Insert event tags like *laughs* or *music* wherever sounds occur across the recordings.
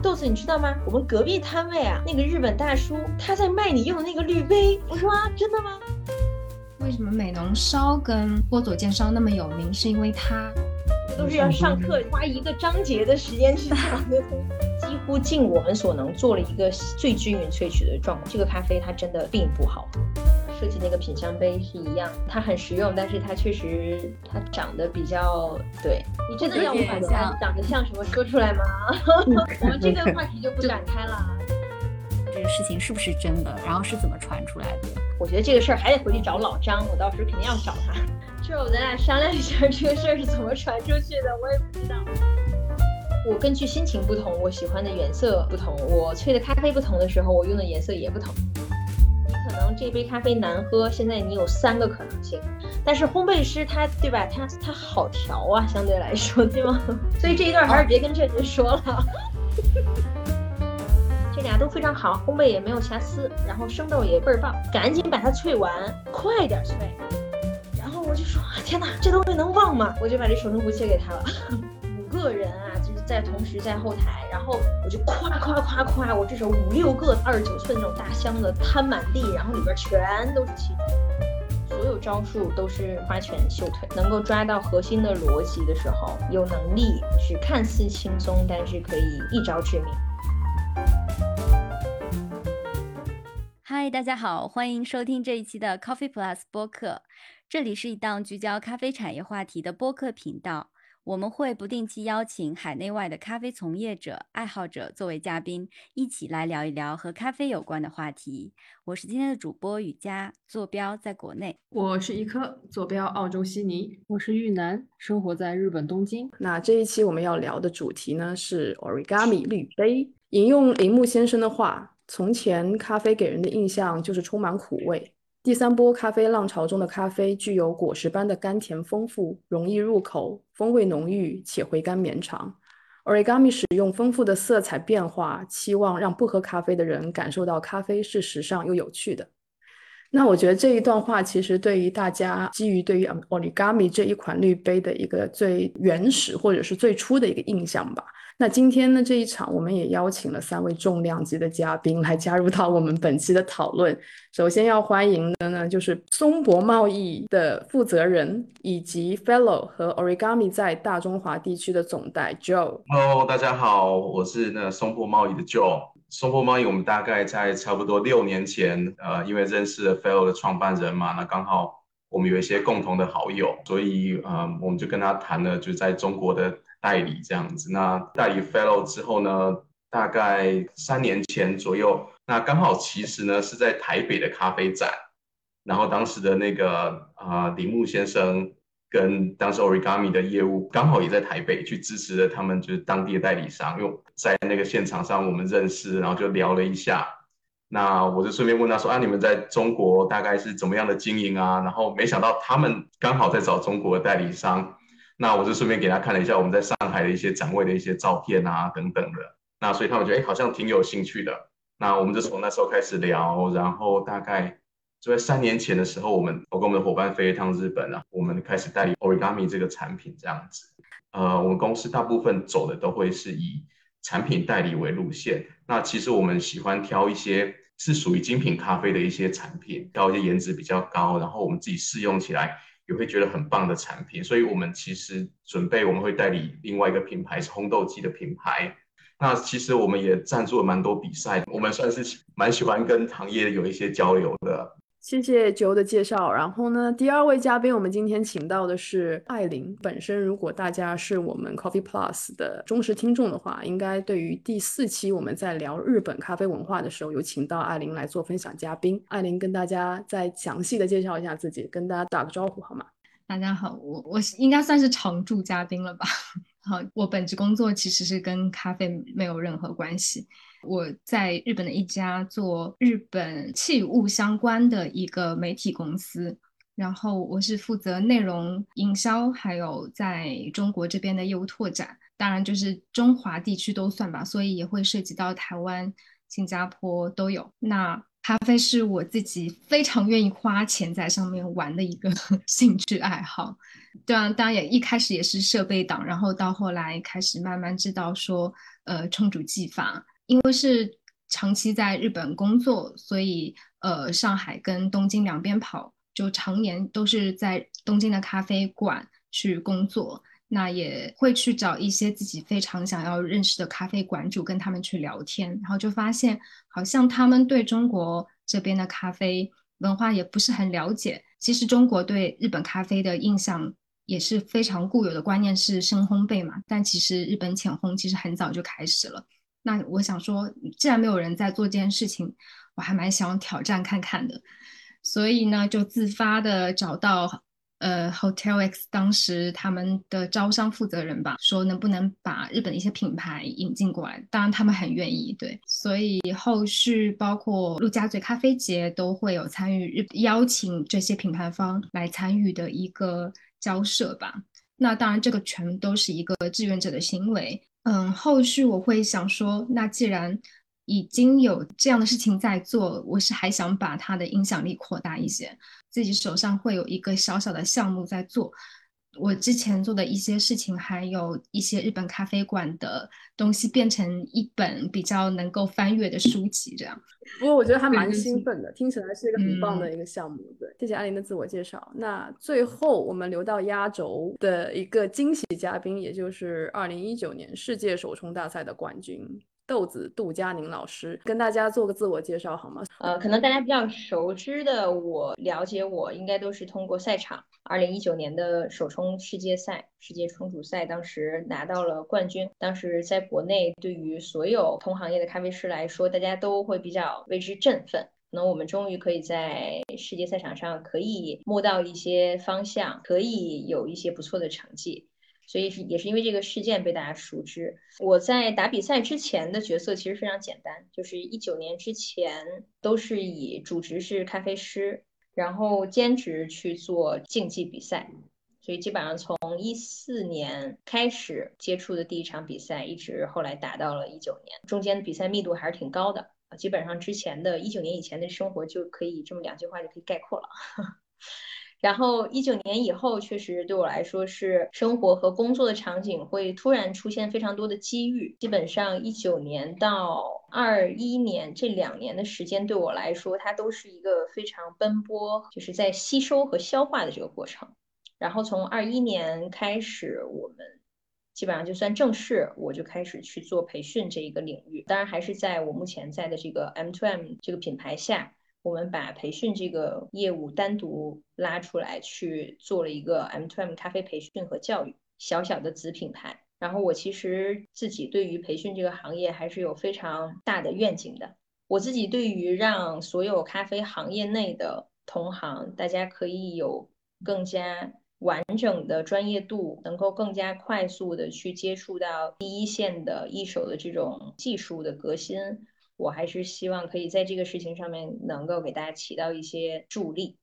豆子，你知道吗？我们隔壁摊位啊，那个日本大叔他在卖你用的那个滤杯。我说啊，真的吗？为什么美浓烧跟波佐见烧那么有名？是因为它都是要上课花一个章节的时间去讲的，*laughs* 几乎尽我们所能做了一个最均匀萃取的状况。这个咖啡它真的并不好喝。设计那个品香杯是一样，它很实用，但是它确实它长得比较对。你真的要我把它长得像什么说出来吗？*laughs* 我们这个话题就不展开了。这个事情是不是真的？然后是怎么传出来的？我觉得这个事儿还得回去找老张，我到时候肯定要找他。之后咱俩商量一下这个事儿是怎么传出去的，我也不知道。我根据心情不同，我喜欢的颜色不同，我萃的咖啡不同的时候，我用的颜色也不同。这杯咖啡难喝，现在你有三个可能性，但是烘焙师他对吧？他他好调啊，相对来说对吗？*laughs* 所以这一段还是别跟这人说了。*laughs* 这俩都非常好，烘焙也没有瑕疵，然后生豆也倍儿棒，赶紧把它萃完，快点萃。然后我就说天哪，这东西能忘吗？我就把这手冲壶切给他了。*laughs* 五个人啊，在同时在后台，然后我就夸夸夸夸，我这手五六个二十九寸那种大箱子摊满地，然后里边全都是气所有招数都是花拳绣腿，能够抓到核心的逻辑的时候，有能力是看似轻松，但是可以一招致命。嗨，大家好，欢迎收听这一期的 Coffee Plus 播客，这里是一档聚焦咖啡产业话题的播客频道。我们会不定期邀请海内外的咖啡从业者、爱好者作为嘉宾，一起来聊一聊和咖啡有关的话题。我是今天的主播雨佳，坐标在国内；我是一颗，坐标澳洲悉尼；我是玉南，生活在日本东京。那这一期我们要聊的主题呢是 Origami 滤杯。引用铃木先生的话：“从前咖啡给人的印象就是充满苦味。”第三波咖啡浪潮中的咖啡具有果实般的甘甜丰富，容易入口，风味浓郁且回甘绵长。Origami 使用丰富的色彩变化，期望让不喝咖啡的人感受到咖啡是时尚又有趣的。那我觉得这一段话其实对于大家基于对于 Origami 这一款滤杯的一个最原始或者是最初的一个印象吧。那今天呢这一场，我们也邀请了三位重量级的嘉宾来加入到我们本期的讨论。首先要欢迎的呢，就是松博贸易的负责人，以及 Fellow 和 Origami 在大中华地区的总代 Joe。Hello，大家好，我是那松博贸易的 Joe。松博贸易，我们大概在差不多六年前，呃，因为认识了 Fellow 的创办人嘛，那刚好我们有一些共同的好友，所以呃，我们就跟他谈了，就在中国的。代理这样子，那代理 Fellow 之后呢，大概三年前左右，那刚好其实呢是在台北的咖啡展，然后当时的那个啊铃木先生跟当时 Origami 的业务刚好也在台北去支持了他们就是当地的代理商，因为在那个现场上我们认识，然后就聊了一下，那我就顺便问他说啊你们在中国大概是怎么样的经营啊？然后没想到他们刚好在找中国的代理商。那我就顺便给他看了一下我们在上海的一些展位的一些照片啊，等等的。那所以他们觉得哎，好像挺有兴趣的。那我们就从那时候开始聊，然后大概就在三年前的时候，我们我跟我们的伙伴飞一趟日本啊，我们开始代理 Origami 这个产品这样子。呃，我们公司大部分走的都会是以产品代理为路线。那其实我们喜欢挑一些是属于精品咖啡的一些产品，挑一些颜值比较高，然后我们自己试用起来。也会觉得很棒的产品，所以我们其实准备我们会代理另外一个品牌是烘豆机的品牌。那其实我们也赞助了蛮多比赛，我们算是蛮喜欢跟行业有一些交流的。谢谢九的介绍。然后呢，第二位嘉宾，我们今天请到的是艾琳。本身，如果大家是我们 Coffee Plus 的忠实听众的话，应该对于第四期我们在聊日本咖啡文化的时候，有请到艾琳来做分享嘉宾。艾琳跟大家再详细的介绍一下自己，跟大家打个招呼好吗？大家好，我我应该算是常驻嘉宾了吧？*laughs* 好，我本职工作其实是跟咖啡没有任何关系。我在日本的一家做日本器物相关的一个媒体公司，然后我是负责内容营销，还有在中国这边的业务拓展，当然就是中华地区都算吧，所以也会涉及到台湾、新加坡都有。那咖啡是我自己非常愿意花钱在上面玩的一个 *laughs* 兴趣爱好。对啊，当然也一开始也是设备党，然后到后来开始慢慢知道说，呃，冲煮技法，因为是长期在日本工作，所以呃，上海跟东京两边跑，就常年都是在东京的咖啡馆去工作。那也会去找一些自己非常想要认识的咖啡馆主，跟他们去聊天，然后就发现好像他们对中国这边的咖啡文化也不是很了解。其实中国对日本咖啡的印象也是非常固有的观念是深烘焙嘛，但其实日本浅烘其实很早就开始了。那我想说，既然没有人在做这件事情，我还蛮想挑战看看的，所以呢，就自发的找到。呃，Hotel X 当时他们的招商负责人吧，说能不能把日本的一些品牌引进过来，当然他们很愿意，对，所以后续包括陆家嘴咖啡节都会有参与，日邀请这些品牌方来参与的一个交涉吧。那当然这个全都是一个志愿者的行为。嗯，后续我会想说，那既然已经有这样的事情在做，我是还想把它的影响力扩大一些。自己手上会有一个小小的项目在做，我之前做的一些事情，还有一些日本咖啡馆的东西，变成一本比较能够翻阅的书籍，这样。不过我觉得还蛮兴奋的，听起来是一个很棒的一个项目。对，谢谢阿林的自我介绍。那最后我们留到压轴的一个惊喜嘉宾，也就是二零一九年世界手冲大赛的冠军。豆子杜佳宁老师跟大家做个自我介绍好吗？呃，可能大家比较熟知的，我了解我应该都是通过赛场。二零一九年的首冲世界赛、世界冲煮赛，当时拿到了冠军。当时在国内，对于所有同行业的咖啡师来说，大家都会比较为之振奋。可能我们终于可以在世界赛场上可以摸到一些方向，可以有一些不错的成绩。所以是也是因为这个事件被大家熟知。我在打比赛之前的角色其实非常简单，就是一九年之前都是以主职是咖啡师，然后兼职去做竞技比赛。所以基本上从一四年开始接触的第一场比赛，一直后来打到了一九年，中间比赛密度还是挺高的基本上之前的一九年以前的生活就可以这么两句话就可以概括了。*laughs* 然后一九年以后，确实对我来说是生活和工作的场景会突然出现非常多的机遇。基本上一九年到二一年这两年的时间，对我来说，它都是一个非常奔波，就是在吸收和消化的这个过程。然后从二一年开始，我们基本上就算正式，我就开始去做培训这一个领域。当然还是在我目前在的这个 M to M 这个品牌下。我们把培训这个业务单独拉出来去做了一个 M to M 咖啡培训和教育小小的子品牌。然后我其实自己对于培训这个行业还是有非常大的愿景的。我自己对于让所有咖啡行业内的同行，大家可以有更加完整的专业度，能够更加快速的去接触到第一线的一手的这种技术的革新。我还是希望可以在这个事情上面能够给大家起到一些助力。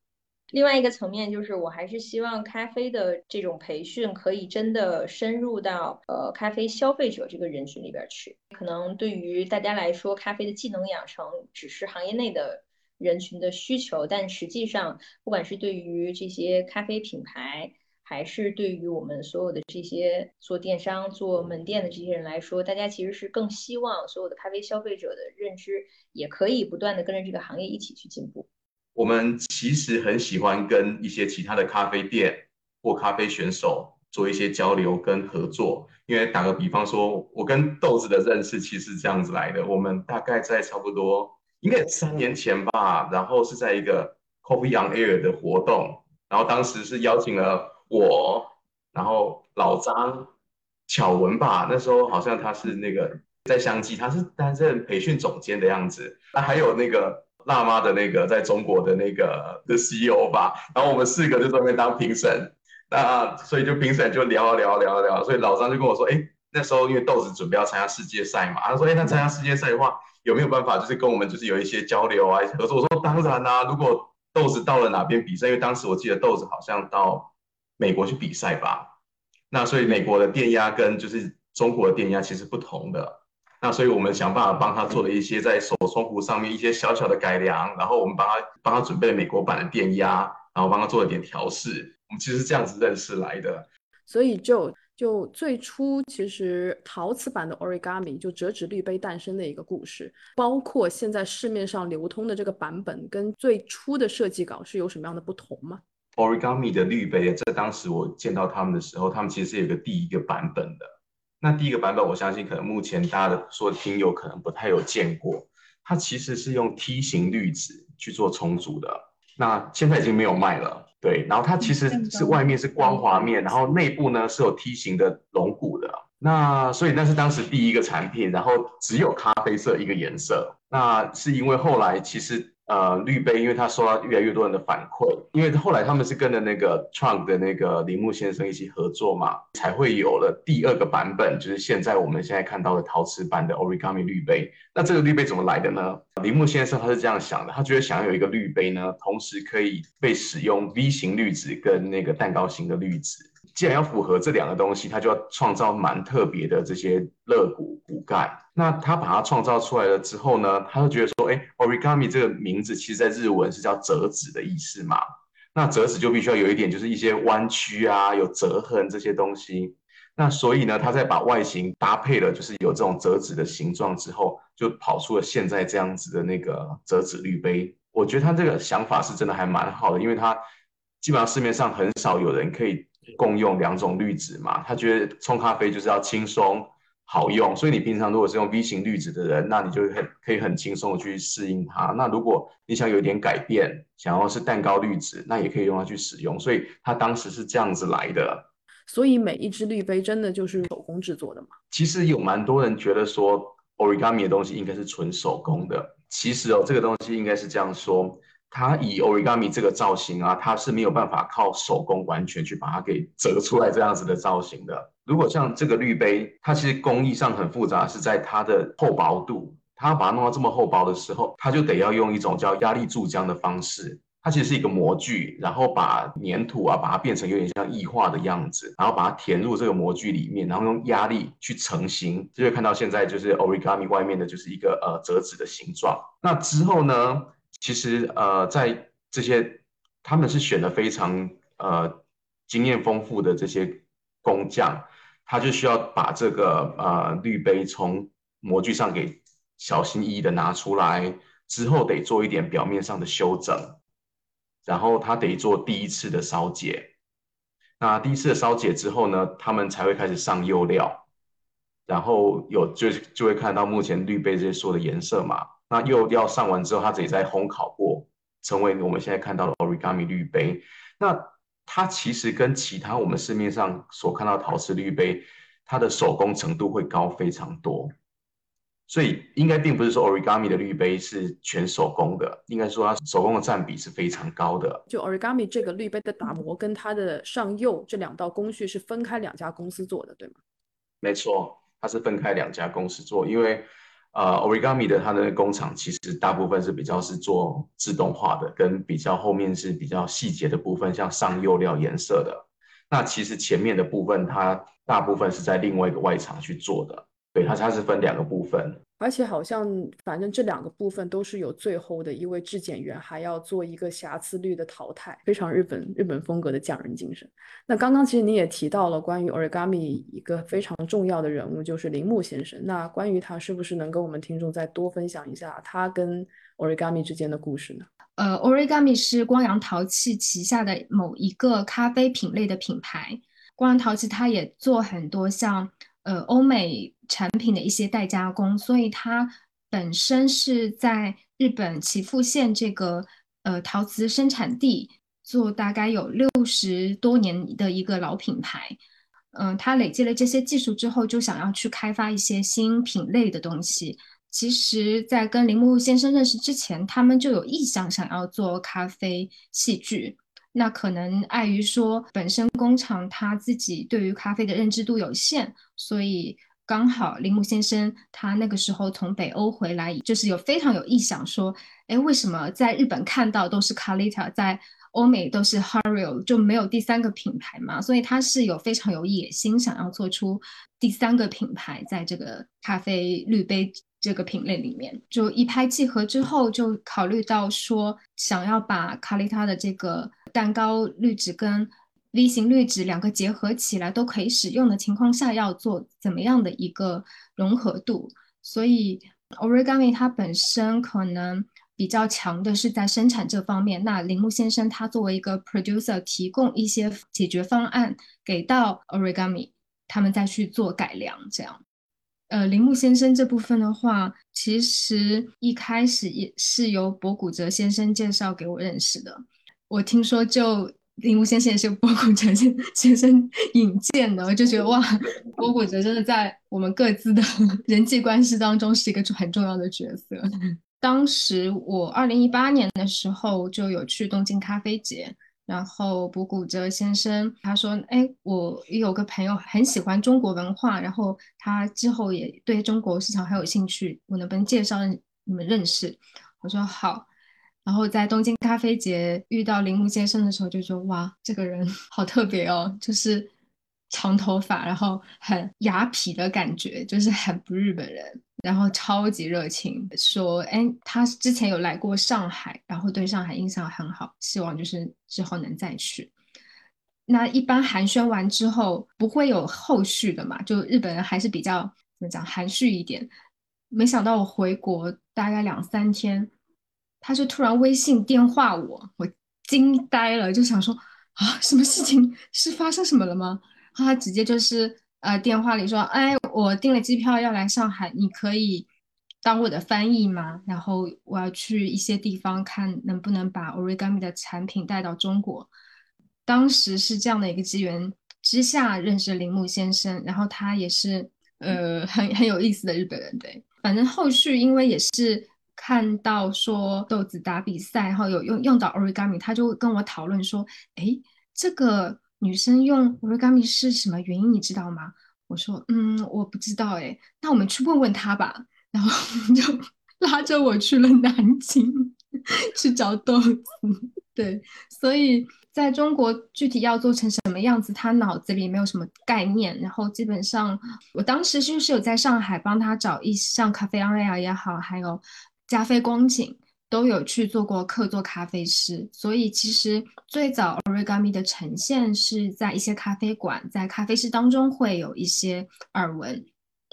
另外一个层面就是，我还是希望咖啡的这种培训可以真的深入到呃咖啡消费者这个人群里边去。可能对于大家来说，咖啡的技能养成只是行业内的人群的需求，但实际上，不管是对于这些咖啡品牌，还是对于我们所有的这些做电商、做门店的这些人来说，大家其实是更希望所有的咖啡消费者的认知也可以不断的跟着这个行业一起去进步。我们其实很喜欢跟一些其他的咖啡店或咖啡选手做一些交流跟合作，因为打个比方说，我跟豆子的认识其实是这样子来的。我们大概在差不多应该三年前吧，然后是在一个 Coffee on Air 的活动，然后当时是邀请了。我，然后老张，巧文吧，那时候好像他是那个在相机，他是担任培训总监的样子。那还有那个辣妈的那个在中国的那个的 CEO 吧。然后我们四个就在那边当评审。那所以就评审就聊聊聊聊。所以老张就跟我说，哎，那时候因为豆子准备要参加世界赛嘛，他说，哎，那参加世界赛的话，有没有办法就是跟我们就是有一些交流啊合作？我说当然啦，如果豆子到了哪边比赛，因为当时我记得豆子好像到。美国去比赛吧，那所以美国的电压跟就是中国的电压其实不同的。那所以我们想办法帮他做了一些在手冲壶上面一些小小的改良，然后我们帮他帮他准备美国版的电压，然后帮他做了点调试。我们其实是这样子认识来的。所以就就最初其实陶瓷版的 Origami 就折纸滤杯诞生的一个故事，包括现在市面上流通的这个版本跟最初的设计稿是有什么样的不同吗？Origami 的滤杯，在当时我见到他们的时候，他们其实是有个第一个版本的。那第一个版本，我相信可能目前大家的说听友可能不太有见过。它其实是用梯形滤纸去做重组的。那现在已经没有卖了，对。然后它其实是外面是光滑面，然后内部呢是有梯形的龙骨的。那所以那是当时第一个产品，然后只有咖啡色一个颜色。那是因为后来其实。呃，滤杯，因为他收到越来越多人的反馈，因为后来他们是跟着那个 Trunk 的那个铃木先生一起合作嘛，才会有了第二个版本，就是现在我们现在看到的陶瓷版的 Origami 滤杯。那这个滤杯怎么来的呢？铃木先生他是这样想的，他觉得想要有一个滤杯呢，同时可以被使用 V 型滤纸跟那个蛋糕型的滤纸。既然要符合这两个东西，他就要创造蛮特别的这些肋骨骨干。那他把它创造出来了之后呢，他就觉得说，哎，origami 这个名字其实在日文是叫折纸的意思嘛。那折纸就必须要有一点，就是一些弯曲啊，有折痕这些东西。那所以呢，他在把外形搭配了，就是有这种折纸的形状之后，就跑出了现在这样子的那个折纸滤杯。我觉得他这个想法是真的还蛮好的，因为他基本上市面上很少有人可以。共用两种滤纸嘛，他觉得冲咖啡就是要轻松好用，所以你平常如果是用 V 型滤纸的人，那你就很可以很轻松的去适应它。那如果你想有一点改变，想要是蛋糕滤纸，那也可以用它去使用。所以它当时是这样子来的。所以每一只滤杯真的就是手工制作的吗？其实有蛮多人觉得说 Origami 的东西应该是纯手工的。其实哦，这个东西应该是这样说。它以 origami 这个造型啊，它是没有办法靠手工完全去把它给折出来这样子的造型的。如果像这个滤杯，它其实工艺上很复杂，是在它的厚薄度。它把它弄到这么厚薄的时候，它就得要用一种叫压力注浆的方式。它其实是一个模具，然后把粘土啊，把它变成有点像异化的样子，然后把它填入这个模具里面，然后用压力去成型，就会看到现在就是 origami 外面的就是一个呃折纸的形状。那之后呢？其实，呃，在这些他们是选的非常呃经验丰富的这些工匠，他就需要把这个呃滤杯从模具上给小心翼翼的拿出来，之后得做一点表面上的修整，然后他得做第一次的烧解。那第一次的烧解之后呢，他们才会开始上釉料，然后有就就会看到目前滤杯这些所有的颜色嘛。那又要上完之后，它自己再烘烤过，成为我们现在看到的 origami 滤杯。那它其实跟其他我们市面上所看到陶瓷滤杯，它的手工程度会高非常多。所以应该并不是说 origami 的滤杯是全手工的，应该说它手工的占比是非常高的。就 origami 这个滤杯的打磨跟它的上釉这两道工序是分开两家公司做的，对吗？没错，它是分开两家公司做，因为。呃，Origami 的它的工厂其实大部分是比较是做自动化的，跟比较后面是比较细节的部分，像上釉料颜色的。那其实前面的部分，它大部分是在另外一个外厂去做的。对，它它是分两个部分。而且好像，反正这两个部分都是有最后的一位质检员，还要做一个瑕疵率的淘汰，非常日本日本风格的匠人精神。那刚刚其实你也提到了关于 Origami 一个非常重要的人物，就是铃木先生。那关于他，是不是能跟我们听众再多分享一下他跟 Origami 之间的故事呢？呃，Origami 是光阳陶器旗下的某一个咖啡品类的品牌。光阳陶器它也做很多像呃欧美。产品的一些代加工，所以它本身是在日本岐阜县这个呃陶瓷生产地做大概有六十多年的一个老品牌。嗯，它累积了这些技术之后，就想要去开发一些新品类的东西。其实，在跟铃木先生认识之前，他们就有意向想要做咖啡器具。那可能碍于说本身工厂他自己对于咖啡的认知度有限，所以。刚好铃木先生他那个时候从北欧回来，就是有非常有意想说，哎，为什么在日本看到都是 Carita，在欧美都是 Hario，就没有第三个品牌嘛，所以他是有非常有野心，想要做出第三个品牌在这个咖啡滤杯这个品类里面。就一拍即合之后，就考虑到说，想要把卡丽塔的这个蛋糕滤纸跟 V 型滤纸两个结合起来都可以使用的情况下，要做怎么样的一个融合度？所以 Origami 它本身可能。比较强的是在生产这方面。那铃木先生他作为一个 producer，提供一些解决方案给到 Origami，他们再去做改良。这样，呃，铃木先生这部分的话，其实一开始也是由博古哲先生介绍给我认识的。我听说，就铃木先生也是博古哲先先生引荐的，我就觉得哇，*laughs* 博古哲真的在我们各自的 *laughs* 人际关系当中是一个很重要的角色。*laughs* 当时我二零一八年的时候就有去东京咖啡节，然后博古哲先生他说：“哎，我有个朋友很喜欢中国文化，然后他之后也对中国市场很有兴趣，我能不能介绍你们认识？”我说好。然后在东京咖啡节遇到铃木先生的时候，就说：“哇，这个人 *laughs* 好特别哦，就是长头发，然后很雅痞的感觉，就是很不日本人。”然后超级热情，说：“哎，他之前有来过上海，然后对上海印象很好，希望就是之后能再去。”那一般寒暄完之后不会有后续的嘛？就日本人还是比较怎么讲含蓄一点。没想到我回国大概两三天，他就突然微信电话我，我惊呆了，就想说啊，什么事情是发生什么了吗？他直接就是。呃，电话里说，哎，我订了机票要来上海，你可以当我的翻译吗？然后我要去一些地方看能不能把 Origami 的产品带到中国。当时是这样的一个机缘之下认识铃木先生，然后他也是呃很很有意思的日本人，对。反正后续因为也是看到说豆子打比赛，然后有用用到 Origami，他就跟我讨论说，哎，这个。女生用 origami 是什么原因？你知道吗？我说，嗯，我不知道哎。那我们去问问他吧。然后 *laughs* 就拉着我去了南京，去找豆子。对，所以在中国具体要做成什么样子，他脑子里没有什么概念。然后基本上，我当时就是有在上海帮他找一像咖啡 on air 也好，还有加菲光景。都有去做过客座咖啡师，所以其实最早 origami 的呈现是在一些咖啡馆，在咖啡师当中会有一些耳闻。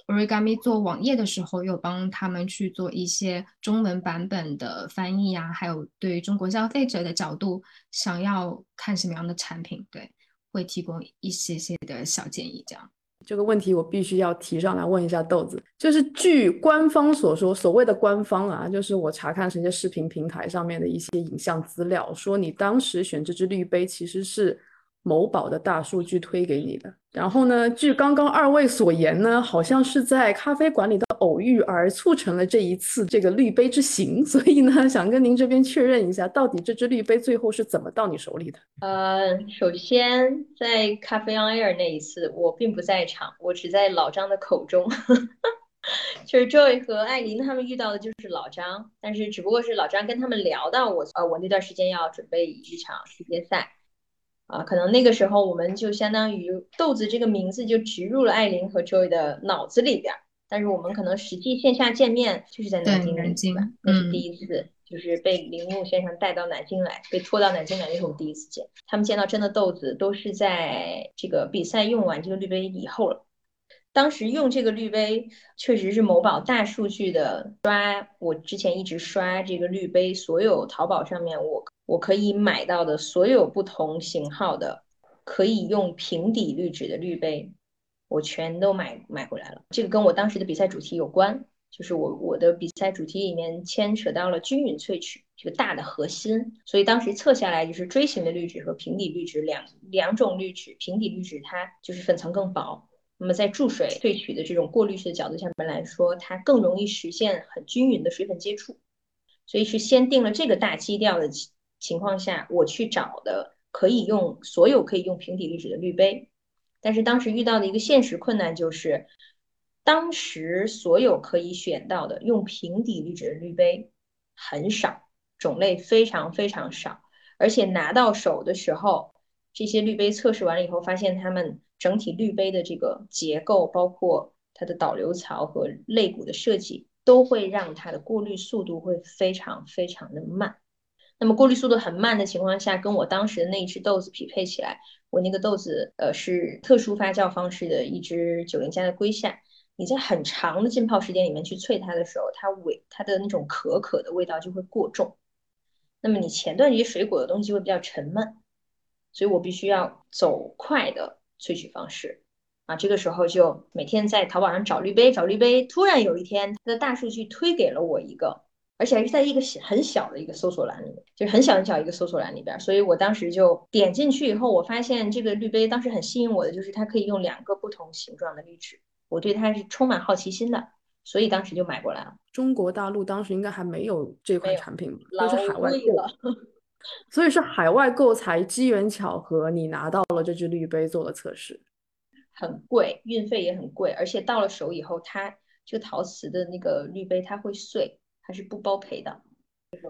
origami 做网页的时候，有帮他们去做一些中文版本的翻译啊，还有对于中国消费者的角度，想要看什么样的产品，对，会提供一些些的小建议，这样。这个问题我必须要提上来问一下豆子，就是据官方所说，所谓的官方啊，就是我查看这些视频平台上面的一些影像资料，说你当时选这支绿杯其实是。某宝的大数据推给你的，然后呢？据刚刚二位所言呢，好像是在咖啡馆里的偶遇而促成了这一次这个绿杯之行，所以呢，想跟您这边确认一下，到底这支绿杯最后是怎么到你手里的？呃，首先在咖啡 on air 那一次，我并不在场，我只在老张的口中，*laughs* 就是 Joy 和艾琳他们遇到的就是老张，但是只不过是老张跟他们聊到我，呃，我那段时间要准备一场世界赛。啊，可能那个时候我们就相当于豆子这个名字就植入了艾琳和 Joy 的脑子里边，但是我们可能实际线下见面就是在南京，南京吧，那是第一次，就是被铃木先生带到南京来，被拖到南京来，那是我们第一次见。他们见到真的豆子都是在这个比赛用完这个滤杯以后了。当时用这个滤杯确实是某宝大数据的刷，我之前一直刷这个滤杯，所有淘宝上面我我可以买到的所有不同型号的可以用平底滤纸的滤杯，我全都买买回来了。这个跟我当时的比赛主题有关，就是我我的比赛主题里面牵扯到了均匀萃取这个大的核心，所以当时测下来就是锥形的滤纸和平底滤纸两两种滤纸，平底滤纸它就是粉层更薄。那么在注水萃取的这种过滤式的角度下面来说，它更容易实现很均匀的水粉接触，所以是先定了这个大基调的情况下，我去找的可以用所有可以用平底滤纸的滤杯，但是当时遇到的一个现实困难就是，当时所有可以选到的用平底滤纸的滤杯很少，种类非常非常少，而且拿到手的时候，这些滤杯测试完了以后，发现它们整体滤杯的这个结构，包括它的导流槽和肋骨的设计，都会让它的过滤速度会非常非常的慢。那么过滤速度很慢的情况下，跟我当时的那一只豆子匹配起来，我那个豆子呃是特殊发酵方式的一只九零加的龟夏。你在很长的浸泡时间里面去萃它的时候，它尾它的那种可可的味道就会过重。那么你前段这些水果的东西会比较沉闷，所以我必须要走快的萃取方式啊。这个时候就每天在淘宝上找滤杯，找滤杯。突然有一天，它的大数据推给了我一个，而且还是在一个很小的一个搜索栏里面，就是很小很小一个搜索栏里边。所以我当时就点进去以后，我发现这个滤杯当时很吸引我的就是它可以用两个不同形状的滤纸。我对它是充满好奇心的，所以当时就买过来了。中国大陆当时应该还没有这款产品，都是海外购，*laughs* 所以是海外购才机缘巧合，你拿到了这只滤杯做了测试。很贵，运费也很贵，而且到了手以后，它这个陶瓷的那个滤杯它会碎，它是不包赔的。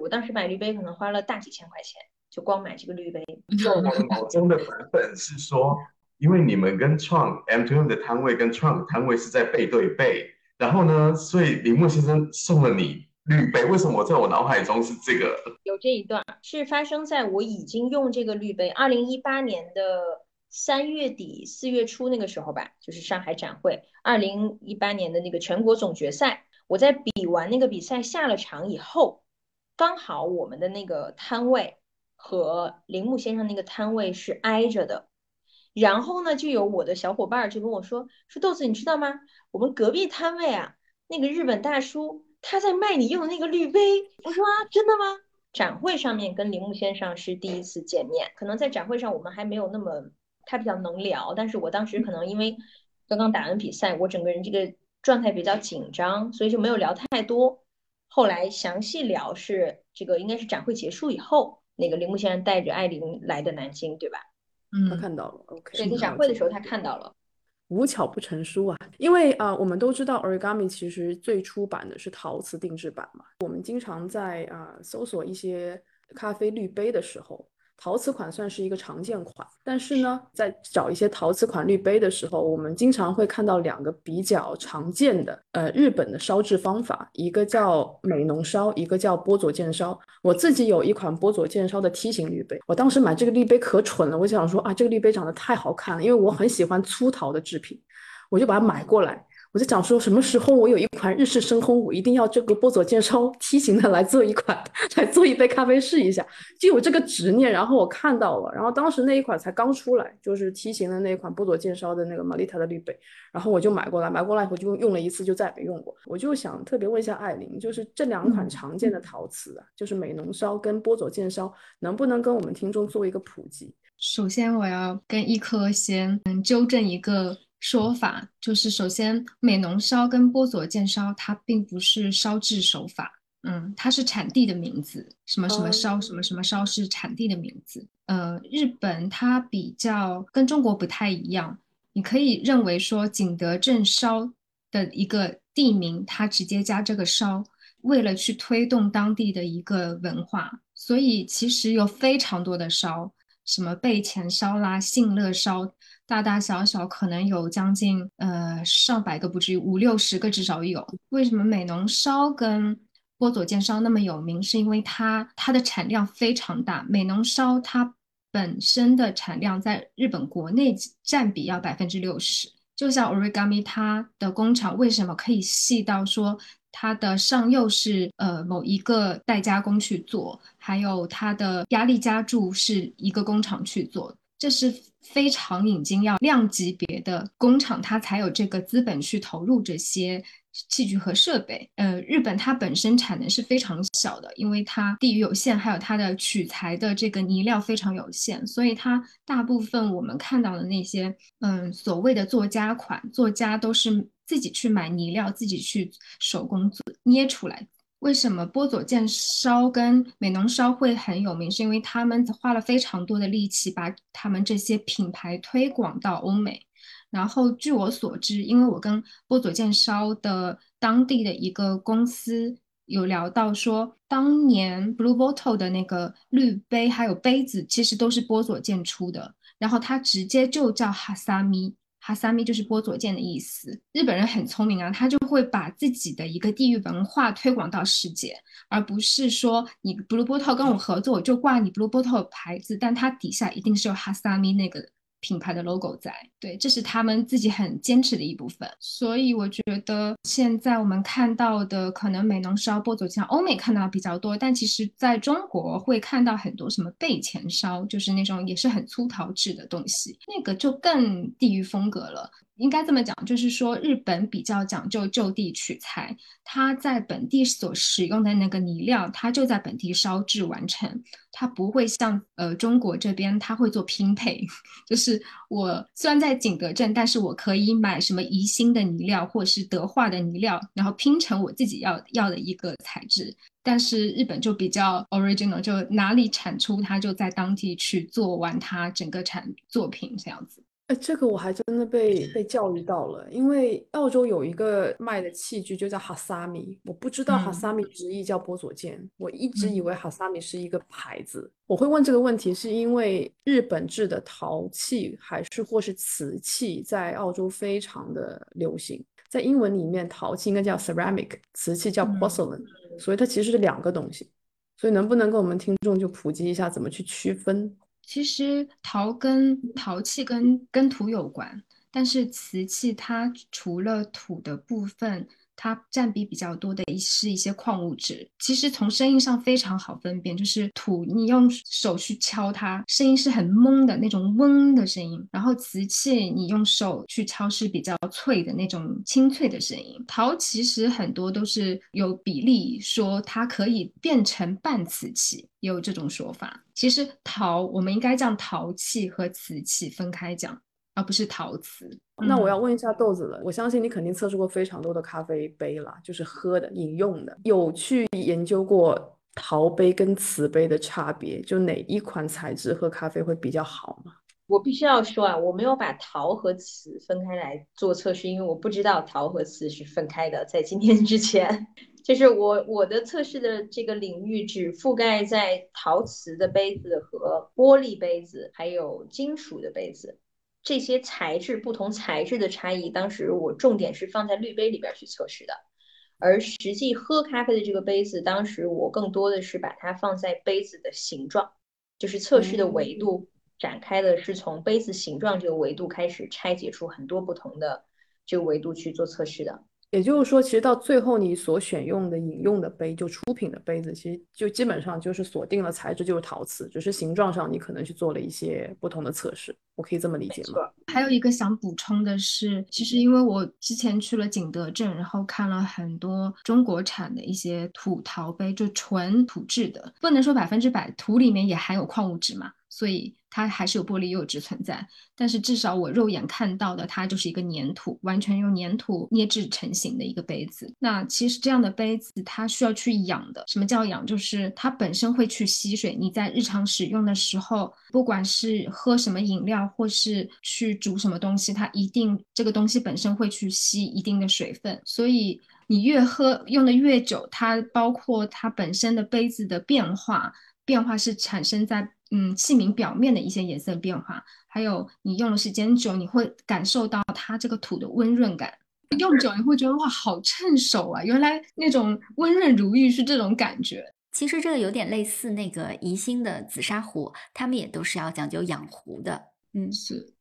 我当时买滤杯可能花了大几千块钱，就光买这个滤杯。在我脑中的版本是说。因为你们跟创 M to M 的摊位跟创摊位是在背对背，然后呢，所以铃木先生送了你滤杯。为什么我在我脑海中是这个？有这一段是发生在我已经用这个滤杯，二零一八年的三月底四月初那个时候吧，就是上海展会，二零一八年的那个全国总决赛，我在比完那个比赛下了场以后，刚好我们的那个摊位和铃木先生那个摊位是挨着的。然后呢，就有我的小伙伴就跟我说说豆子，你知道吗？我们隔壁摊位啊，那个日本大叔他在卖你用的那个滤杯。我说啊，真的吗？展会上面跟铃木先生是第一次见面，可能在展会上我们还没有那么他比较能聊，但是我当时可能因为刚刚打完比赛，我整个人这个状态比较紧张，所以就没有聊太多。后来详细聊是这个应该是展会结束以后，那个铃木先生带着艾琳来的南京，对吧？嗯他看到了，OK。对，在展会的时候他看到了，无巧不成书啊！因为啊，我们都知道 Origami 其实最初版的是陶瓷定制版嘛。我们经常在啊搜索一些咖啡滤杯的时候。陶瓷款算是一个常见款，但是呢，在找一些陶瓷款滤杯的时候，我们经常会看到两个比较常见的，呃，日本的烧制方法，一个叫美浓烧，一个叫波佐见烧。我自己有一款波佐见烧的梯形滤杯，我当时买这个滤杯可蠢了，我想说啊，这个滤杯长得太好看了，因为我很喜欢粗陶的制品，我就把它买过来。我就想说，什么时候我有一款日式深烘，我一定要这个波佐见烧梯形的来做一款，*laughs* 来做一杯咖啡试一下，就有这个执念。然后我看到了，然后当时那一款才刚出来，就是梯形的那一款波佐见烧的那个玛丽塔的滤杯，然后我就买过来，买过来以后就用了一次，就再也没用过。我就想特别问一下艾琳，就是这两款常见的陶瓷啊，就是美浓烧跟波佐见烧，能不能跟我们听众做一个普及？首先我要跟一颗先嗯纠正一个。说法就是，首先美浓烧跟波佐见烧，它并不是烧制手法，嗯，它是产地的名字，什么什么烧，什么什么烧是产地的名字。呃，日本它比较跟中国不太一样，你可以认为说景德镇烧的一个地名，它直接加这个烧，为了去推动当地的一个文化，所以其实有非常多的烧，什么备前烧啦、信乐烧。大大小小可能有将近呃上百个，不至于五六十个至少有。为什么美浓烧跟波佐见烧那么有名？是因为它它的产量非常大。美浓烧它本身的产量在日本国内占比要百分之六十。就像 Origami 它的工厂为什么可以细到说它的上釉是呃某一个代加工去做，还有它的压力加注是一个工厂去做。这是非常已经要量级别的工厂，它才有这个资本去投入这些器具和设备。呃，日本它本身产能是非常小的，因为它地域有限，还有它的取材的这个泥料非常有限，所以它大部分我们看到的那些，嗯，所谓的作家款，作家都是自己去买泥料，自己去手工做捏出来。为什么波佐见烧跟美浓烧会很有名？是因为他们花了非常多的力气把他们这些品牌推广到欧美。然后据我所知，因为我跟波佐见烧的当地的一个公司有聊到说，当年 Blue Bottle 的那个滤杯还有杯子，其实都是波佐见出的，然后它直接就叫哈萨米。哈萨米就是波佐见的意思。日本人很聪明啊，他就会把自己的一个地域文化推广到世界，而不是说你 Blue Bottle 跟我合作，我就挂你 Blue Bottle 牌子，但它底下一定是有哈萨米那个。品牌的 logo 在，对，这是他们自己很坚持的一部分。所以我觉得现在我们看到的可能美浓烧、波佐酱，欧美看到比较多，但其实在中国会看到很多什么贝前烧，就是那种也是很粗陶制的东西，那个就更地域风格了。应该这么讲，就是说日本比较讲究就地取材，它在本地所使用的那个泥料，它就在本地烧制完成，它不会像呃中国这边，它会做拼配，*laughs* 就是我虽然在景德镇，但是我可以买什么宜兴的泥料或是德化的泥料，然后拼成我自己要要的一个材质，但是日本就比较 original，就哪里产出，它就在当地去做完它整个产作品这样子。哎，这个我还真的被被教育到了，因为澳洲有一个卖的器具就叫哈萨米，我不知道哈萨米直译叫波佐见，我一直以为哈萨米是一个牌子。我会问这个问题，是因为日本制的陶器还是或是瓷器在澳洲非常的流行，在英文里面陶器应该叫 ceramic，瓷器叫 porcelain，所以它其实是两个东西。所以能不能跟我们听众就普及一下怎么去区分？其实陶跟陶器跟跟土有关，但是瓷器它除了土的部分。它占比比较多的是一些矿物质，其实从声音上非常好分辨，就是土，你用手去敲它，声音是很闷的那种嗡的声音；然后瓷器你用手去敲是比较脆的那种清脆的声音。陶其实很多都是有比例说它可以变成半瓷器，也有这种说法。其实陶我们应该将陶器和瓷器分开讲。而不是陶瓷。那我要问一下豆子了，我相信你肯定测试过非常多的咖啡杯了，就是喝的、饮用的，有去研究过陶杯跟瓷杯的差别，就哪一款材质喝咖啡会比较好吗？我必须要说啊，我没有把陶和瓷分开来做测试，因为我不知道陶和瓷是分开的。在今天之前，*laughs* 就是我我的测试的这个领域只覆盖在陶瓷的杯子和玻璃杯子，还有金属的杯子。这些材质不同材质的差异，当时我重点是放在滤杯里边去测试的，而实际喝咖啡的这个杯子，当时我更多的是把它放在杯子的形状，就是测试的维度展开的是从杯子形状这个维度开始拆解出很多不同的这个维度去做测试的。也就是说，其实到最后你所选用的饮用的杯，就出品的杯子，其实就基本上就是锁定了材质就是陶瓷，只是形状上你可能去做了一些不同的测试。我可以这么理解吗？还有一个想补充的是，其实因为我之前去了景德镇，然后看了很多中国产的一些土陶杯，就纯土质的，不能说百分之百，土里面也含有矿物质嘛。所以它还是有玻璃釉质存在，但是至少我肉眼看到的，它就是一个粘土，完全用粘土捏制成型的一个杯子。那其实这样的杯子它需要去养的，什么叫养？就是它本身会去吸水。你在日常使用的时候，不管是喝什么饮料，或是去煮什么东西，它一定这个东西本身会去吸一定的水分。所以你越喝用的越久，它包括它本身的杯子的变化，变化是产生在。嗯，器皿表面的一些颜色变化，还有你用的时间久，你会感受到它这个土的温润感。用久你会觉得哇，好趁手啊！原来那种温润如玉是这种感觉。其实这个有点类似那个宜兴的紫砂壶，他们也都是要讲究养壶的。嗯，是。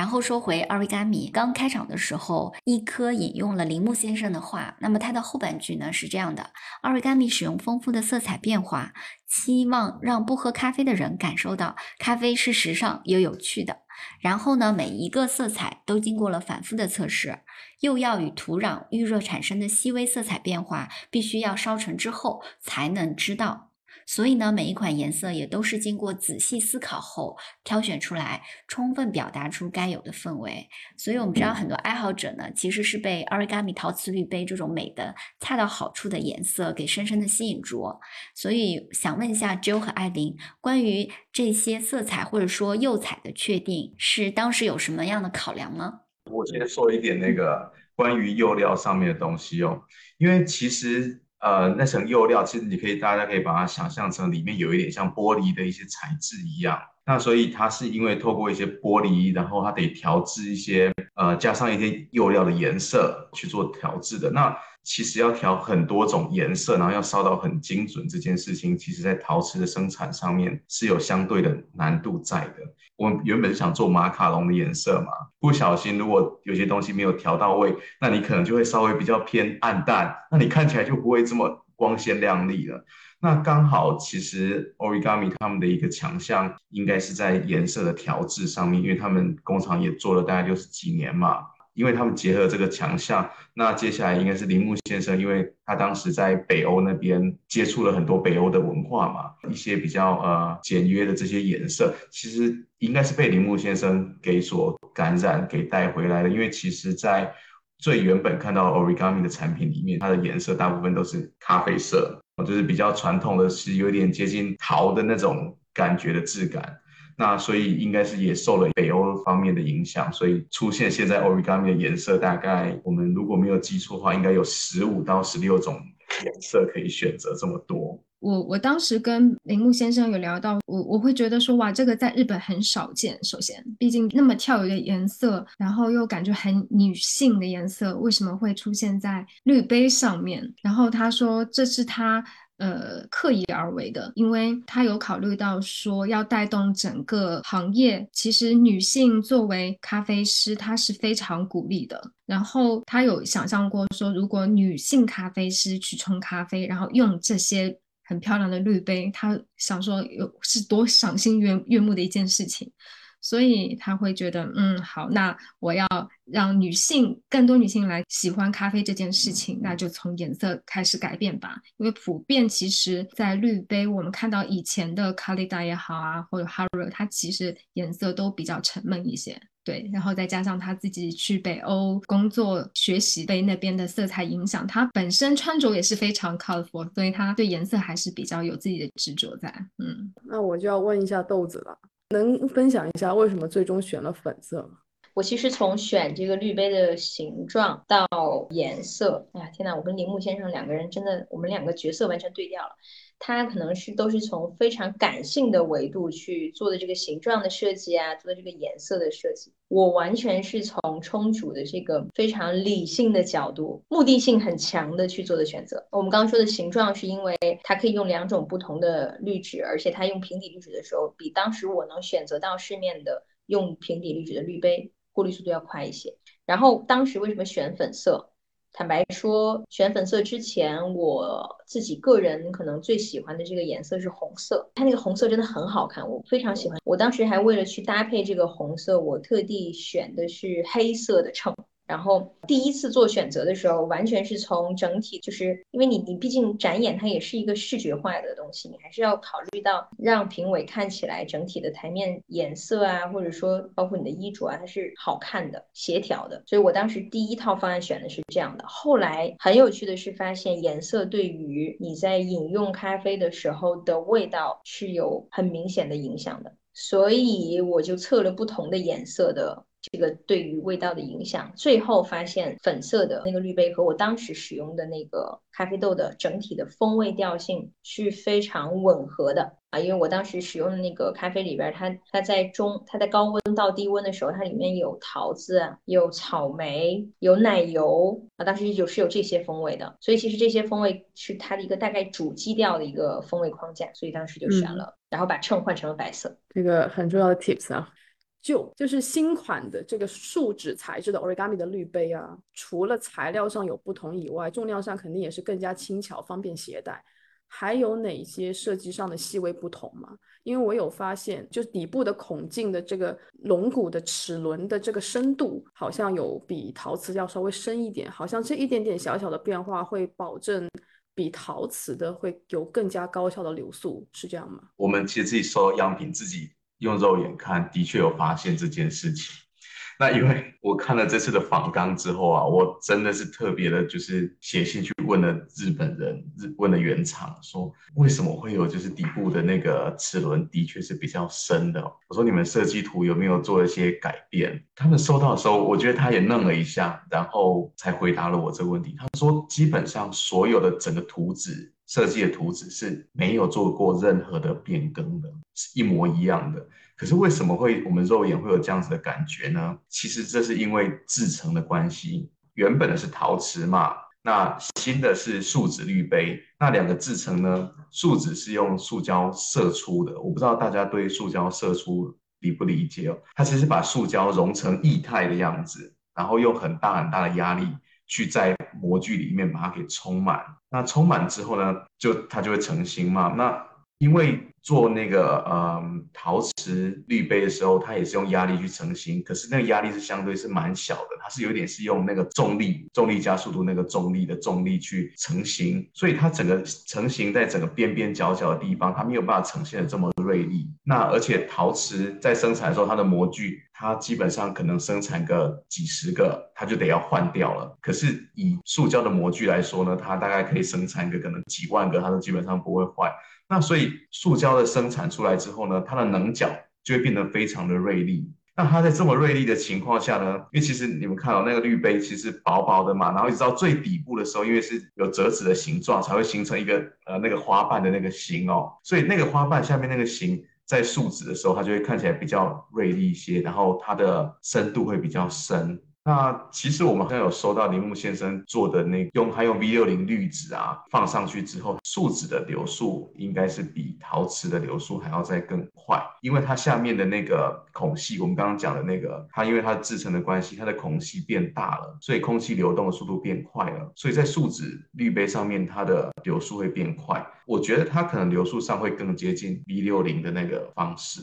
然后说回 Origami，刚开场的时候，一颗引用了铃木先生的话。那么它的后半句呢是这样的：Origami 使用丰富的色彩变化，期望让不喝咖啡的人感受到咖啡是时尚又有趣的。然后呢，每一个色彩都经过了反复的测试，又要与土壤遇热产生的细微色彩变化，必须要烧成之后才能知道。所以呢，每一款颜色也都是经过仔细思考后挑选出来，充分表达出该有的氛围。所以我们知道，很多爱好者呢，其实是被 Origami 陶瓷滤杯这种美的恰到好处的颜色给深深的吸引住。所以想问一下 Joe 和艾琳，关于这些色彩或者说釉彩的确定，是当时有什么样的考量吗？我先说一点那个关于釉料上面的东西哦，因为其实。呃那层釉料，其实你可以大家可以把它想象成里面有一点像玻璃的一些材质一样。那所以它是因为透过一些玻璃，然后它得调制一些呃加上一些釉料的颜色去做调制的。那其实要调很多种颜色，然后要烧到很精准，这件事情其实在陶瓷的生产上面是有相对的难度在的。我原本想做马卡龙的颜色嘛，不小心如果有些东西没有调到位，那你可能就会稍微比较偏暗淡，那你看起来就不会这么光鲜亮丽了。那刚好，其实 Origami 他们的一个强项应该是在颜色的调制上面，因为他们工厂也做了大概六十几年嘛。因为他们结合这个强项，那接下来应该是铃木先生，因为他当时在北欧那边接触了很多北欧的文化嘛，一些比较呃简约的这些颜色，其实应该是被铃木先生给所感染，给带回来的。因为其实，在最原本看到 Origami 的产品里面，它的颜色大部分都是咖啡色，就是比较传统的是有点接近陶的那种感觉的质感。那所以应该是也受了北欧方面的影响，所以出现现在 origami 的颜色，大概我们如果没有记错的话，应该有十五到十六种颜色可以选择，这么多。我我当时跟铃木先生有聊到，我我会觉得说，哇，这个在日本很少见。首先，毕竟那么跳跃的颜色，然后又感觉很女性的颜色，为什么会出现在滤杯上面？然后他说，这是他。呃，刻意而为的，因为他有考虑到说要带动整个行业。其实女性作为咖啡师，她是非常鼓励的。然后他有想象过说，如果女性咖啡师去冲咖啡，然后用这些很漂亮的滤杯，他想说有是多赏心悦悦目的一件事情。所以他会觉得，嗯，好，那我要让女性更多女性来喜欢咖啡这件事情，那就从颜色开始改变吧。因为普遍其实，在滤杯，我们看到以前的卡丽达也好啊，或者 Haro，它其实颜色都比较沉闷一些。对，然后再加上他自己去北欧工作学习，被那边的色彩影响，他本身穿着也是非常 colorful，所以他对颜色还是比较有自己的执着在。嗯，那我就要问一下豆子了。能分享一下为什么最终选了粉色吗？我其实从选这个滤杯的形状到颜色，哎呀天哪，我跟铃木先生两个人真的，我们两个角色完全对调了。它可能是都是从非常感性的维度去做的这个形状的设计啊，做的这个颜色的设计。我完全是从冲煮的这个非常理性的角度，目的性很强的去做的选择。我们刚刚说的形状，是因为它可以用两种不同的滤纸，而且它用平底滤纸的时候，比当时我能选择到市面的用平底滤纸的滤杯过滤速度要快一些。然后当时为什么选粉色？坦白说，选粉色之前，我自己个人可能最喜欢的这个颜色是红色。它那个红色真的很好看，我非常喜欢。我当时还为了去搭配这个红色，我特地选的是黑色的秤。然后第一次做选择的时候，完全是从整体，就是因为你你毕竟展演它也是一个视觉化的东西，你还是要考虑到让评委看起来整体的台面颜色啊，或者说包括你的衣着啊，它是好看的、协调的。所以我当时第一套方案选的是这样的。后来很有趣的是，发现颜色对于你在饮用咖啡的时候的味道是有很明显的影响的，所以我就测了不同的颜色的。这个对于味道的影响，最后发现粉色的那个滤杯和我当时使用的那个咖啡豆的整体的风味调性是非常吻合的啊，因为我当时使用的那个咖啡里边，它它在中它在高温到低温的时候，它里面有桃子、有草莓、有奶油啊，当时有是有这些风味的，所以其实这些风味是它的一个大概主基调的一个风味框架，所以当时就选了，然后把秤换成了白色，这个很重要的 tips 啊。就就是新款的这个树脂材质的 Origami 的滤杯啊，除了材料上有不同以外，重量上肯定也是更加轻巧、方便携带。还有哪些设计上的细微不同吗？因为我有发现，就是底部的孔径的这个龙骨的齿轮的这个深度，好像有比陶瓷要稍微深一点。好像这一点点小小的变化会保证比陶瓷的会有更加高效的流速，是这样吗？我们其实自己收样品自己。用肉眼看，的确有发现这件事情。那因为我看了这次的访纲之后啊，我真的是特别的，就是写信去问了日本人，日问了原厂，说为什么会有就是底部的那个齿轮的确是比较深的。我说你们设计图有没有做一些改变？他们收到的时候，我觉得他也愣了一下，然后才回答了我这个问题。他说基本上所有的整个图纸。设计的图纸是没有做过任何的变更的，是一模一样的。可是为什么会我们肉眼会有这样子的感觉呢？其实这是因为制成的关系。原本的是陶瓷嘛，那新的是树脂滤杯。那两个制成呢，树脂是用塑胶射出的。我不知道大家对塑胶射出理不理解哦？它其实把塑胶融成液态的样子，然后用很大很大的压力。去在模具里面把它给充满，那充满之后呢，就它就会成型嘛。那因为做那个呃陶瓷滤杯的时候，它也是用压力去成型，可是那个压力是相对是蛮小的，它是有点是用那个重力，重力加速度那个重力的重力去成型，所以它整个成型在整个边边角角的地方，它没有办法呈现的这么锐利。那而且陶瓷在生产的时候，它的模具它基本上可能生产个几十个，它就得要换掉了。可是以塑胶的模具来说呢，它大概可以生产个可能几万个，它都基本上不会坏。那所以塑胶它的生产出来之后呢，它的棱角就会变得非常的锐利。那它在这么锐利的情况下呢，因为其实你们看到那个滤杯其实薄薄的嘛，然后一直到最底部的时候，因为是有折纸的形状，才会形成一个呃那个花瓣的那个形哦。所以那个花瓣下面那个形在树脂的时候，它就会看起来比较锐利一些，然后它的深度会比较深。那其实我们好像有收到铃木先生做的那用，他用 V 六零滤纸啊放上去之后，树脂的流速应该是比陶瓷的流速还要再更快，因为它下面的那个孔隙，我们刚刚讲的那个，它因为它制成的关系，它的孔隙变大了，所以空气流动的速度变快了，所以在树脂滤杯上面，它的流速会变快。我觉得它可能流速上会更接近 V 六零的那个方式。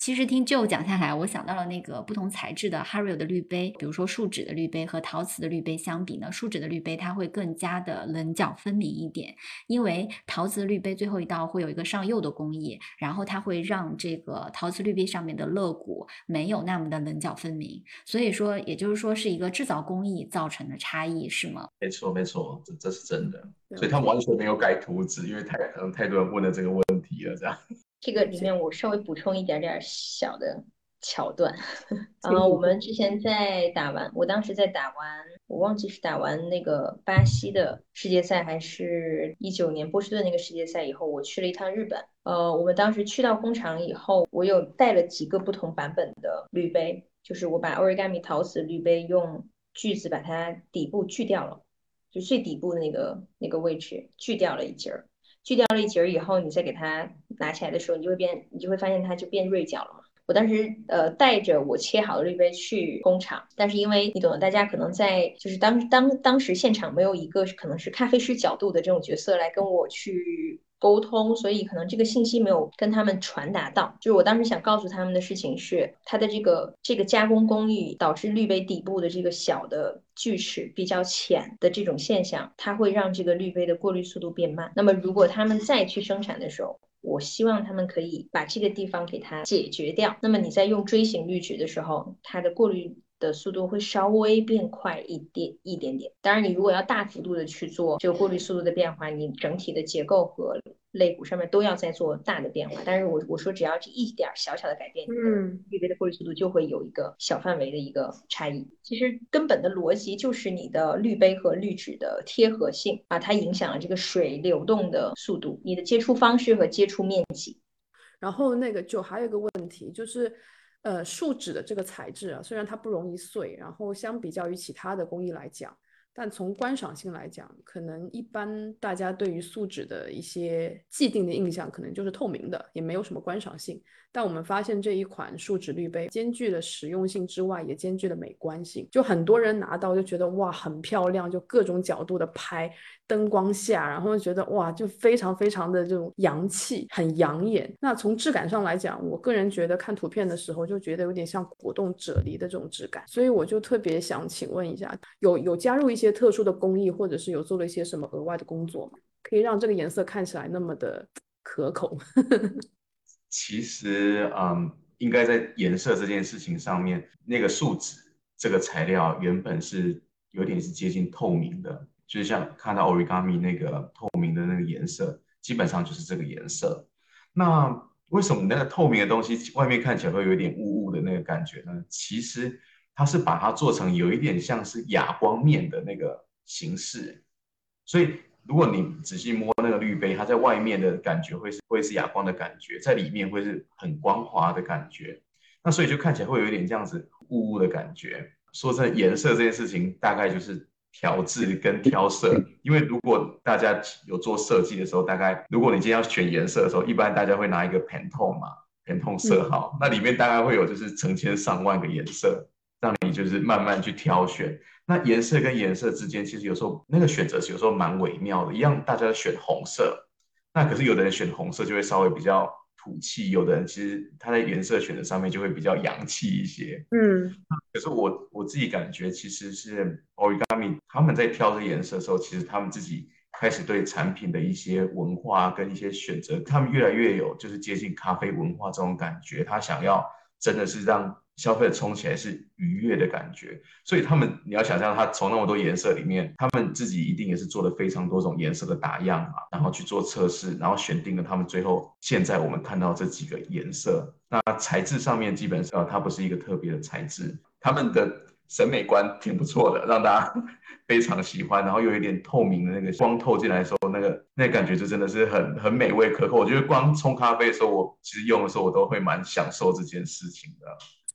其实听 Joe 讲下来，我想到了那个不同材质的 Hario 的滤杯，比如说树脂的滤杯和陶瓷的滤杯相比呢，树脂的滤杯它会更加的棱角分明一点，因为陶瓷的滤杯最后一道会有一个上釉的工艺，然后它会让这个陶瓷滤杯上面的肋骨没有那么的棱角分明，所以说也就是说是一个制造工艺造成的差异，是吗？没错，没错，这这是真的，所以他完全没有改图纸，因为太可能太多人问了这个问题了，这样。这个里面我稍微补充一点点小的桥段，呃，我们之前在打完，我当时在打完，我忘记是打完那个巴西的世界赛，还是一九年波士顿那个世界赛以后，我去了一趟日本。呃，我们当时去到工厂以后，我有带了几个不同版本的滤杯，就是我把 Origami 陶瓷滤杯用锯子把它底部锯掉了，就最底部的那个那个位置锯掉了一截儿。锯掉了一截儿以后，你再给它拿起来的时候，你就会变，你就会发现它就变锐角了嘛。我当时呃带着我切好的滤杯去工厂，但是因为你懂得，大家可能在就是当当当时现场没有一个可能是咖啡师角度的这种角色来跟我去。沟通，所以可能这个信息没有跟他们传达到。就是我当时想告诉他们的事情是，它的这个这个加工工艺导致滤杯底部的这个小的锯齿比较浅的这种现象，它会让这个滤杯的过滤速度变慢。那么如果他们再去生产的时候，我希望他们可以把这个地方给它解决掉。那么你在用锥形滤纸的时候，它的过滤。的速度会稍微变快一点一点点。当然，你如果要大幅度的去做这个过滤速度的变化，你整体的结构和肋骨上面都要再做大的变化。但是我我说只要这一点小小的改变，嗯，滤杯的过滤速度就会有一个小范围的一个差异。其实根本的逻辑就是你的滤杯和滤纸的贴合性啊，它影响了这个水流动的速度、你的接触方式和接触面积。然后那个就还有一个问题就是。呃，树脂的这个材质啊，虽然它不容易碎，然后相比较于其他的工艺来讲，但从观赏性来讲，可能一般大家对于树脂的一些既定的印象，可能就是透明的，也没有什么观赏性。但我们发现这一款树脂滤杯兼具了实用性之外，也兼具了美观性。就很多人拿到就觉得哇，很漂亮，就各种角度的拍，灯光下，然后觉得哇，就非常非常的这种洋气，很养眼。那从质感上来讲，我个人觉得看图片的时候就觉得有点像果冻啫喱的这种质感。所以我就特别想请问一下，有有加入一些特殊的工艺，或者是有做了一些什么额外的工作吗？可以让这个颜色看起来那么的 *tsk* 可口？*laughs* 其实，嗯，应该在颜色这件事情上面，那个树脂这个材料原本是有点是接近透明的，就像看到 origami 那个透明的那个颜色，基本上就是这个颜色。那为什么那个透明的东西外面看起来会有点雾雾的那个感觉呢？其实它是把它做成有一点像是哑光面的那个形式，所以如果你仔细摸那个滤杯，它在外面的感觉会是会是哑光的感觉，在里面会是很光滑的感觉。那所以就看起来会有一点这样子雾雾的感觉。说真的，颜色这件事情大概就是调制跟挑色。因为如果大家有做设计的时候，大概如果你今天要选颜色的时候，一般大家会拿一个 Pantone 嘛，Pantone 色号，那里面大概会有就是成千上万个颜色，让你就是慢慢去挑选。那颜色跟颜色之间，其实有时候那个选择是有时候蛮微妙的。一样，大家选红色，那可是有的人选红色就会稍微比较。土气，有的人其实他在颜色选择上面就会比较洋气一些。嗯，可是我我自己感觉，其实是 Origami 他们在挑这颜色的时候，其实他们自己开始对产品的一些文化跟一些选择，他们越来越有就是接近咖啡文化这种感觉。他想要真的是让。消费者冲起来是愉悦的感觉，所以他们你要想象，他从那么多颜色里面，他们自己一定也是做了非常多种颜色的打样嘛，然后去做测试，然后选定了他们最后现在我们看到这几个颜色。那材质上面基本上它不是一个特别的材质，他们的审美观挺不错的，让大家非常喜欢，然后又有一点透明的那个光透进来的时候，那个那感觉就真的是很很美味可口。我觉得光冲咖啡的时候，我其实用的时候我都会蛮享受这件事情的。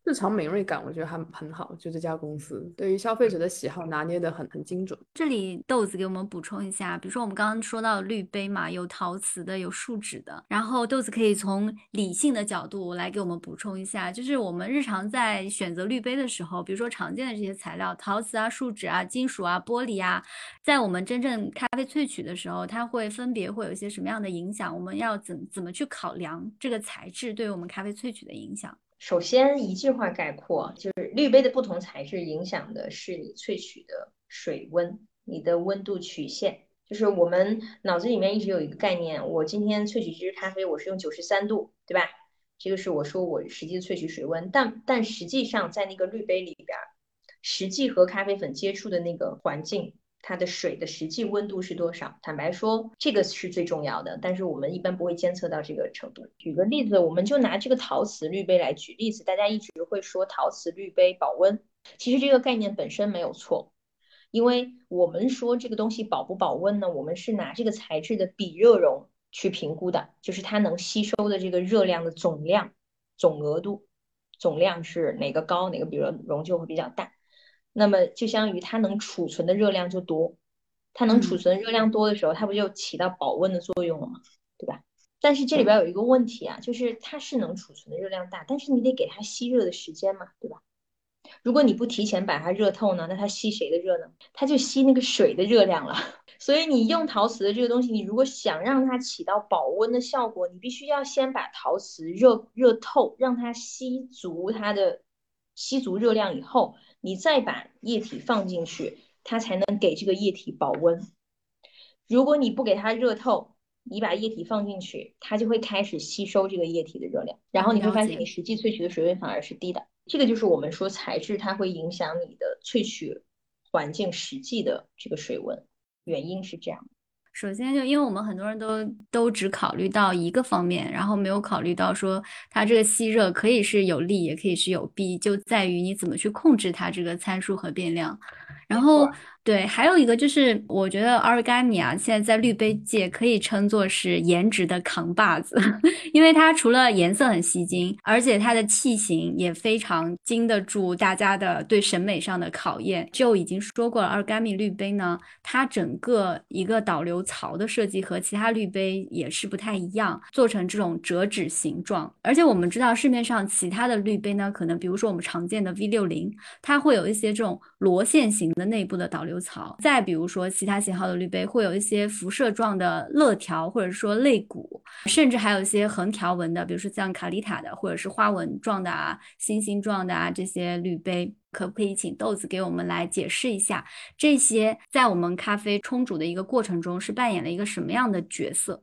市场敏锐感，我觉得还很好。就这家公司对于消费者的喜好拿捏的很很精准。这里豆子给我们补充一下，比如说我们刚刚说到滤杯嘛，有陶瓷的，有树脂的。然后豆子可以从理性的角度来给我们补充一下，就是我们日常在选择滤杯的时候，比如说常见的这些材料，陶瓷啊、树脂啊、金属啊、玻璃啊，在我们真正咖啡萃取的时候，它会分别会有一些什么样的影响？我们要怎怎么去考量这个材质对于我们咖啡萃取的影响？首先一句话概括，就是滤杯的不同材质影响的是你萃取的水温，你的温度曲线。就是我们脑子里面一直有一个概念，我今天萃取这支咖啡，我是用九十三度，对吧？这个是我说我实际萃取水温，但但实际上在那个滤杯里边，实际和咖啡粉接触的那个环境。它的水的实际温度是多少？坦白说，这个是最重要的，但是我们一般不会监测到这个程度。举个例子，我们就拿这个陶瓷滤杯来举例子，大家一直会说陶瓷滤杯保温，其实这个概念本身没有错，因为我们说这个东西保不保温呢？我们是拿这个材质的比热容去评估的，就是它能吸收的这个热量的总量、总额度，总量是哪个高，哪个比热容就会比较大。那么就相当于它能储存的热量就多，它能储存热量多的时候，它不就起到保温的作用了吗？对吧？但是这里边有一个问题啊，就是它是能储存的热量大，但是你得给它吸热的时间嘛，对吧？如果你不提前把它热透呢，那它吸谁的热呢？它就吸那个水的热量了。*laughs* 所以你用陶瓷的这个东西，你如果想让它起到保温的效果，你必须要先把陶瓷热热透，让它吸足它的吸足热量以后。你再把液体放进去，它才能给这个液体保温。如果你不给它热透，你把液体放进去，它就会开始吸收这个液体的热量，然后你会发现你实际萃取的水温反而是低的。这个就是我们说材质它会影响你的萃取环境实际的这个水温，原因是这样。首先，就因为我们很多人都都只考虑到一个方面，然后没有考虑到说它这个吸热可以是有利，也可以是有弊，就在于你怎么去控制它这个参数和变量，然后。对，还有一个就是，我觉得 Origami 啊，现在在滤杯界可以称作是颜值的扛把子，*laughs* 因为它除了颜色很吸睛，而且它的器型也非常经得住大家的对审美上的考验。就已经说过了，Origami 滤杯呢，它整个一个导流槽的设计和其他滤杯也是不太一样，做成这种折纸形状。而且我们知道市面上其他的滤杯呢，可能比如说我们常见的 V 六零，它会有一些这种螺线型的内部的导流。槽，再比如说其他型号的滤杯会有一些辐射状的勒条，或者说肋骨，甚至还有一些横条纹的，比如说像卡丽塔的，或者是花纹状的啊、星星状的啊这些滤杯，可不可以请豆子给我们来解释一下，这些在我们咖啡冲煮的一个过程中是扮演了一个什么样的角色？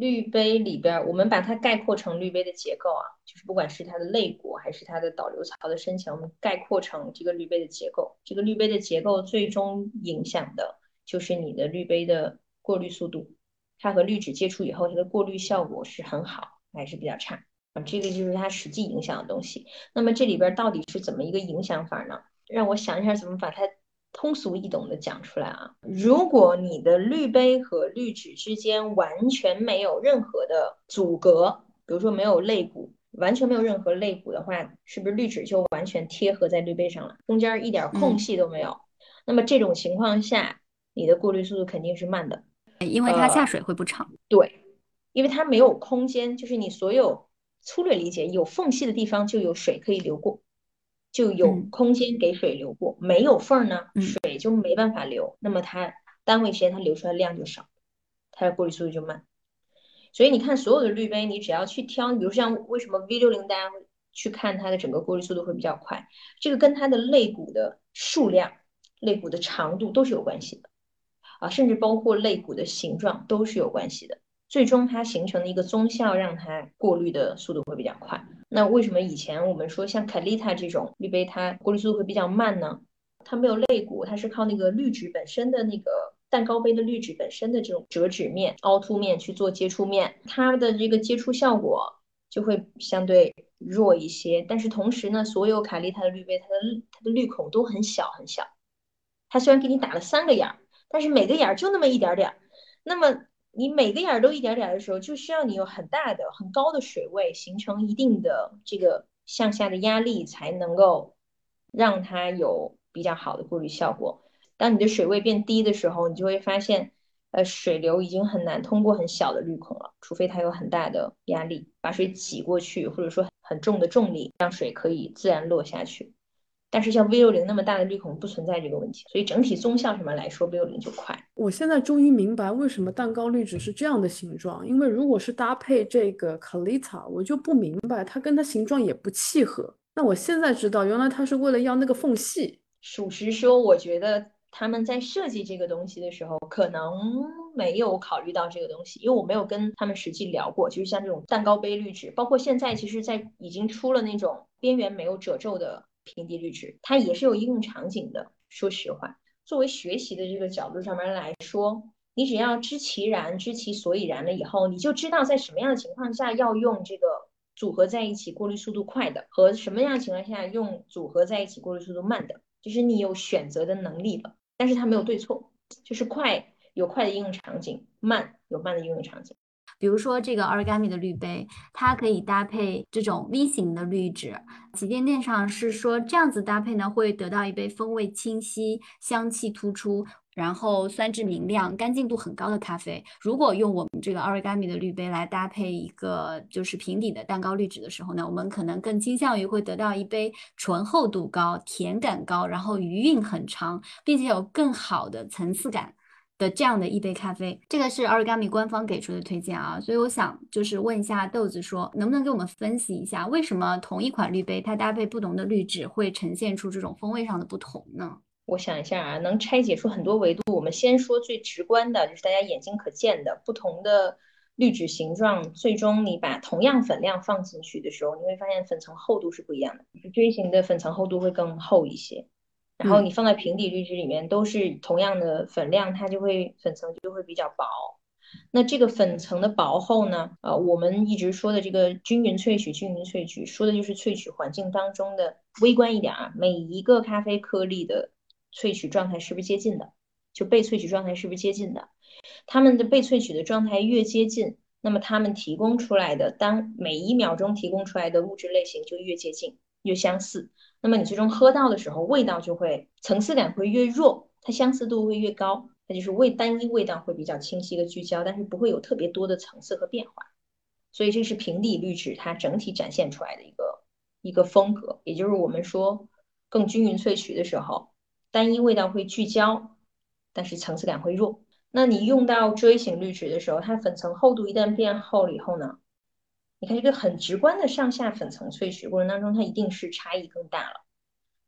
滤杯里边，我们把它概括成滤杯的结构啊，就是不管是它的肋骨还是它的导流槽的深浅，我们概括成这个滤杯的结构。这个滤杯的结构最终影响的就是你的滤杯的过滤速度，它和滤纸接触以后，它的过滤效果是很好还是比较差啊？这个就是它实际影响的东西。那么这里边到底是怎么一个影响法呢？让我想一下怎么把它。通俗易懂的讲出来啊！如果你的滤杯和滤纸之间完全没有任何的阻隔，比如说没有肋骨，完全没有任何肋骨的话，是不是滤纸就完全贴合在滤杯上了，中间一点空隙都没有？那么这种情况下，你的过滤速度肯定是慢的，因为它下水会不畅。对，因为它没有空间，就是你所有粗略理解，有缝隙的地方就有水可以流过。就有空间给水流过，没有缝儿呢，水就没办法流。那么它单位时间它流出来量就少，它的过滤速度就慢。所以你看所有的滤杯，你只要去挑，比如像为什么 V 六零大家去看它的整个过滤速度会比较快，这个跟它的肋骨的数量、肋骨的长度都是有关系的啊，甚至包括肋骨的形状都是有关系的。最终它形成的一个综效，让它过滤的速度会比较快。那为什么以前我们说像凯丽塔这种滤杯，它过滤速度会比较慢呢？它没有肋骨，它是靠那个滤纸本身的那个蛋糕杯的滤纸本身的这种折纸面、凹凸面去做接触面，它的这个接触效果就会相对弱一些。但是同时呢，所有卡丽塔的滤杯，它的它的滤孔都很小很小。它虽然给你打了三个眼儿，但是每个眼儿就那么一点点儿。那么你每个眼儿都一点点的时候，就需要你有很大的、很高的水位，形成一定的这个向下的压力，才能够让它有比较好的过滤效果。当你的水位变低的时候，你就会发现，呃，水流已经很难通过很小的滤孔了，除非它有很大的压力把水挤过去，或者说很重的重力让水可以自然落下去。但是像 V 六零那么大的滤孔不存在这个问题，所以整体纵向什么来说，V 六零就快。我现在终于明白为什么蛋糕滤纸是这样的形状，因为如果是搭配这个 Kalita，我就不明白它跟它形状也不契合。那我现在知道，原来它是为了要那个缝隙。属实说，我觉得他们在设计这个东西的时候，可能没有考虑到这个东西，因为我没有跟他们实际聊过。就是像这种蛋糕杯滤纸，包括现在其实，在已经出了那种边缘没有褶皱的。平底滤纸，它也是有应用场景的。说实话，作为学习的这个角度上面来说，你只要知其然，知其所以然了以后，你就知道在什么样的情况下要用这个组合在一起过滤速度快的，和什么样的情况下用组合在一起过滤速度慢的，就是你有选择的能力了。但是它没有对错，就是快有快的应用场景，慢有慢的应用场景。比如说这个 Origami 的滤杯，它可以搭配这种 V 型的滤纸。旗舰店上是说这样子搭配呢，会得到一杯风味清晰、香气突出，然后酸质明亮、干净度很高的咖啡。如果用我们这个 Origami 的滤杯来搭配一个就是平底的蛋糕滤纸的时候呢，我们可能更倾向于会得到一杯醇厚度高、甜感高，然后余韵很长，并且有更好的层次感。的这样的一杯咖啡，这个是 Origami 官方给出的推荐啊，所以我想就是问一下豆子说，能不能给我们分析一下，为什么同一款滤杯它搭配不同的滤纸会呈现出这种风味上的不同呢？我想一下啊，能拆解出很多维度。我们先说最直观的，就是大家眼睛可见的不同的滤纸形状，最终你把同样粉量放进去的时候，你会发现粉层厚度是不一样的，锥形的粉层厚度会更厚一些。然后你放在平底滤纸里面都是同样的粉量，它就会粉层就会比较薄。那这个粉层的薄厚呢？呃，我们一直说的这个均匀萃取，均匀萃取说的就是萃取环境当中的微观一点啊，每一个咖啡颗粒的萃取状态是不是接近的？就被萃取状态是不是接近的？它们的被萃取的状态越接近，那么它们提供出来的当每一秒钟提供出来的物质类型就越接近，越相似。那么你最终喝到的时候，味道就会层次感会越弱，它相似度会越高，它就是味单一味道会比较清晰的聚焦，但是不会有特别多的层次和变化。所以这是平底滤纸它整体展现出来的一个一个风格，也就是我们说更均匀萃取的时候，单一味道会聚焦，但是层次感会弱。那你用到锥形滤纸的时候，它粉层厚度一旦变厚了以后呢？你看一个很直观的上下粉层萃取过程当中，它一定是差异更大了。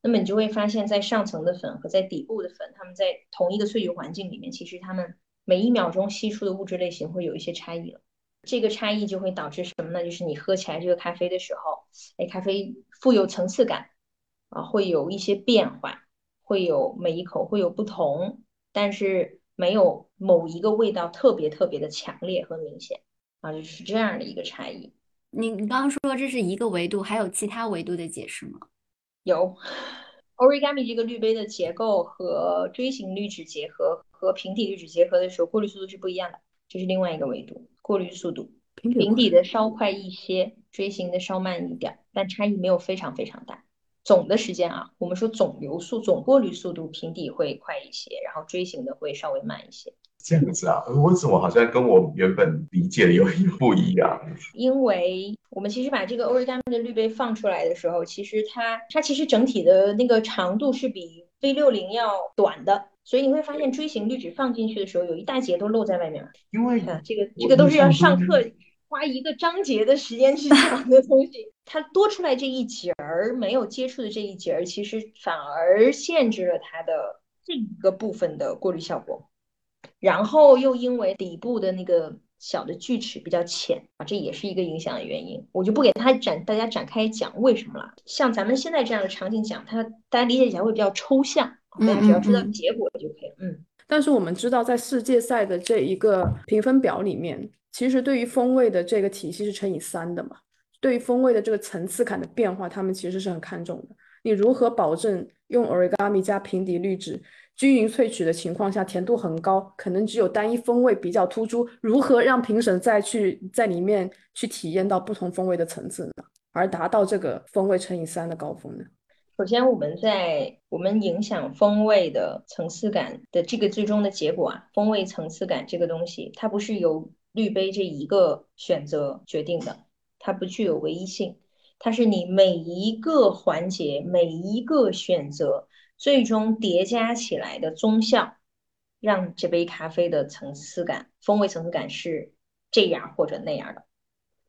那么你就会发现，在上层的粉和在底部的粉，它们在同一个萃取环境里面，其实它们每一秒钟吸出的物质类型会有一些差异了。这个差异就会导致什么呢？就是你喝起来这个咖啡的时候，哎，咖啡富有层次感啊，会有一些变化，会有每一口会有不同，但是没有某一个味道特别特别的强烈和明显啊，就是这样的一个差异。你你刚刚说这是一个维度，还有其他维度的解释吗？有，origami 这个滤杯的结构和锥形滤纸结合和平底滤纸结合的时候，过滤速度是不一样的，这是另外一个维度，过滤速度。平底的稍快一些，锥形的稍慢一点，但差异没有非常非常大。总的时间啊，我们说总流速、总过滤速度，平底会快一些，然后锥形的会稍微慢一些。这样子啊，我怎么好像跟我原本理解的有点 *laughs* 不一样？因为我们其实把这个 origami 的滤杯放出来的时候，其实它它其实整体的那个长度是比 V 六零要短的，所以你会发现锥形滤纸放进去的时候，有一大截都露在外面。因为看这个这个都是要上课花一个章节的时间去讲的东西，*laughs* 它多出来这一节儿没有接触的这一节儿，其实反而限制了它的这一个部分的过滤效果。然后又因为底部的那个小的锯齿比较浅啊，这也是一个影响的原因。我就不给他展大家展开讲为什么了。像咱们现在这样的场景讲，它大家理解起来会比较抽象，大家只要知道结果就可以了。嗯。但是我们知道，在世界赛的这一个评分表里面，其实对于风味的这个体系是乘以三的嘛。对于风味的这个层次感的变化，他们其实是很看重的。你如何保证用 origami 加平底滤纸？均匀萃取的情况下，甜度很高，可能只有单一风味比较突出。如何让评审再去在里面去体验到不同风味的层次呢？而达到这个风味乘以三的高峰呢？首先，我们在我们影响风味的层次感的这个最终的结果啊，风味层次感这个东西，它不是由滤杯这一个选择决定的，它不具有唯一性，它是你每一个环节每一个选择。最终叠加起来的综效，让这杯咖啡的层次感、风味层次感是这样或者那样的。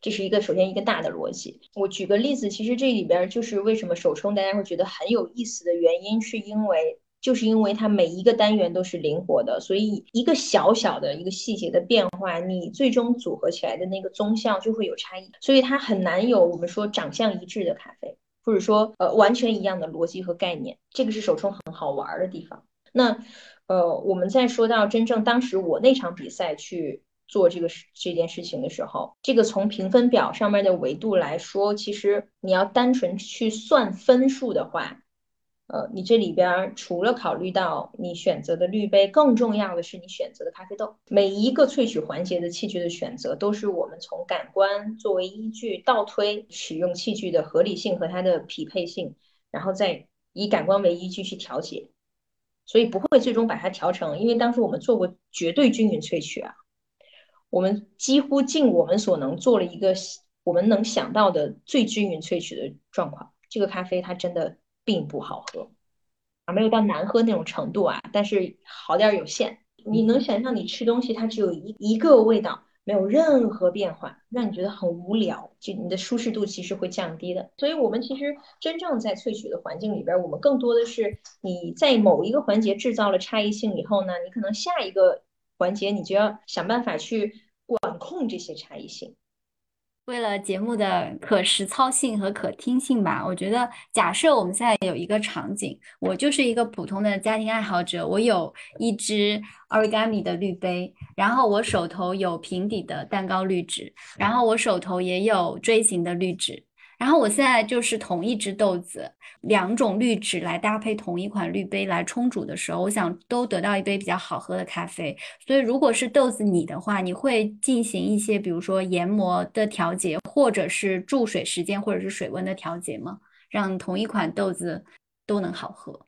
这是一个首先一个大的逻辑。我举个例子，其实这里边就是为什么手冲大家会觉得很有意思的原因，是因为就是因为它每一个单元都是灵活的，所以一个小小的一个细节的变化，你最终组合起来的那个综效就会有差异，所以它很难有我们说长相一致的咖啡。或者说，呃，完全一样的逻辑和概念，这个是手冲很好玩的地方。那，呃，我们在说到真正当时我那场比赛去做这个事这件事情的时候，这个从评分表上面的维度来说，其实你要单纯去算分数的话。呃，你这里边除了考虑到你选择的滤杯，更重要的是你选择的咖啡豆。每一个萃取环节的器具的选择，都是我们从感官作为依据倒推使用器具的合理性和它的匹配性，然后再以感官为依据去调节。所以不会最终把它调成，因为当时我们做过绝对均匀萃取啊，我们几乎尽我们所能做了一个我们能想到的最均匀萃取的状况。这个咖啡它真的。并不好喝啊，没有到难喝那种程度啊，但是好点有限。你能想象你吃东西它只有一一个味道，没有任何变化，让你觉得很无聊，就你的舒适度其实会降低的。所以，我们其实真正在萃取的环境里边，我们更多的是你在某一个环节制造了差异性以后呢，你可能下一个环节你就要想办法去管控这些差异性。为了节目的可实操性和可听性吧，我觉得假设我们现在有一个场景，我就是一个普通的家庭爱好者，我有一只 origami 的滤杯，然后我手头有平底的蛋糕滤纸，然后我手头也有锥形的滤纸。然后我现在就是同一只豆子，两种滤纸来搭配同一款滤杯来冲煮的时候，我想都得到一杯比较好喝的咖啡。所以如果是豆子你的话，你会进行一些比如说研磨的调节，或者是注水时间或者是水温的调节吗？让同一款豆子都能好喝？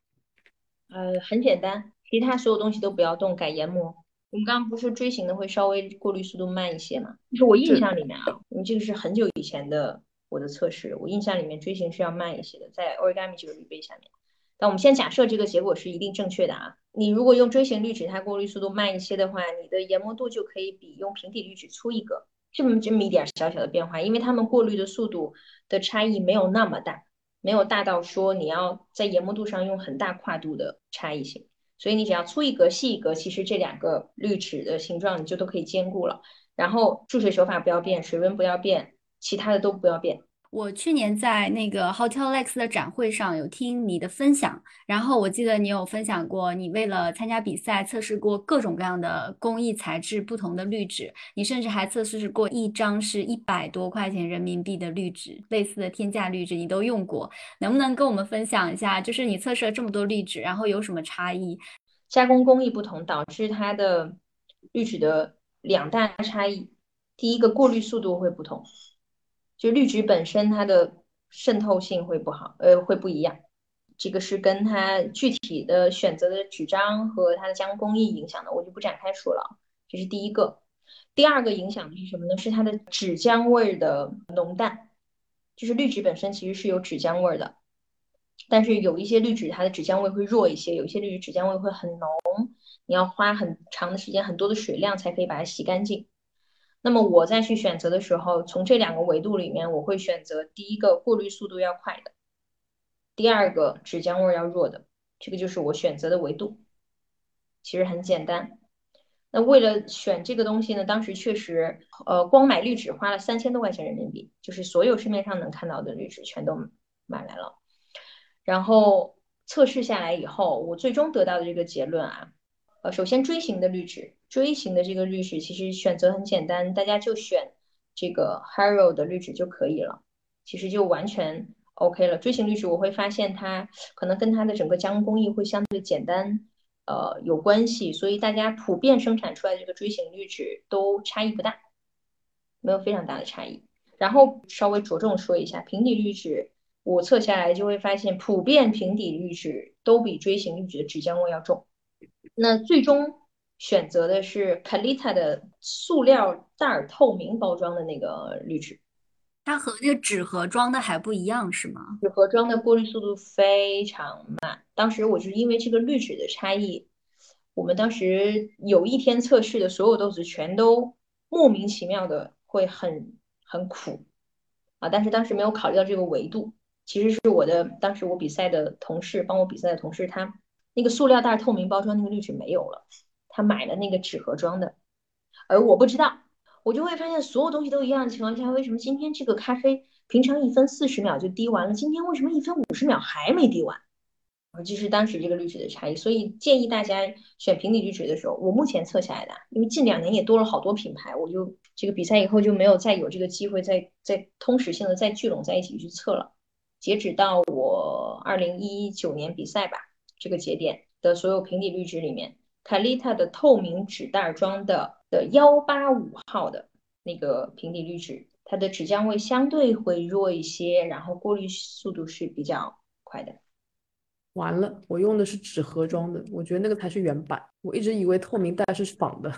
呃，很简单，其他所有东西都不要动，改研磨。我们刚刚不是说锥形的会稍微过滤速度慢一些嘛？就是我印象里面啊，因为这个是很久以前的。我的测试，我印象里面锥形是要慢一些的，在 origami 这个滤杯下面。但我们先假设这个结果是一定正确的啊。你如果用锥形滤纸，它过滤速度慢一些的话，你的研磨度就可以比用平底滤纸粗一个，这么这么一点小小的变化，因为它们过滤的速度的差异没有那么大，没有大到说你要在研磨度上用很大跨度的差异性。所以你只要粗一格、细一格，其实这两个滤纸的形状你就都可以兼顾了。然后注水手法不要变，水温不要变，其他的都不要变。我去年在那个 Hotel Lex 的展会上有听你的分享，然后我记得你有分享过，你为了参加比赛测试过各种各样的工艺材质、不同的滤纸，你甚至还测试过一张是一百多块钱人民币的滤纸，类似的天价滤纸你都用过，能不能跟我们分享一下？就是你测试了这么多滤纸，然后有什么差异？加工工艺不同导致它的滤纸的两大差异，第一个过滤速度会不同。就滤纸本身，它的渗透性会不好，呃，会不一样。这个是跟它具体的选择的纸张和它的加工工艺影响的，我就不展开说了。这是第一个。第二个影响的是什么呢？是它的纸浆味的浓淡。就是滤纸本身其实是有纸浆味的，但是有一些滤纸它的纸浆味会弱一些，有一些滤纸纸浆味会很浓，你要花很长的时间、很多的水量才可以把它洗干净。那么我再去选择的时候，从这两个维度里面，我会选择第一个过滤速度要快的，第二个纸浆味要弱的，这个就是我选择的维度。其实很简单。那为了选这个东西呢，当时确实，呃，光买滤纸花了三千多块钱人民币，就是所有市面上能看到的滤纸全都买来了。然后测试下来以后，我最终得到的这个结论啊，呃，首先锥形的滤纸。锥形的这个滤纸其实选择很简单，大家就选这个 Haro 的滤纸就可以了，其实就完全 OK 了。锥形滤纸我会发现它可能跟它的整个加工工艺会相对简单，呃有关系，所以大家普遍生产出来的这个锥形滤纸都差异不大，没有非常大的差异。然后稍微着重说一下平底滤纸，我测下来就会发现，普遍平底滤纸都比锥形滤纸的纸浆味要重。那最终。选择的是 Kalita 的塑料袋透明包装的那个滤纸，它和那个纸盒装的还不一样是吗？纸盒装的过滤速度非常慢。当时我就是因为这个滤纸的差异，我们当时有一天测试的所有豆子全都莫名其妙的会很很苦啊！但是当时没有考虑到这个维度，其实是我的当时我比赛的同事帮我比赛的同事，他那个塑料袋透明包装那个滤纸没有了。他买了那个纸盒装的，而我不知道，我就会发现所有东西都一样的情况下，为什么今天这个咖啡平常一分四十秒就滴完了，今天为什么一分五十秒还没滴完？啊，就是当时这个滤纸的差异。所以建议大家选平底滤纸的时候，我目前测下来的，因为近两年也多了好多品牌，我就这个比赛以后就没有再有这个机会再再通识性的再聚拢在一起去测了。截止到我二零一九年比赛吧这个节点的所有平底滤纸里面。卡丽塔的透明纸袋装的的幺八五号的那个平底滤纸，它的纸浆味相对会弱一些，然后过滤速度是比较快的。完了，我用的是纸盒装的，我觉得那个才是原版，我一直以为透明袋是仿的。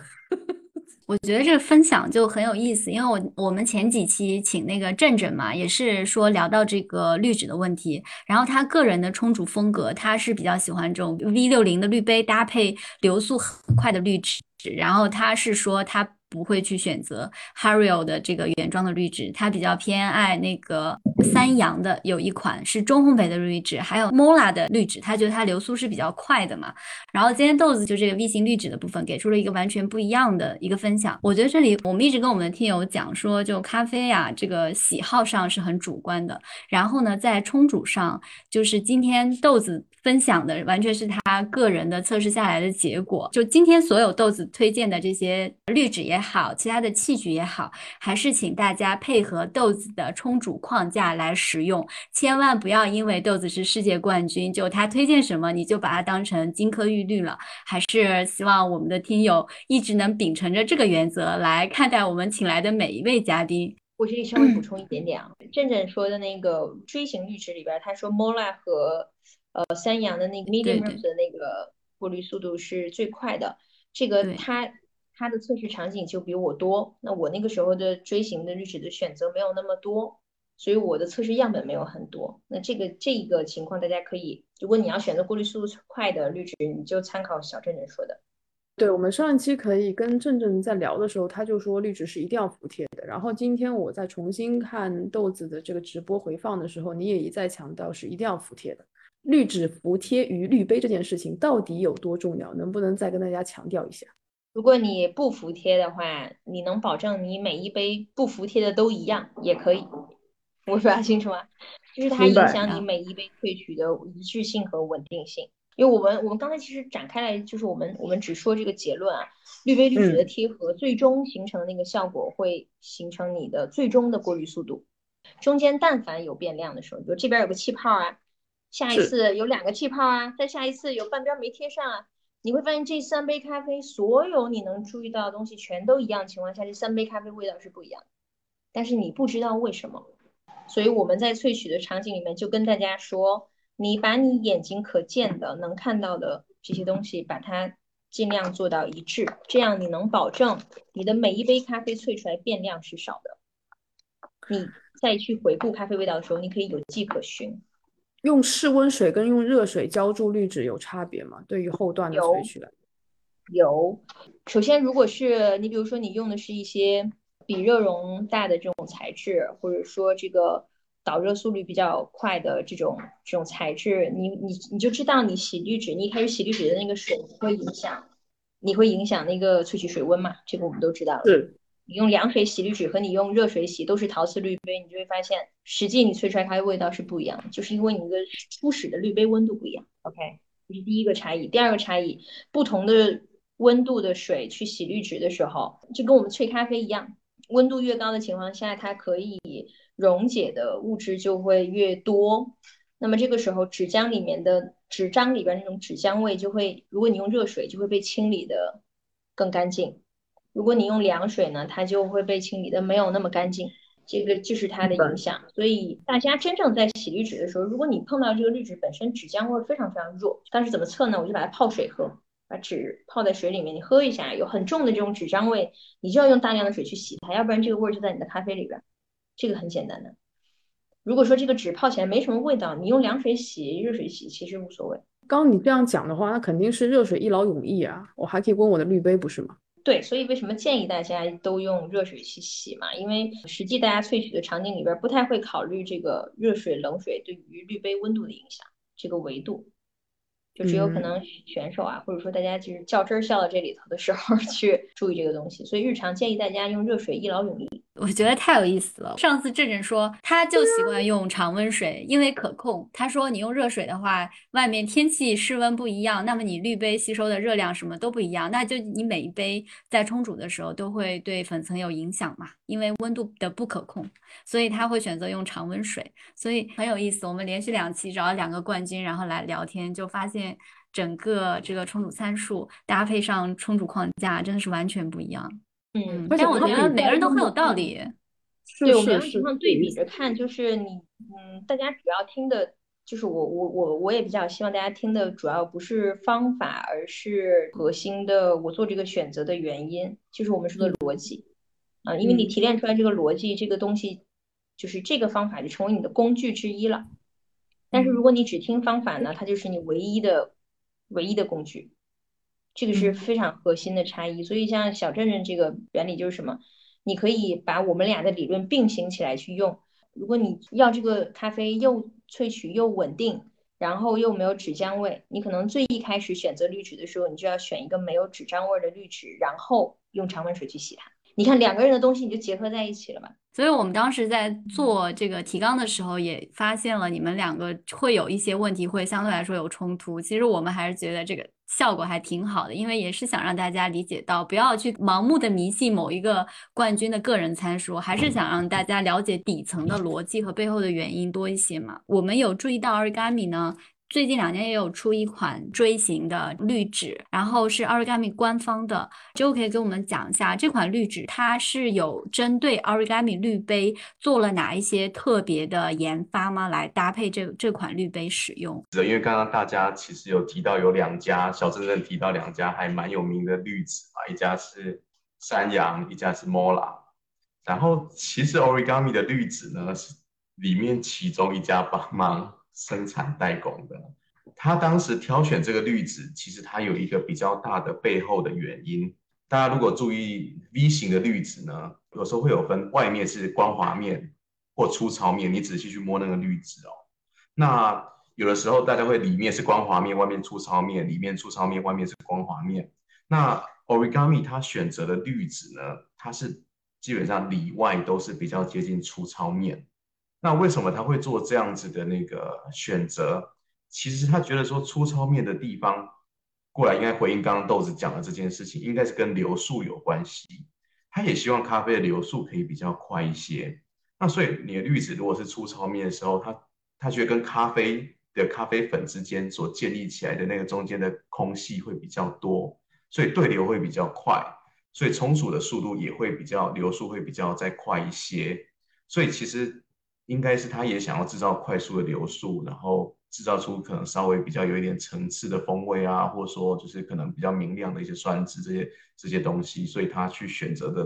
我觉得这个分享就很有意思，因为我我们前几期请那个振振嘛，也是说聊到这个滤纸的问题，然后他个人的冲煮风格，他是比较喜欢这种 V 六零的滤杯搭配流速很快的滤纸，然后他是说他。不会去选择 Hario 的这个原装的滤纸，他比较偏爱那个三洋的有一款是中烘焙的滤纸，还有 Mola 的滤纸，他觉得它流速是比较快的嘛。然后今天豆子就这个 V 型滤纸的部分给出了一个完全不一样的一个分享。我觉得这里我们一直跟我们的听友讲说，就咖啡呀这个喜好上是很主观的，然后呢在冲煮上，就是今天豆子。分享的完全是他个人的测试下来的结果。就今天所有豆子推荐的这些滤纸也好，其他的器具也好，还是请大家配合豆子的冲煮框架来使用，千万不要因为豆子是世界冠军，就他推荐什么你就把它当成金科玉律了。还是希望我们的听友一直能秉承着这个原则来看待我们请来的每一位嘉宾。我这里稍微补充一点点啊，振振说的那个锥形滤纸里边，他说 Mola 和呃，三洋的那个 medium 的那个过滤速度是最快的。这个它它的测试场景就比我多。那我那个时候的锥形的滤纸的选择没有那么多，所以我的测试样本没有很多。那这个这一个情况，大家可以，如果你要选择过滤速度快的滤纸，你就参考小郑郑说的。对，我们上一期可以跟郑郑在聊的时候，他就说滤纸是一定要服帖的。然后今天我在重新看豆子的这个直播回放的时候，你也一再强调是一定要服帖的。滤纸服帖于滤杯这件事情到底有多重要？能不能再跟大家强调一下？如果你不服帖的话，你能保证你每一杯不服帖的都一样，也可以。我说清楚吗？就是它影响你每一杯萃取的一致性和稳定性。因为我们我们刚才其实展开来，就是我们我们只说这个结论啊，滤杯滤纸的贴合最终形成的那个效果会形成你的最终的过滤速度。中间但凡有变量的时候，比如这边有个气泡啊，下一次有两个气泡啊，再下一次有半边没贴上啊，你会发现这三杯咖啡所有你能注意到的东西全都一样情况下，这三杯咖啡味道是不一样的，但是你不知道为什么。所以我们在萃取的场景里面就跟大家说，你把你眼睛可见的、能看到的这些东西，把它尽量做到一致，这样你能保证你的每一杯咖啡萃出来变量是少的。你再去回顾咖啡味道的时候，你可以有迹可循。用室温水跟用热水浇筑滤纸有差别吗？对于后段的萃取来，有。首先，如果是你，比如说你用的是一些。比热容大的这种材质，或者说这个导热速率比较快的这种这种材质，你你你就知道你洗滤纸，你一开始洗滤纸的那个水会影响，你会影响那个萃取水温嘛？这个我们都知道了。是。你用凉水洗滤纸和你用热水洗都是陶瓷滤杯，你就会发现实际你萃出来咖啡味道是不一样的，就是因为你的初始的滤杯温度不一样。OK，这是第一个差异。第二个差异，不同的温度的水去洗滤纸的时候，就跟我们萃咖啡一样。温度越高的情况下，它可以溶解的物质就会越多。那么这个时候，纸浆里面的纸张里边那种纸浆味就会，如果你用热水，就会被清理的更干净；如果你用凉水呢，它就会被清理的没有那么干净。这个就是它的影响。所以大家真正在洗滤纸的时候，如果你碰到这个滤纸本身纸浆味非常非常弱，但是怎么测呢？我就把它泡水喝。把纸泡在水里面，你喝一下，有很重的这种纸张味，你就要用大量的水去洗它，要不然这个味儿就在你的咖啡里边。这个很简单的。如果说这个纸泡起来没什么味道，你用凉水洗、热水洗其实无所谓。刚你这样讲的话，那肯定是热水一劳永逸啊，我还可以问我的滤杯，不是吗？对，所以为什么建议大家都用热水去洗嘛？因为实际大家萃取的场景里边不太会考虑这个热水、冷水对于滤杯温度的影响这个维度。就只有可能选手啊，或者说大家就是较真儿笑到这里头的时候 *laughs* 去注意这个东西，所以日常建议大家用热水一劳永逸。我觉得太有意思了。上次郑郑说他就习惯用常温水，因为可控。他说你用热水的话，外面天气室温不一样，那么你滤杯吸收的热量什么都不一样，那就你每一杯在冲煮的时候都会对粉层有影响嘛，因为温度的不可控，所以他会选择用常温水。所以很有意思，我们连续两期找了两个冠军，然后来聊天，就发现整个这个冲煮参数搭配上冲煮框架真的是完全不一样。嗯，但我觉得每个人都很有道理。对，我们两个情况对比着看，就是你，嗯，大家主要听的，就是我，我，我，我也比较希望大家听的主要不是方法，而是核心的我做这个选择的原因，就是我们说的逻辑啊，因为你提炼出来这个逻辑，这个东西，就是这个方法就成为你的工具之一了。但是如果你只听方法呢，它就是你唯一的、唯一的工具。这个是非常核心的差异，所以像小镇镇这个原理就是什么？你可以把我们俩的理论并行起来去用。如果你要这个咖啡又萃取又稳定，然后又没有纸浆味，你可能最一开始选择滤纸的时候，你就要选一个没有纸浆味的滤纸，然后用常温水去洗它。你看两个人的东西你就结合在一起了嘛。所以我们当时在做这个提纲的时候，也发现了你们两个会有一些问题，会相对来说有冲突。其实我们还是觉得这个效果还挺好的，因为也是想让大家理解到，不要去盲目的迷信某一个冠军的个人参数，还是想让大家了解底层的逻辑和背后的原因多一些嘛。我们有注意到 Origami 呢。最近两年也有出一款锥形的滤纸，然后是 Origami 官方的，就可以给我们讲一下这款滤纸，它是有针对 Origami 滤杯做了哪一些特别的研发吗？来搭配这这款滤杯使用？因为刚刚大家其实有提到有两家，小郑郑提到两家还蛮有名的滤纸嘛，一家是山羊，一家是 Mola。然后其实 Origami 的滤纸呢是里面其中一家帮忙。生产代工的，他当时挑选这个滤纸，其实它有一个比较大的背后的原因。大家如果注意 V 型的滤纸呢，有时候会有分外面是光滑面或粗糙面，你仔细去摸那个滤纸哦。那有的时候大家会里面是光滑面，外面粗糙面，里面粗糙面，外面是光滑面。那 Origami 它选择的滤纸呢，它是基本上里外都是比较接近粗糙面。那为什么他会做这样子的那个选择？其实他觉得说粗糙面的地方过来应该回应刚刚豆子讲的这件事情，应该是跟流速有关系。他也希望咖啡的流速可以比较快一些。那所以你的滤纸如果是粗糙面的时候，他他觉得跟咖啡的咖啡粉之间所建立起来的那个中间的空隙会比较多，所以对流会比较快，所以冲煮的速度也会比较流速会比较再快一些。所以其实应该是他也想要制造快速的流速，然后。制造出可能稍微比较有一点层次的风味啊，或者说就是可能比较明亮的一些酸质这些这些东西，所以他去选择的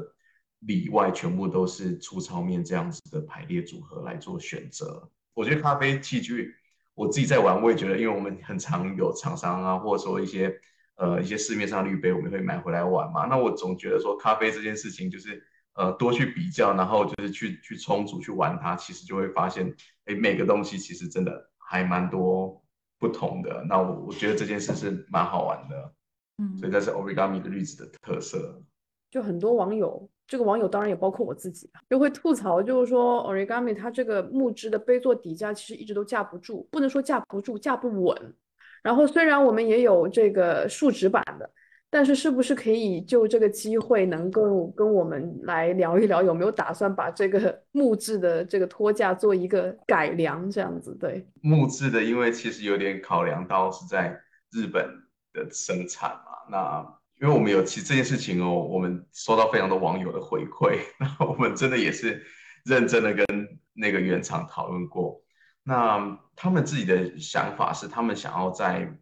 里外全部都是粗糙面这样子的排列组合来做选择。我觉得咖啡器具我自己在玩，我也觉得，因为我们很常有厂商啊，或者说一些呃一些市面上滤杯，我们会买回来玩嘛。那我总觉得说咖啡这件事情就是呃多去比较，然后就是去去充足去玩它，其实就会发现，哎，每个东西其实真的。还蛮多不同的，那我我觉得这件事是蛮好玩的，嗯，所以这是 Origami 的例子的特色。就很多网友，这个网友当然也包括我自己，就会吐槽，就是说 Origami 它这个木质的杯座底架其实一直都架不住，不能说架不住，架不稳。然后虽然我们也有这个树脂版的。但是，是不是可以就这个机会，能够跟我们来聊一聊，有没有打算把这个木质的这个托架做一个改良？这样子，对木质的，因为其实有点考量到是在日本的生产嘛。那因为我们有其实这件事情哦，我们收到非常多网友的回馈，*laughs* 那我们真的也是认真的跟那个原厂讨论过。那他们自己的想法是，他们想要在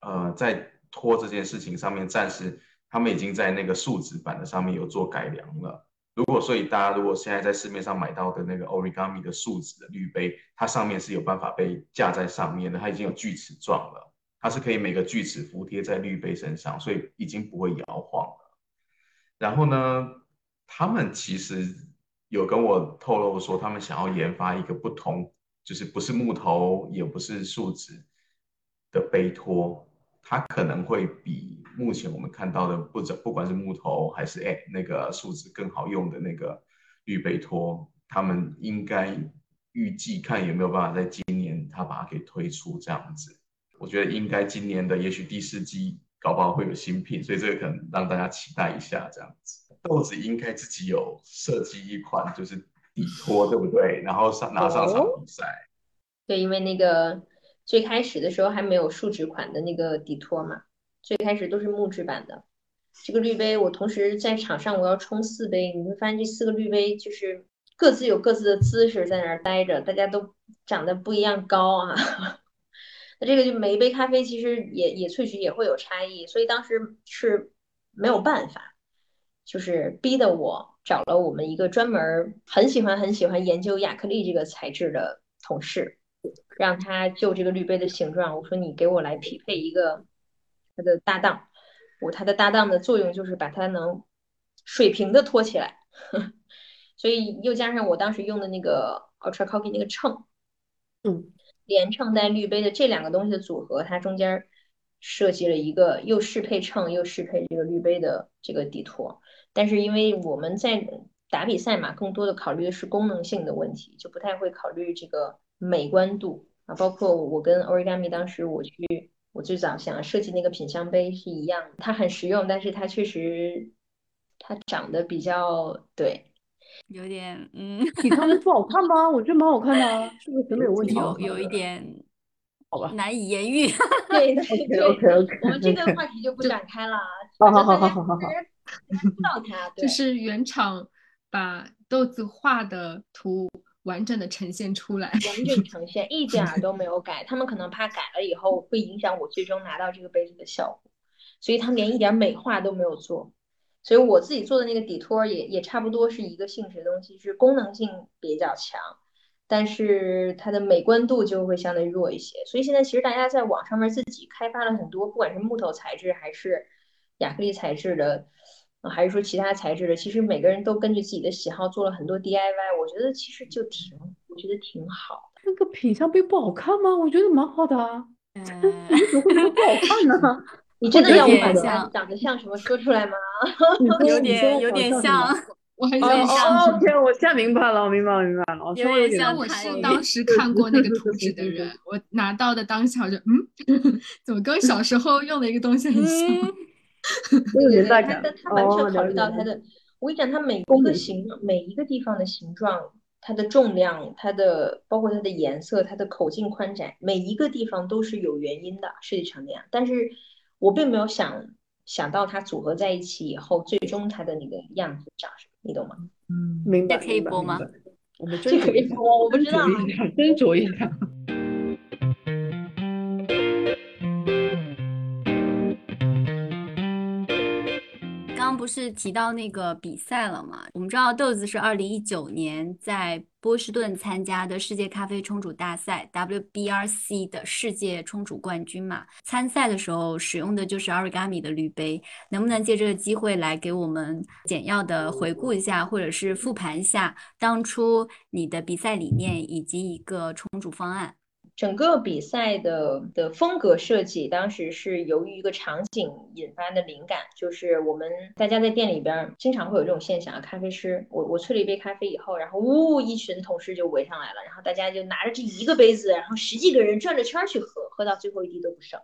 呃在。托这件事情上面，暂时他们已经在那个树脂板的上面有做改良了。如果所以大家如果现在在市面上买到的那个 Origami 的树脂的滤杯，它上面是有办法被架在上面的，它已经有锯齿状了，它是可以每个锯齿服贴在滤杯身上，所以已经不会摇晃了。然后呢，他们其实有跟我透露说，他们想要研发一个不同，就是不是木头也不是树脂的杯托。它可能会比目前我们看到的，不者不管是木头还是哎那个树脂更好用的那个预备托，他们应该预计看有没有办法在今年他把它给推出这样子。我觉得应该今年的也许第四季搞不好会有新品，所以这个可能让大家期待一下这样子。豆子应该自己有设计一款就是底托，对不对？然后上拿上场比赛。对，因为那个。最开始的时候还没有树脂款的那个底托嘛，最开始都是木质版的。这个滤杯我同时在场上我要冲四杯，你会发现这四个滤杯就是各自有各自的姿势在那儿待着，大家都长得不一样高啊。*laughs* 那这个就每一杯咖啡其实也也萃取也会有差异，所以当时是没有办法，就是逼得我找了我们一个专门很喜欢很喜欢研究亚克力这个材质的同事。让他就这个滤杯的形状，我说你给我来匹配一个他的搭档，我他的搭档的作用就是把它能水平的托起来，*laughs* 所以又加上我当时用的那个 Ultra Coffee 那个秤，嗯，连秤带滤杯的这两个东西的组合，它中间设计了一个又适配秤又适配这个滤杯的这个底托，但是因为我们在打比赛嘛，更多的考虑的是功能性的问题，就不太会考虑这个美观度。啊，包括我跟 Origami 当时我去，我最早想设计那个品香杯是一样，它很实用，但是它确实它长得比较对，有点嗯，底汤不好看吗？我觉得蛮好看的，*laughs* 是不是审美有问题？有有一点，好吧，难以言喻。*laughs* 对对对，OK OK，我们这个话题就不展开了。*laughs* 好好好好好好好，知道它，就是原厂把豆子画的图。完整的呈现出来，完整 *laughs* 呈现一点儿都没有改。他们可能怕改了以后会影响我最终拿到这个杯子的效果，所以他们连一点美化都没有做。所以我自己做的那个底托也也差不多是一个性质的东西，是功能性比较强，但是它的美观度就会相对弱一些。所以现在其实大家在网上面自己开发了很多，不管是木头材质还是亚克力材质的。还是说其他材质的，其实每个人都根据自己的喜好做了很多 DIY，我觉得其实就挺，我觉得挺好那个品相并不好看吗？我觉得蛮好的啊，*laughs* 你怎么会觉得不好看呢？*laughs* 你真的要我把长得像什么说出来吗？*laughs* 有点有点像，我很哦想哦，OK，我现在明白了，我明白了，明白了，我有稍微有点点像我是当时看过那个图纸的人，我拿到的当下我就嗯，怎么跟小时候用的一个东西很像？对 *laughs* 对对，年代感它的它完哦，全考。虑到它的，我跟你讲，它每一个形每一个地方的形状，它的重量，它的包括它的颜色，它的口径宽窄，每一个地方都是有原因的，设计成那样。但是我并没有想想到它组合在一起以后，最终它的那个样子长什么，你懂吗？嗯，明白，这可以，播吗。我们这可以播，我不知道。斟酌一下。是提到那个比赛了嘛？我们知道豆子是二零一九年在波士顿参加的世界咖啡冲煮大赛 WBRC 的世界冲煮冠军嘛。参赛的时候使用的就是 Origami 的滤杯，能不能借这个机会来给我们简要的回顾一下，或者是复盘一下当初你的比赛理念以及一个冲煮方案？整个比赛的的风格设计，当时是由于一个场景引发的灵感，就是我们大家在店里边经常会有这种现象啊，咖啡师，我我萃了一杯咖啡以后，然后呜一群同事就围上来了，然后大家就拿着这一个杯子，然后十几个人转着圈儿去喝，喝到最后一滴都不剩。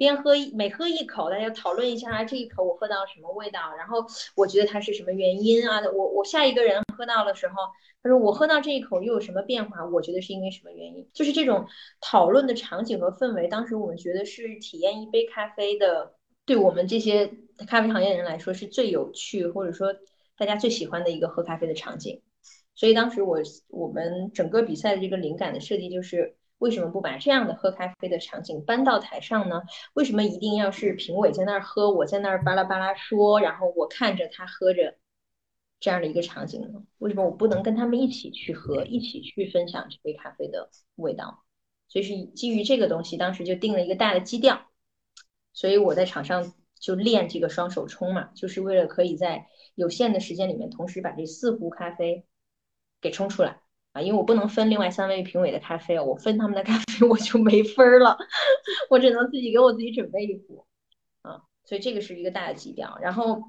边喝每喝一口，大家讨论一下啊，这一口我喝到什么味道，然后我觉得它是什么原因啊？我我下一个人喝到的时候，他说我喝到这一口又有什么变化？我觉得是因为什么原因？就是这种讨论的场景和氛围，当时我们觉得是体验一杯咖啡的，对我们这些咖啡行业人来说是最有趣，或者说大家最喜欢的一个喝咖啡的场景。所以当时我我们整个比赛的这个灵感的设计就是。为什么不把这样的喝咖啡的场景搬到台上呢？为什么一定要是评委在那儿喝，我在那儿巴拉巴拉说，然后我看着他喝着这样的一个场景呢？为什么我不能跟他们一起去喝，一起去分享这杯咖啡的味道？所以是基于这个东西，当时就定了一个大的基调。所以我在场上就练这个双手冲嘛，就是为了可以在有限的时间里面，同时把这四壶咖啡给冲出来。啊，因为我不能分另外三位评委的咖啡，我分他们的咖啡 *laughs* 我就没分了，*laughs* 我只能自己给我自己准备一壶，啊，所以这个是一个大的基调。然后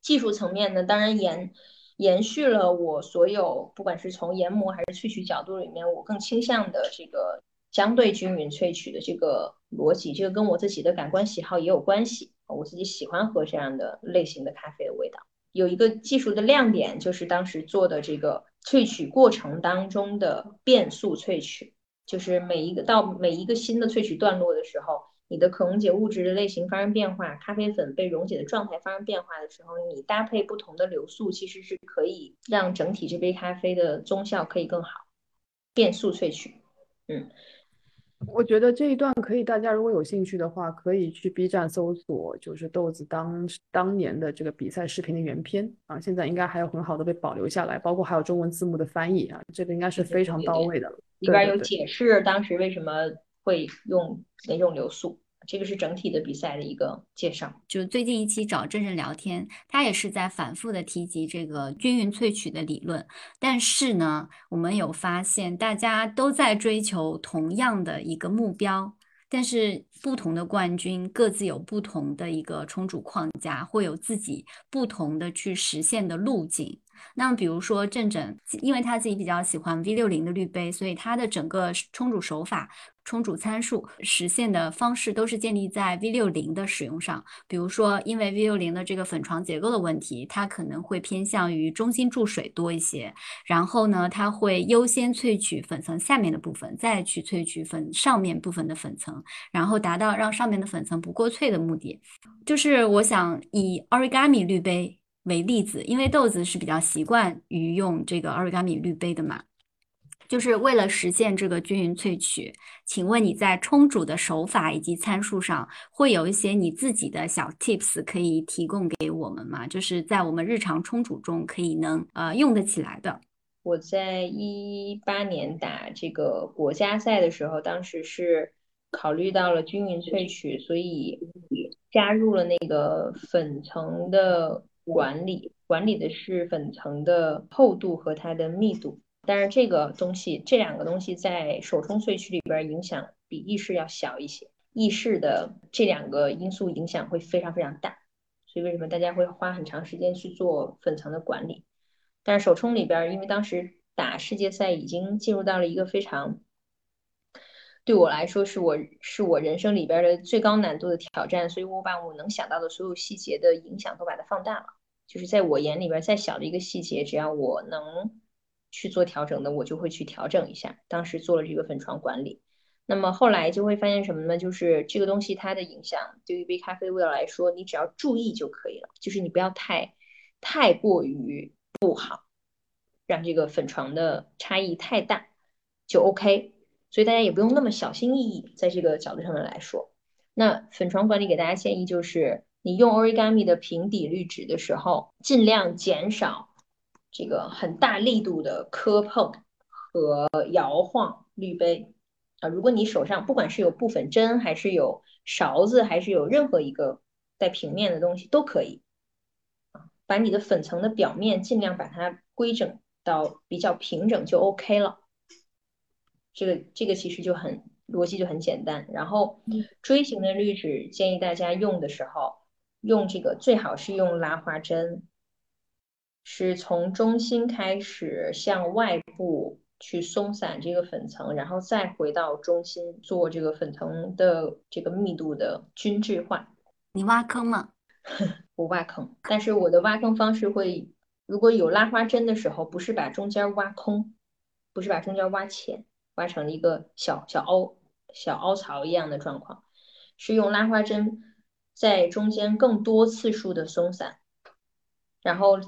技术层面呢，当然延延续了我所有，不管是从研磨还是萃取角度里面，我更倾向的这个相对均匀萃取的这个逻辑，这个跟我自己的感官喜好也有关系，我自己喜欢喝这样的类型的咖啡的味道。有一个技术的亮点，就是当时做的这个萃取过程当中的变速萃取，就是每一个到每一个新的萃取段落的时候，你的可溶解物质的类型发生变化，咖啡粉被溶解的状态发生变化的时候，你搭配不同的流速，其实是可以让整体这杯咖啡的综效可以更好。变速萃取，嗯。我觉得这一段可以，大家如果有兴趣的话，可以去 B 站搜索，就是豆子当当年的这个比赛视频的原片啊，现在应该还有很好的被保留下来，包括还有中文字幕的翻译啊，这个应该是非常到位的。里边有解释当时为什么会用哪种流速，这个是整体的比赛的一个介绍。就最近一期找郑郑聊天，他也是在反复的提及这个均匀萃取的理论。但是呢，我们有发现大家都在追求同样的一个目标，但是不同的冠军各自有不同的一个冲煮框架，会有自己不同的去实现的路径。那么，比如说郑郑，因为他自己比较喜欢 V 六零的滤杯，所以他的整个冲煮手法、冲煮参数实现的方式都是建立在 V 六零的使用上。比如说，因为 V 六零的这个粉床结构的问题，它可能会偏向于中心注水多一些。然后呢，它会优先萃取粉层下面的部分，再去萃取粉上面部分的粉层，然后达到让上面的粉层不过萃的目的。就是我想以 Origami 滤杯。为例子，因为豆子是比较习惯于用这个 origami 滤杯的嘛，就是为了实现这个均匀萃取。请问你在冲煮的手法以及参数上，会有一些你自己的小 tips 可以提供给我们吗？就是在我们日常冲煮中可以能呃用得起来的。我在一八年打这个国家赛的时候，当时是考虑到了均匀萃取，所以加入了那个粉层的。管理管理的是粉层的厚度和它的密度，但是这个东西，这两个东西在手冲萃取里边影响比意式要小一些，意式的这两个因素影响会非常非常大，所以为什么大家会花很长时间去做粉层的管理？但是手冲里边，因为当时打世界赛已经进入到了一个非常对我来说是我是我人生里边的最高难度的挑战，所以我把我能想到的所有细节的影响都把它放大了，就是在我眼里边再小的一个细节，只要我能。去做调整的，我就会去调整一下。当时做了这个粉床管理，那么后来就会发现什么呢？就是这个东西它的影响，对于一杯咖啡味道来说，你只要注意就可以了。就是你不要太太过于不好，让这个粉床的差异太大就 OK。所以大家也不用那么小心翼翼，在这个角度上面来说。那粉床管理给大家建议就是，你用 Origami 的平底滤纸的时候，尽量减少。这个很大力度的磕碰和摇晃滤杯啊，如果你手上不管是有部分针，还是有勺子，还是有任何一个带平面的东西都可以啊，把你的粉层的表面尽量把它规整到比较平整就 OK 了。这个这个其实就很逻辑就很简单。然后锥形的滤纸建议大家用的时候，用这个最好是用拉花针。是从中心开始向外部去松散这个粉层，然后再回到中心做这个粉层的这个密度的均质化。你挖坑吗？不挖坑，但是我的挖坑方式会，如果有拉花针的时候，不是把中间挖空，不是把中间挖浅，挖成一个小小凹小凹槽一样的状况，是用拉花针在中间更多次数的松散，然后。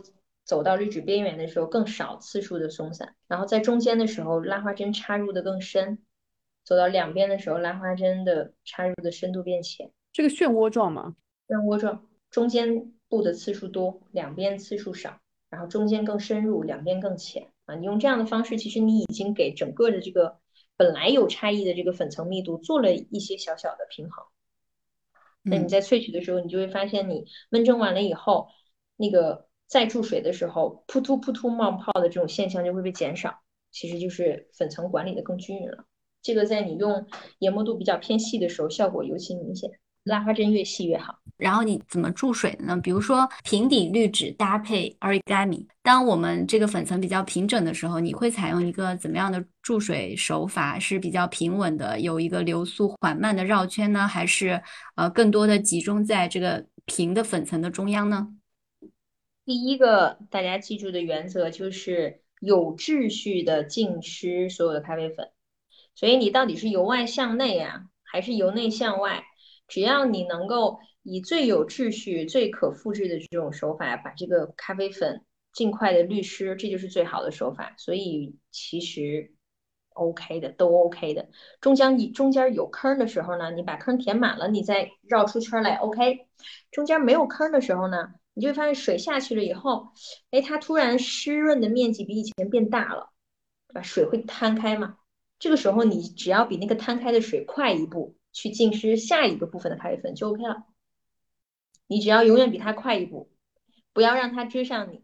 走到滤纸边缘的时候，更少次数的松散，然后在中间的时候，拉花针插入的更深；走到两边的时候，拉花针的插入的深度变浅。这个漩涡状吗？漩涡状，中间布的次数多，两边次数少，然后中间更深入，两边更浅啊！你用这样的方式，其实你已经给整个的这个本来有差异的这个粉层密度做了一些小小的平衡。那你在萃取的时候，你就会发现，你闷蒸完了以后，那个。再注水的时候，扑突扑突冒泡的这种现象就会被减少，其实就是粉层管理的更均匀了。这个在你用研磨度比较偏细的时候，效果尤其明显。拉花针越细越好。然后你怎么注水呢？比如说平底滤纸搭配 Origami，当我们这个粉层比较平整的时候，你会采用一个怎么样的注水手法？是比较平稳的，有一个流速缓慢的绕圈呢，还是呃更多的集中在这个平的粉层的中央呢？第一个大家记住的原则就是有秩序的浸湿所有的咖啡粉，所以你到底是由外向内呀，还是由内向外？只要你能够以最有秩序、最可复制的这种手法把这个咖啡粉尽快的滤湿，这就是最好的手法。所以其实 OK 的，都 OK 的。中间你中间有坑的时候呢，你把坑填满了，你再绕出圈来 OK。中间没有坑的时候呢？你就会发现水下去了以后，哎，它突然湿润的面积比以前变大了，对吧？水会摊开嘛？这个时候你只要比那个摊开的水快一步去浸湿下一个部分的咖啡粉就 OK 了。你只要永远比它快一步，不要让它追上你。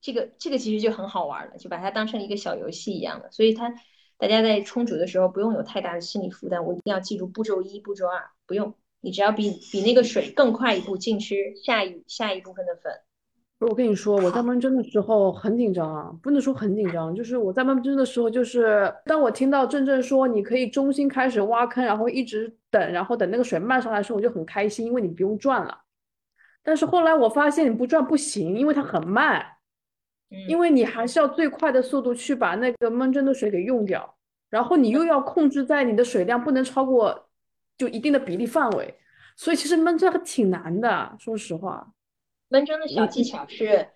这个这个其实就很好玩了，就把它当成一个小游戏一样的。所以它大家在冲煮的时候不用有太大的心理负担。我一定要记住步骤一、步骤二，不用。你只要比比那个水更快一步进去下一下一部分的粉。不是我跟你说，我在焖蒸的时候很紧张啊，不能说很紧张，就是我在焖蒸的时候，就是当我听到正正说你可以中心开始挖坑，然后一直等，然后等那个水漫上来的时候，我就很开心，因为你不用转了。但是后来我发现你不转不行，因为它很慢，因为你还是要最快的速度去把那个闷蒸的水给用掉，然后你又要控制在你的水量不能超过。就一定的比例范围，所以其实闷蒸还挺难的。说实话，闷蒸的小技巧是，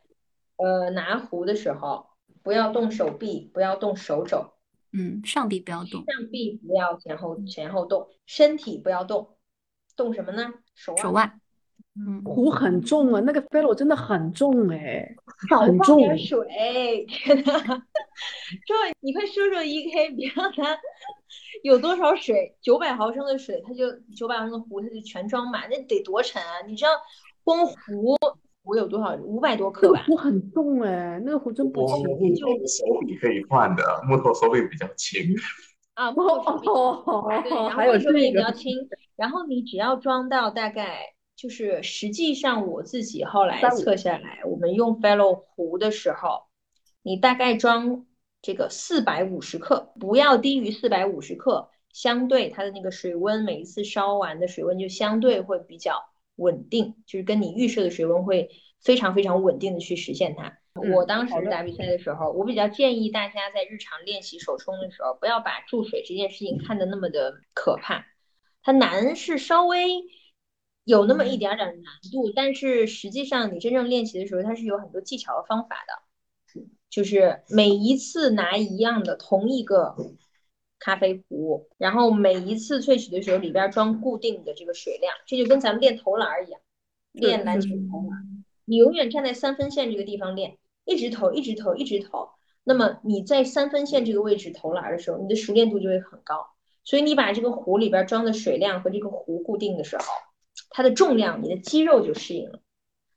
呃，拿壶的时候不要动手臂，不要动手肘，嗯，上臂不要动，上臂不要前后前后动，身体不要动，动什么呢？手腕手腕。嗯，壶很重啊，那个 fellow 真的很重哎，少放点水，*laughs* 这你快说说 E K，别让它有多少水，九百毫升的水，它就九百毫升的壶，它就全装满，那得多沉啊！你知道，光壶壶有多少？五百多克吧。那个壶很重哎，那个壶真不轻。我木头手柄可以换的，木头手柄比较轻。啊，木头手柄。哦，对，*laughs* 然还有后手柄也。比较轻。然后你只要装到大概，就是实际上我自己后来测下来，我们用 Fellow 壶的时候，你大概装这个四百五十克，不要低于四百五十克，相对它的那个水温，每一次烧完的水温就相对会比较稳定，就是跟你预设的水温会非常非常稳定的去实现它。嗯我当时打比赛的时候，我比较建议大家在日常练习手冲的时候，不要把注水这件事情看得那么的可怕。它难是稍微有那么一点点难度，但是实际上你真正练习的时候，它是有很多技巧和方法的。就是每一次拿一样的同一个咖啡壶，然后每一次萃取的时候里边装固定的这个水量，这就跟咱们练投篮儿一样，练篮球投篮，你永远站在三分线这个地方练，一直投，一直投，一直投。那么你在三分线这个位置投篮儿的时候，你的熟练度就会很高。所以你把这个壶里边装的水量和这个壶固定的时候，它的重量，你的肌肉就适应了。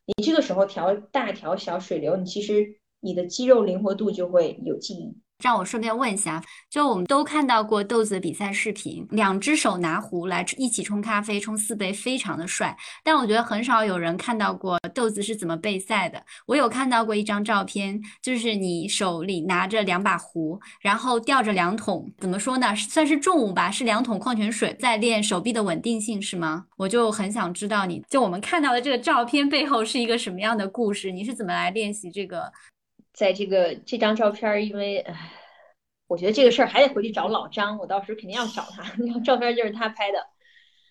你这个时候调大调小水流，你其实你的肌肉灵活度就会有记忆。让我顺便问一下，就我们都看到过豆子的比赛视频，两只手拿壶来一起冲咖啡，冲四杯，非常的帅。但我觉得很少有人看到过豆子是怎么备赛的。我有看到过一张照片，就是你手里拿着两把壶，然后吊着两桶，怎么说呢？算是重物吧，是两桶矿泉水，在练手臂的稳定性，是吗？我就很想知道你，就我们看到的这个照片背后是一个什么样的故事？你是怎么来练习这个？在这个这张照片，因为唉，我觉得这个事儿还得回去找老张，我到时候肯定要找他。*laughs* 那张照片就是他拍的，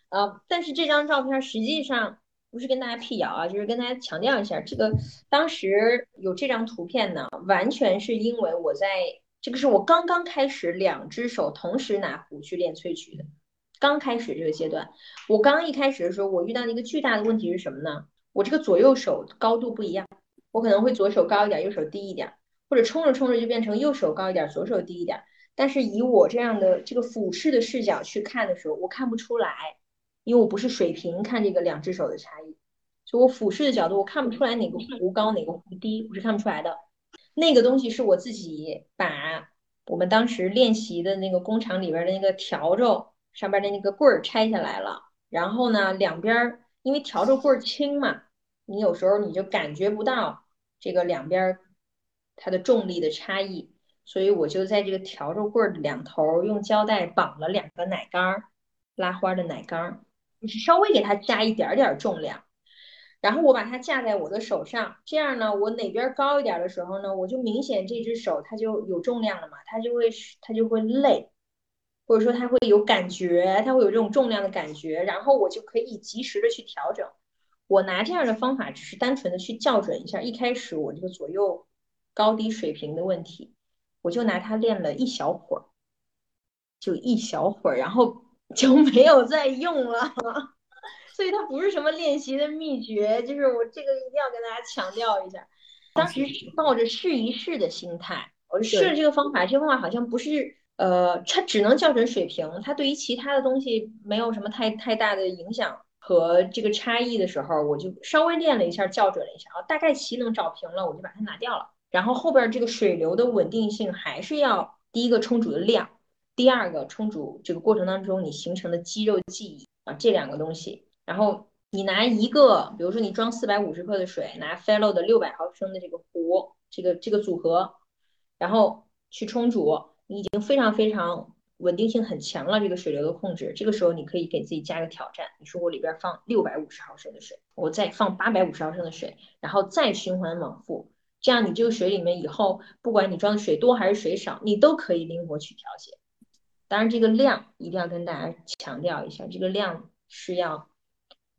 呃，但是这张照片实际上不是跟大家辟谣啊，就是跟大家强调一下，这个当时有这张图片呢，完全是因为我在这个是我刚刚开始两只手同时拿壶去练萃取的，刚开始这个阶段，我刚一开始的时候，我遇到的一个巨大的问题是什么呢？我这个左右手高度不一样。我可能会左手高一点，右手低一点，或者冲着冲着就变成右手高一点，左手低一点。但是以我这样的这个俯视的视角去看的时候，我看不出来，因为我不是水平看这个两只手的差异，所以我俯视的角度我看不出来哪个弧高哪个弧低，我是看不出来的。那个东西是我自己把我们当时练习的那个工厂里边的那个笤帚上边的那个棍儿拆下来了，然后呢两边因为笤帚棍儿轻嘛，你有时候你就感觉不到。这个两边它的重力的差异，所以我就在这个笤帚棍的两头用胶带绑了两个奶杆儿，拉花的奶杆，就是稍微给它加一点点重量，然后我把它架在我的手上，这样呢，我哪边高一点的时候呢，我就明显这只手它就有重量了嘛，它就会它就会累，或者说它会有感觉，它会有这种重量的感觉，然后我就可以及时的去调整。我拿这样的方法，只是单纯的去校准一下一开始我这个左右高低水平的问题，我就拿它练了一小会儿，就一小会儿，然后 *laughs* 就没有再用了。*laughs* 所以它不是什么练习的秘诀，就是我这个一定要跟大家强调一下。当时是抱着试一试的心态，我就试了这个方法，这个方法好像不是呃，它只能校准水平，它对于其他的东西没有什么太太大的影响。和这个差异的时候，我就稍微练了一下，校准了一下啊，大概齐能找平了，我就把它拿掉了。然后后边这个水流的稳定性还是要第一个冲煮的量，第二个冲煮这个过程当中你形成的肌肉记忆啊，这两个东西。然后你拿一个，比如说你装四百五十克的水，拿 Fellow 的六百毫升的这个壶，这个这个组合，然后去冲煮，你已经非常非常。稳定性很强了，这个水流的控制，这个时候你可以给自己加一个挑战。你说我里边放六百五十毫升的水，我再放八百五十毫升的水，然后再循环往复，这样你这个水里面以后不管你装的水多还是水少，你都可以灵活去调节。当然，这个量一定要跟大家强调一下，这个量是要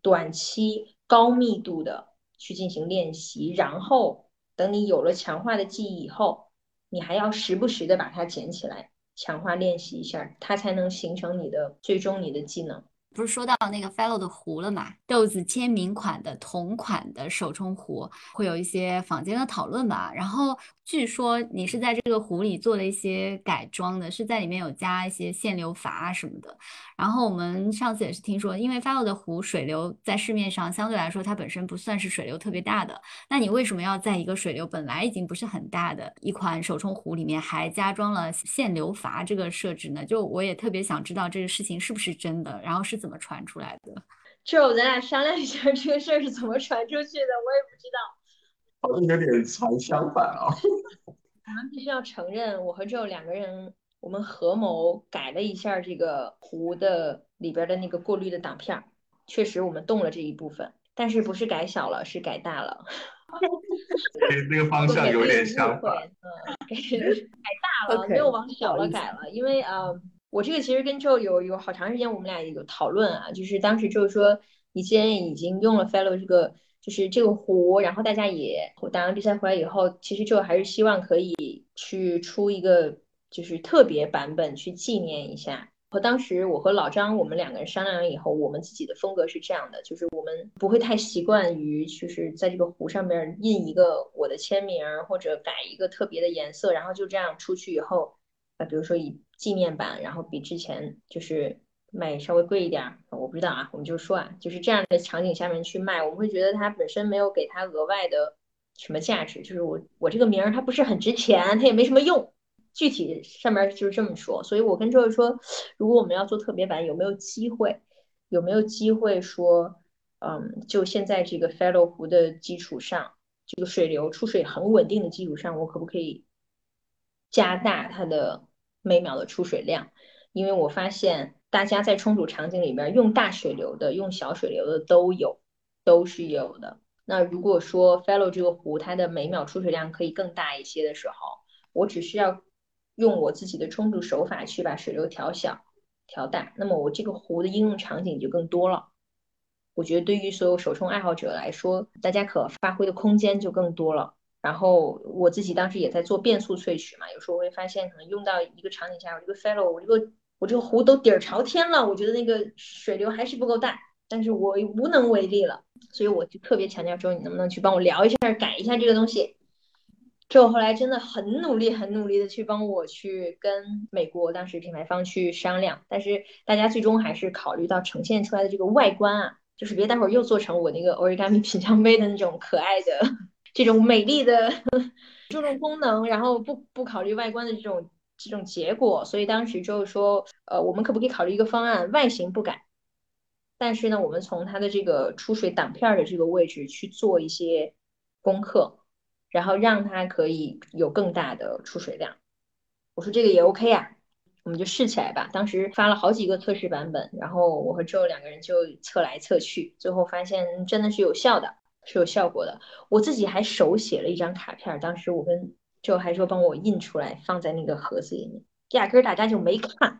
短期高密度的去进行练习，然后等你有了强化的记忆以后，你还要时不时的把它捡起来。强化练习一下，它才能形成你的最终你的技能。不是说到那个 Fellow 的壶了嘛？豆子签名款的同款的手冲壶，会有一些坊间的讨论吧。然后据说你是在这个壶里做了一些改装的，是在里面有加一些限流阀啊什么的。然后我们上次也是听说，因为 Fellow 的壶水流在市面上相对来说它本身不算是水流特别大的，那你为什么要在一个水流本来已经不是很大的一款手冲壶里面还加装了限流阀这个设置呢？就我也特别想知道这个事情是不是真的，然后是。怎么传出来的？就咱俩商量一下这个事儿是怎么传出去的，我也不知道。好像有点传相反啊。我们必须要承认，我和 Joe 两个人，我们合谋改了一下这个壶的里边的那个过滤的挡片，确实我们动了这一部分，但是不是改小了，是改大了。*laughs* 那个方向有点相反。*laughs* 嗯，改大了，没有往小了改了，因为啊。我这个其实跟 Joe 有有好长时间，我们俩有讨论啊，就是当时就是说，你既然已经用了 Fellow 这个，就是这个壶，然后大家也打完比赛回来以后，其实就还是希望可以去出一个就是特别版本去纪念一下。和当时我和老张我们两个人商量了以后，我们自己的风格是这样的，就是我们不会太习惯于就是在这个壶上面印一个我的签名或者改一个特别的颜色，然后就这样出去以后。啊，比如说以纪念版，然后比之前就是卖稍微贵一点，我不知道啊，我们就说啊，就是这样的场景下面去卖，我们会觉得它本身没有给它额外的什么价值，就是我我这个名儿它不是很值钱，它也没什么用，具体上面就是这么说。所以我跟周周说，如果我们要做特别版，有没有机会？有没有机会说，嗯，就现在这个 Fellow 湖的基础上，这个水流出水很稳定的基础上，我可不可以？加大它的每秒的出水量，因为我发现大家在冲煮场景里边用大水流的、用小水流的都有，都是有的。那如果说 Fellow 这个壶它的每秒出水量可以更大一些的时候，我只需要用我自己的冲煮手法去把水流调小、调大，那么我这个壶的应用场景就更多了。我觉得对于所有手冲爱好者来说，大家可发挥的空间就更多了。然后我自己当时也在做变速萃取嘛，有时候会发现可能用到一个场景下，我这个 fellow，我这个我这个壶都底儿朝天了，我觉得那个水流还是不够大，但是我无能为力了，所以我就特别强调说，你能不能去帮我聊一下，改一下这个东西。之后后来真的很努力，很努力的去帮我去跟美国当时品牌方去商量，但是大家最终还是考虑到呈现出来的这个外观啊，就是别待会儿又做成我那个 origami 品香杯的那种可爱的。*laughs* 这种美丽的 *laughs* 注重功能，然后不不考虑外观的这种这种结果，所以当时就是说，呃，我们可不可以考虑一个方案，外形不改，但是呢，我们从它的这个出水挡片的这个位置去做一些功课，然后让它可以有更大的出水量。我说这个也 OK 啊，我们就试起来吧。当时发了好几个测试版本，然后我和 Joe 两个人就测来测去，最后发现真的是有效的。是有效果的，我自己还手写了一张卡片，当时我跟就还说帮我印出来放在那个盒子里面，压根儿大家就没看，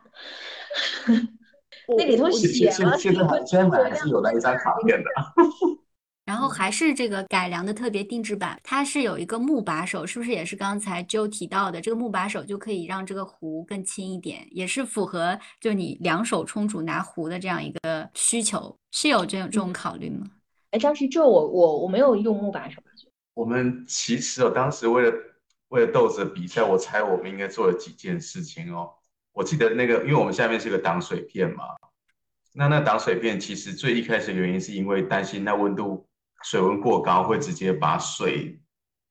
那里头写了。现在还现在还是有那一张卡片的。*laughs* 然后还是这个改良的特别定制版，它是有一个木把手，是不是也是刚才就提到的这个木把手就可以让这个壶更轻一点，也是符合就你两手冲煮拿壶的这样一个需求，是有这种这种考虑吗？哎，当时就我我我没有用木把手。我们其实哦，当时为了为了豆子的比赛，我猜我们应该做了几件事情哦。我记得那个，因为我们下面是个挡水片嘛，那那挡水片其实最一开始的原因是因为担心那温度水温过高会直接把水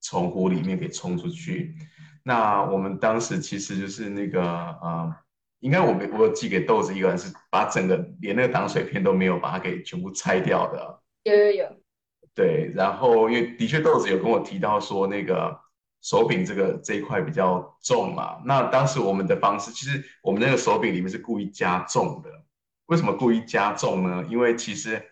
从湖里面给冲出去。那我们当时其实就是那个呃，应该我们我寄给豆子一个人是把整个连那个挡水片都没有把它给全部拆掉的。有有有，对，然后因为的确豆子有跟我提到说那个手柄这个这一块比较重嘛，那当时我们的方式其实我们那个手柄里面是故意加重的，为什么故意加重呢？因为其实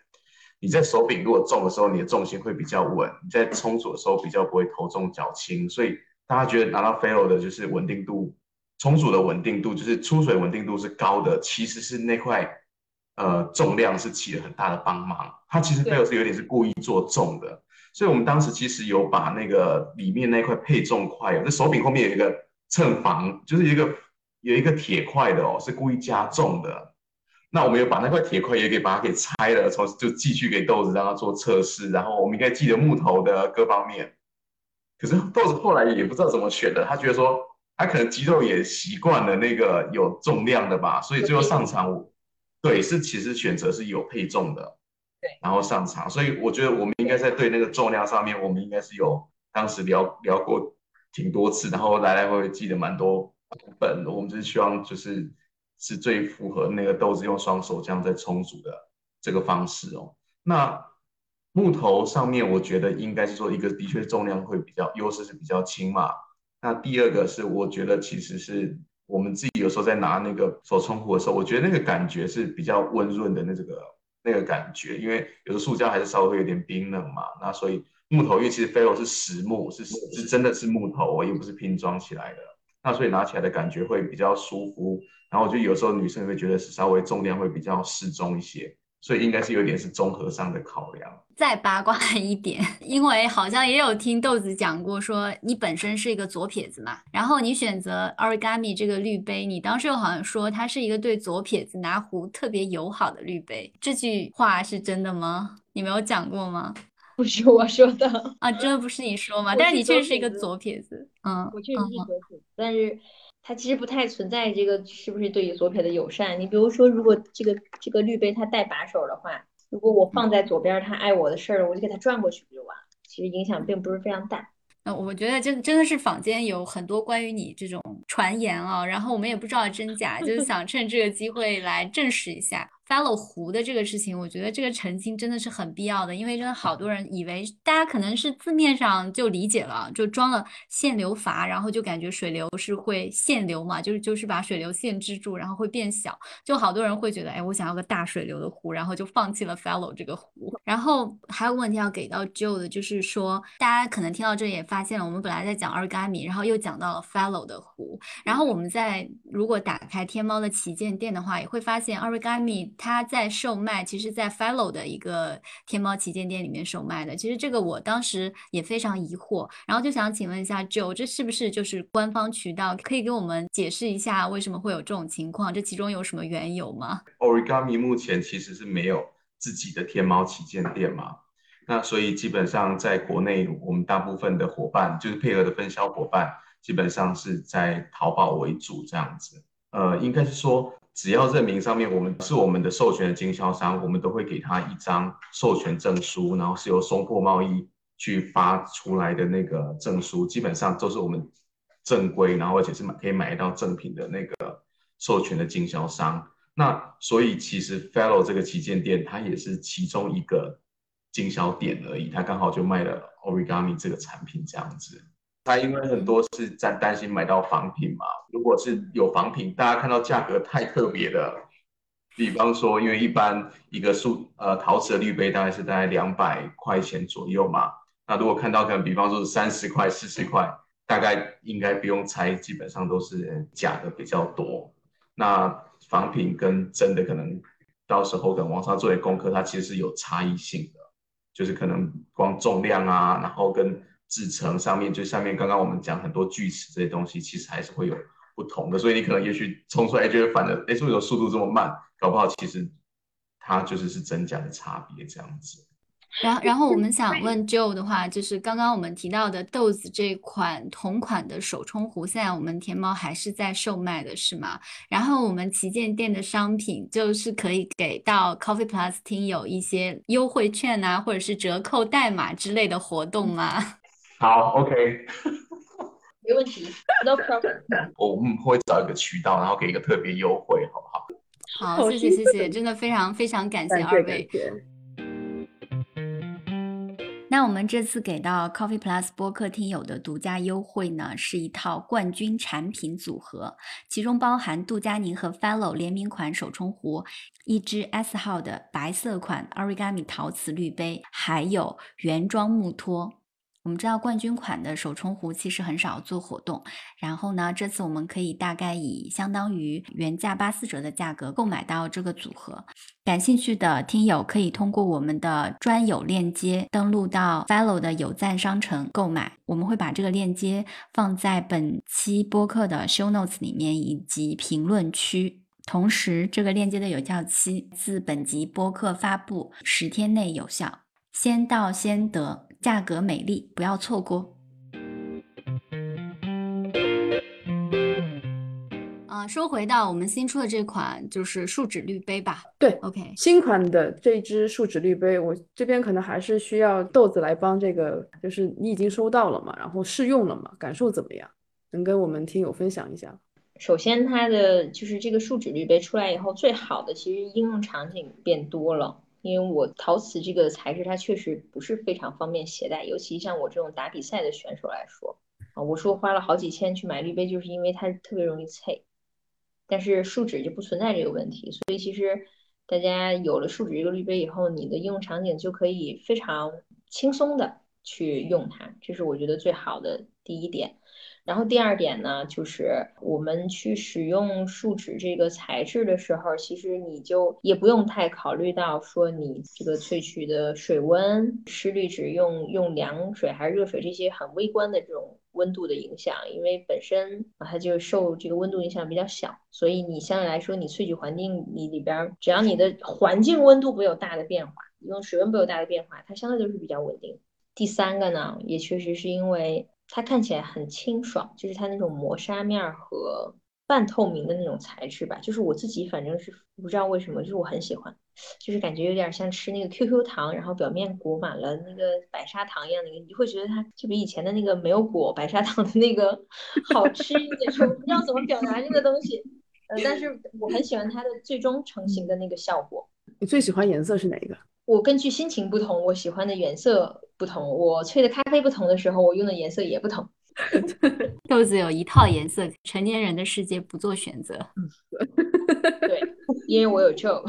你在手柄如果重的时候，你的重心会比较稳，你在冲煮的时候比较不会头重脚轻，所以大家觉得拿到 fail 的就是稳定度，冲煮的稳定度就是出水稳定度是高的，其实是那块。呃，重量是起了很大的帮忙。它其实背后是有点是故意做重的，所以我们当时其实有把那个里面那块配重块，那手柄后面有一个秤房，就是一个有一个铁块的哦，是故意加重的。那我们有把那块铁块也给把它给拆了，从就寄去给豆子让他做测试，然后我们应该记得木头的各方面。可是豆子后来也不知道怎么选的，他觉得说他可能肌肉也习惯了那个有重量的吧，所以最后上场，对，是其实选择是有配重的，然后上场，所以我觉得我们应该在对那个重量上面，我们应该是有当时聊聊过挺多次，然后来来回回记得蛮多本，我们就是希望就是是最符合那个豆子用双手这样在冲煮的这个方式哦，那。木头上面，我觉得应该是说一个的确重量会比较优势是比较轻嘛。那第二个是我觉得其实是我们自己有时候在拿那个手冲壶的时候，我觉得那个感觉是比较温润的那这个那个感觉，因为有的塑胶还是稍微会有点冰冷嘛。那所以木头，因为其实 e l o 是实木，是是真的是木头，又不是拼装起来的。那所以拿起来的感觉会比较舒服。然后我觉得有时候女生会觉得是稍微重量会比较适中一些。所以应该是有点是综合上的考量。再八卦一点，因为好像也有听豆子讲过，说你本身是一个左撇子嘛，然后你选择 Origami 这个滤杯，你当时又好像说它是一个对左撇子拿壶特别友好的滤杯，这句话是真的吗？你没有讲过吗？不是我说的啊，真的不是你说吗？但是你确实是一个左撇子，嗯，我确实是左撇子，但是。它其实不太存在这个是不是对于左撇的友善？你比如说，如果这个这个绿杯它带把手的话，如果我放在左边，它碍我的事儿，我就给它转过去不就完了？其实影响并不是非常大。那我觉得真真的是坊间有很多关于你这种传言啊，然后我们也不知道真假，就是想趁这个机会来证实一下。Fellow 壶的这个事情，我觉得这个澄清真的是很必要的，因为真的好多人以为大家可能是字面上就理解了，就装了限流阀，然后就感觉水流是会限流嘛，就是就是把水流限制住，然后会变小，就好多人会觉得，哎，我想要个大水流的壶，然后就放弃了 Fellow 这个壶。然后还有问题要给到 Joe 的，就是说大家可能听到这里也发现了，我们本来在讲 Origami，然后又讲到了 Fellow 的壶，然后我们在如果打开天猫的旗舰店的话，也会发现 Origami。它在售卖，其实，在 Fellow 的一个天猫旗舰店里面售卖的。其实这个我当时也非常疑惑，然后就想请问一下 Joe，这是不是就是官方渠道？可以给我们解释一下为什么会有这种情况？这其中有什么缘由吗？Origami 目前其实是没有自己的天猫旗舰店嘛，那所以基本上在国内，我们大部分的伙伴就是配合的分销伙伴，基本上是在淘宝为主这样子。呃，应该是说。只要证明上面我们是我们的授权的经销商，我们都会给他一张授权证书，然后是由松破贸易去发出来的那个证书，基本上都是我们正规，然后而且是买可以买到正品的那个授权的经销商。那所以其实 Fellow 这个旗舰店它也是其中一个经销点而已，它刚好就卖了 Origami 这个产品这样子。他因为很多是在担心买到仿品嘛，如果是有仿品，大家看到价格太特别的，比方说，因为一般一个塑呃陶瓷的滤杯大概是大概两百块钱左右嘛，那如果看到可能比方说是三十块、四十块，大概应该不用猜，基本上都是假的比较多。那仿品跟真的可能到时候等网上做点功课，它其实是有差异性的，就是可能光重量啊，然后跟制成上面就下面刚刚我们讲很多锯齿这些东西，其实还是会有不同的，所以你可能也许冲出来觉得反正哎，为什么速度这么慢？搞不好其实它就是是真假的差别这样子。然后，然后我们想问 Joe 的话，就是刚刚我们提到的豆子这款同款的手冲壶，现在我们天猫还是在售卖的是吗？然后我们旗舰店的商品就是可以给到 Coffee Plus 听友一些优惠券啊，或者是折扣代码之类的活动吗？好，OK，没问题，No problem。我们会找一个渠道，然后给一个特别优惠，好不好？好，谢谢谢谢，真的非常非常感谢二位。那我们这次给到 Coffee Plus 播客听友的独家优惠呢，是一套冠军产品组合，其中包含杜佳宁和 Fellow 联名款手冲壶，一支 S 号的白色款 Origami 陶瓷滤杯，还有原装木托。我们知道冠军款的手冲壶其实很少做活动，然后呢，这次我们可以大概以相当于原价八四折的价格购买到这个组合。感兴趣的听友可以通过我们的专有链接登录到 Fellow 的有赞商城购买。我们会把这个链接放在本期播客的 Show Notes 里面以及评论区。同时，这个链接的有效期自本集播客发布十天内有效，先到先得，价格美丽，不要错过。啊，说回到我们新出的这款，就是树脂滤杯吧。对，OK，新款的这支树脂滤杯，我这边可能还是需要豆子来帮这个，就是你已经收到了嘛，然后试用了嘛，感受怎么样？能跟我们听友分享一下？首先，它的就是这个树脂滤杯出来以后，最好的其实应用场景变多了。因为我陶瓷这个材质，它确实不是非常方便携带，尤其像我这种打比赛的选手来说啊，我说花了好几千去买滤杯，就是因为它特别容易碎。但是树脂就不存在这个问题，所以其实大家有了树脂这个滤杯以后，你的应用场景就可以非常轻松的去用它，这是我觉得最好的第一点。然后第二点呢，就是我们去使用树脂这个材质的时候，其实你就也不用太考虑到说你这个萃取的水温、湿滤纸用用凉水还是热水这些很微观的这种温度的影响，因为本身它就受这个温度影响比较小，所以你相对来说你萃取环境你里边只要你的环境温度不有大的变化，用水温不有大的变化，它相对都是比较稳定。第三个呢，也确实是因为。它看起来很清爽，就是它那种磨砂面和半透明的那种材质吧，就是我自己反正是不知道为什么，就是我很喜欢，就是感觉有点像吃那个 QQ 糖，然后表面裹满了那个白砂糖一样的，你会觉得它就比以前的那个没有裹白砂糖的那个好吃一点，我不知道怎么表达这个东西，呃，但是我很喜欢它的最终成型的那个效果。你最喜欢颜色是哪一个？我根据心情不同，我喜欢的颜色不同。我萃的咖啡不同的时候，我用的颜色也不同。*laughs* 豆子有一套颜色，成年人的世界不做选择。对，因为我有 Joe，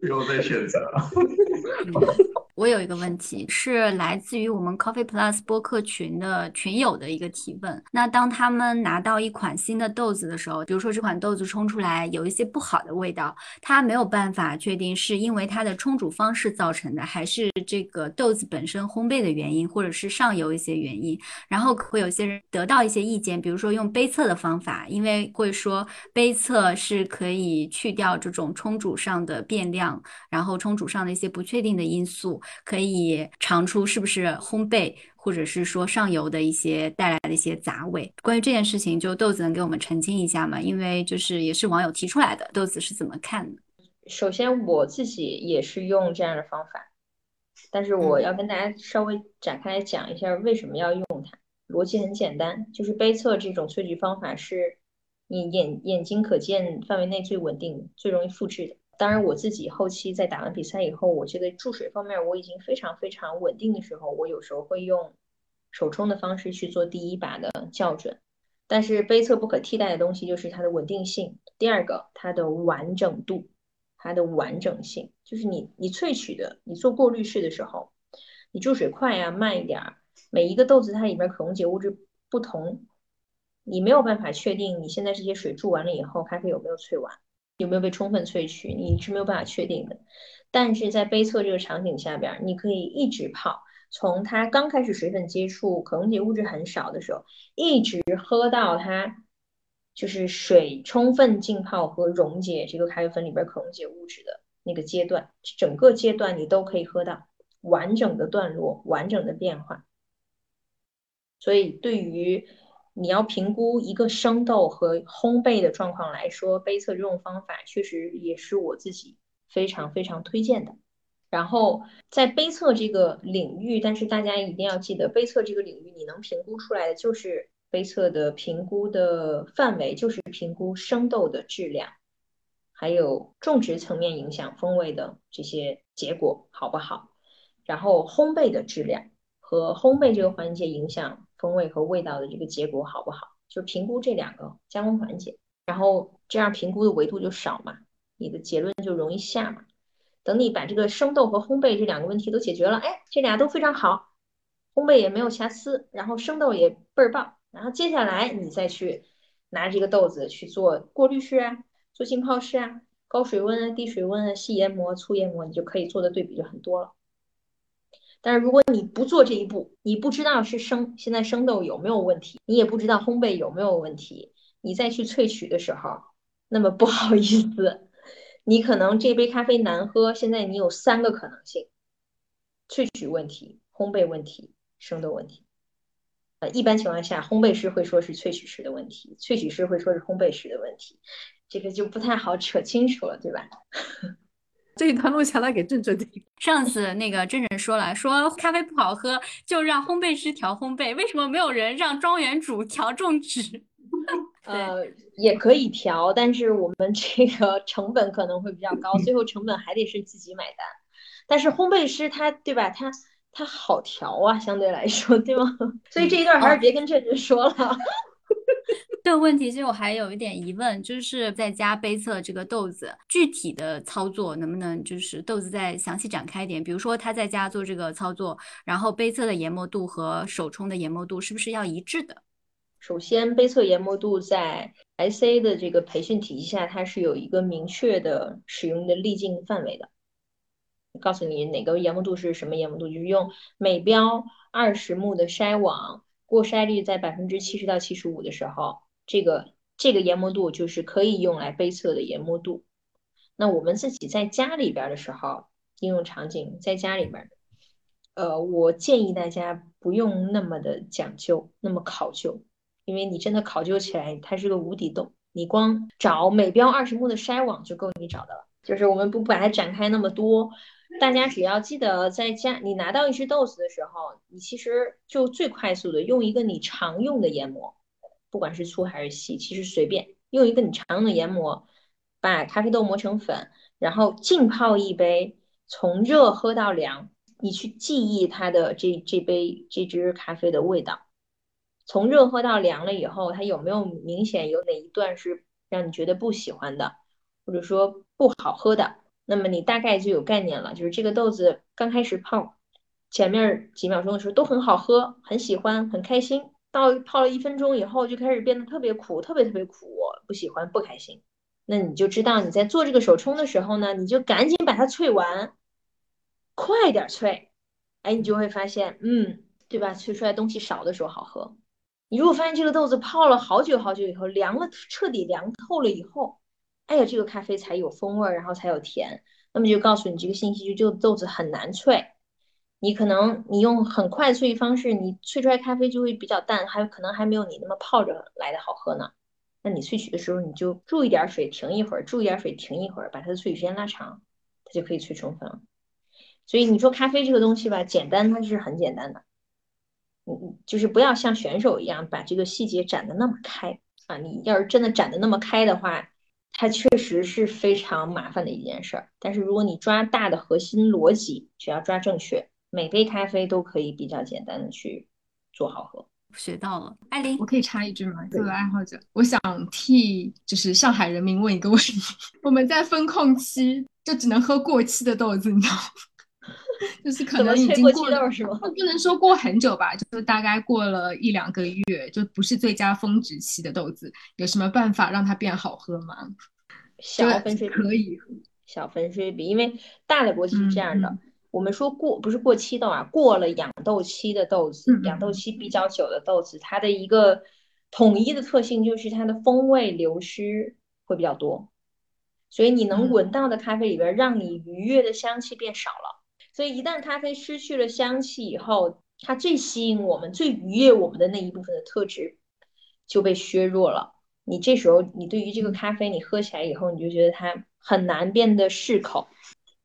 不用再选择。*laughs* 我有一个问题是来自于我们 Coffee Plus 播客群的群友的一个提问。那当他们拿到一款新的豆子的时候，比如说这款豆子冲出来有一些不好的味道，他没有办法确定是因为它的冲煮方式造成的，还是这个豆子本身烘焙的原因，或者是上游一些原因。然后会有些人得到一些意见，比如说用杯测的方法，因为会说杯测是可以去掉这种冲煮上的变量，然后冲煮上的一些不确定的因素。可以尝出是不是烘焙，或者是说上游的一些带来的一些杂味。关于这件事情，就豆子能给我们澄清一下吗？因为就是也是网友提出来的，豆子是怎么看的？首先我自己也是用这样的方法，但是我要跟大家稍微展开来讲一下为什么要用它。逻辑很简单，就是杯测这种萃取方法是你眼眼睛可见范围内最稳定、最容易复制的。当然，我自己后期在打完比赛以后，我觉得注水方面我已经非常非常稳定的时候，我有时候会用手冲的方式去做第一把的校准。但是杯测不可替代的东西就是它的稳定性，第二个它的完整度，它的完整性，就是你你萃取的，你做过滤式的时候，你注水快呀慢一点儿，每一个豆子它里面可溶解物质不同，你没有办法确定你现在这些水注完了以后，咖啡有没有萃完。有没有被充分萃取，你是没有办法确定的。但是在杯测这个场景下边，你可以一直泡，从它刚开始水粉接触可溶解物质很少的时候，一直喝到它就是水充分浸泡和溶解这个咖啡粉里边可溶解物质的那个阶段，整个阶段你都可以喝到完整的段落、完整的变化。所以对于你要评估一个生豆和烘焙的状况来说，杯测这种方法确实也是我自己非常非常推荐的。然后在杯测这个领域，但是大家一定要记得，杯测这个领域你能评估出来的就是杯测的评估的范围，就是评估生豆的质量，还有种植层面影响风味的这些结果好不好？然后烘焙的质量和烘焙这个环节影响。风味和味道的这个结果好不好？就评估这两个加工环节，然后这样评估的维度就少嘛，你的结论就容易下嘛。等你把这个生豆和烘焙这两个问题都解决了，哎，这俩都非常好，烘焙也没有瑕疵，然后生豆也倍儿棒，然后接下来你再去拿这个豆子去做过滤式啊，做浸泡式啊，高水温啊、低水温啊、细研磨、粗研磨，你就可以做的对比就很多了。但是如果你不做这一步，你不知道是生现在生豆有没有问题，你也不知道烘焙有没有问题，你再去萃取的时候，那么不好意思，你可能这杯咖啡难喝，现在你有三个可能性：萃取问题、烘焙问题、生豆问题。呃，一般情况下，烘焙师会说是萃取师的问题，萃取师会说是烘焙师的问题，这个就不太好扯清楚了，对吧？*laughs* 这一段录下来给郑郑听。*laughs* 上次那个郑郑说了，说咖啡不好喝，就让烘焙师调烘焙，为什么没有人让庄园主调种植？*laughs* 呃，也可以调，但是我们这个成本可能会比较高，最后成本还得是自己买单。但是烘焙师他对吧？他他好调啊，相对来说，对吗？所以这一段还是别跟郑郑说了。这个问题其实我还有一点疑问，就是在家杯测这个豆子具体的操作能不能就是豆子再详细展开一点？比如说他在家做这个操作，然后杯测的研磨度和手冲的研磨度是不是要一致的？首先，杯测研磨度在 SA 的这个培训体系下，它是有一个明确的使用的粒径范围的。告诉你哪个研磨度是什么研磨度，就是用每标二十目的筛网，过筛率在百分之七十到七十五的时候。这个这个研磨度就是可以用来杯测的研磨度。那我们自己在家里边的时候，应用场景在家里边，呃，我建议大家不用那么的讲究，那么考究，因为你真的考究起来，它是个无底洞。你光找每标二十目的筛网就够你找的了。就是我们不把它展开那么多，大家只要记得在家，你拿到一只豆子的时候，你其实就最快速的用一个你常用的研磨。不管是粗还是细，其实随便用一个你常用的研磨，把咖啡豆磨成粉，然后浸泡一杯，从热喝到凉，你去记忆它的这这杯这支咖啡的味道。从热喝到凉了以后，它有没有明显有哪一段是让你觉得不喜欢的，或者说不好喝的？那么你大概就有概念了，就是这个豆子刚开始泡，前面几秒钟的时候都很好喝，很喜欢，很开心。到泡了一分钟以后，就开始变得特别苦，特别特别苦，不喜欢，不开心。那你就知道你在做这个手冲的时候呢，你就赶紧把它萃完，快点萃，哎，你就会发现，嗯，对吧？萃出来东西少的时候好喝。你如果发现这个豆子泡了好久好久以后，凉了，彻底凉透了以后，哎呀，这个咖啡才有风味，然后才有甜，那么就告诉你这个信息，就就豆子很难萃。你可能你用很快的萃取方式，你萃出来咖啡就会比较淡，还有可能还没有你那么泡着来的好喝呢。那你萃取的时候，你就注一点水，停一会儿，注一点水，停一会儿，把它的萃取时间拉长，它就可以萃充分了。所以你说咖啡这个东西吧，简单它是很简单的，嗯，就是不要像选手一样把这个细节展的那么开啊。你要是真的展的那么开的话，它确实是非常麻烦的一件事儿。但是如果你抓大的核心逻辑，只要抓正确。每杯咖啡都可以比较简单的去做好喝，学到了。艾琳，我可以插一句吗？作为爱好者，我想替就是上海人民问一个问题：我们在风控期就只能喝过期的豆子，你知道吗？*laughs* 就是可能已经过了，是吗？不能说过很久吧，就是大概过了一两个月，就不是最佳峰值期的豆子，有什么办法让它变好喝吗？小分水可以，小分水比，因为大的国际是这样的。我们说过不是过期豆啊，过了养豆期的豆子，养豆期比较久的豆子，它的一个统一的特性就是它的风味流失会比较多，所以你能闻到的咖啡里边，让你愉悦的香气变少了。所以一旦咖啡失去了香气以后，它最吸引我们、最愉悦我们的那一部分的特质就被削弱了。你这时候，你对于这个咖啡，你喝起来以后，你就觉得它很难变得适口。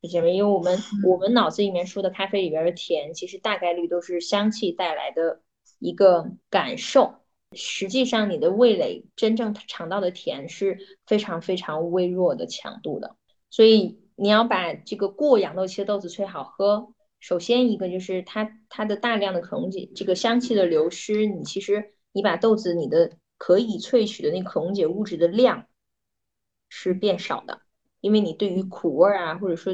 因为我们我们脑子里面说的咖啡里边的甜，其实大概率都是香气带来的一个感受。实际上，你的味蕾真正尝到的甜是非常非常微弱的强度的。所以你要把这个过氧豆期的豆子萃好喝，首先一个就是它它的大量的可溶解这个香气的流失，你其实你把豆子你的可以萃取的那可溶解物质的量是变少的。因为你对于苦味啊，或者说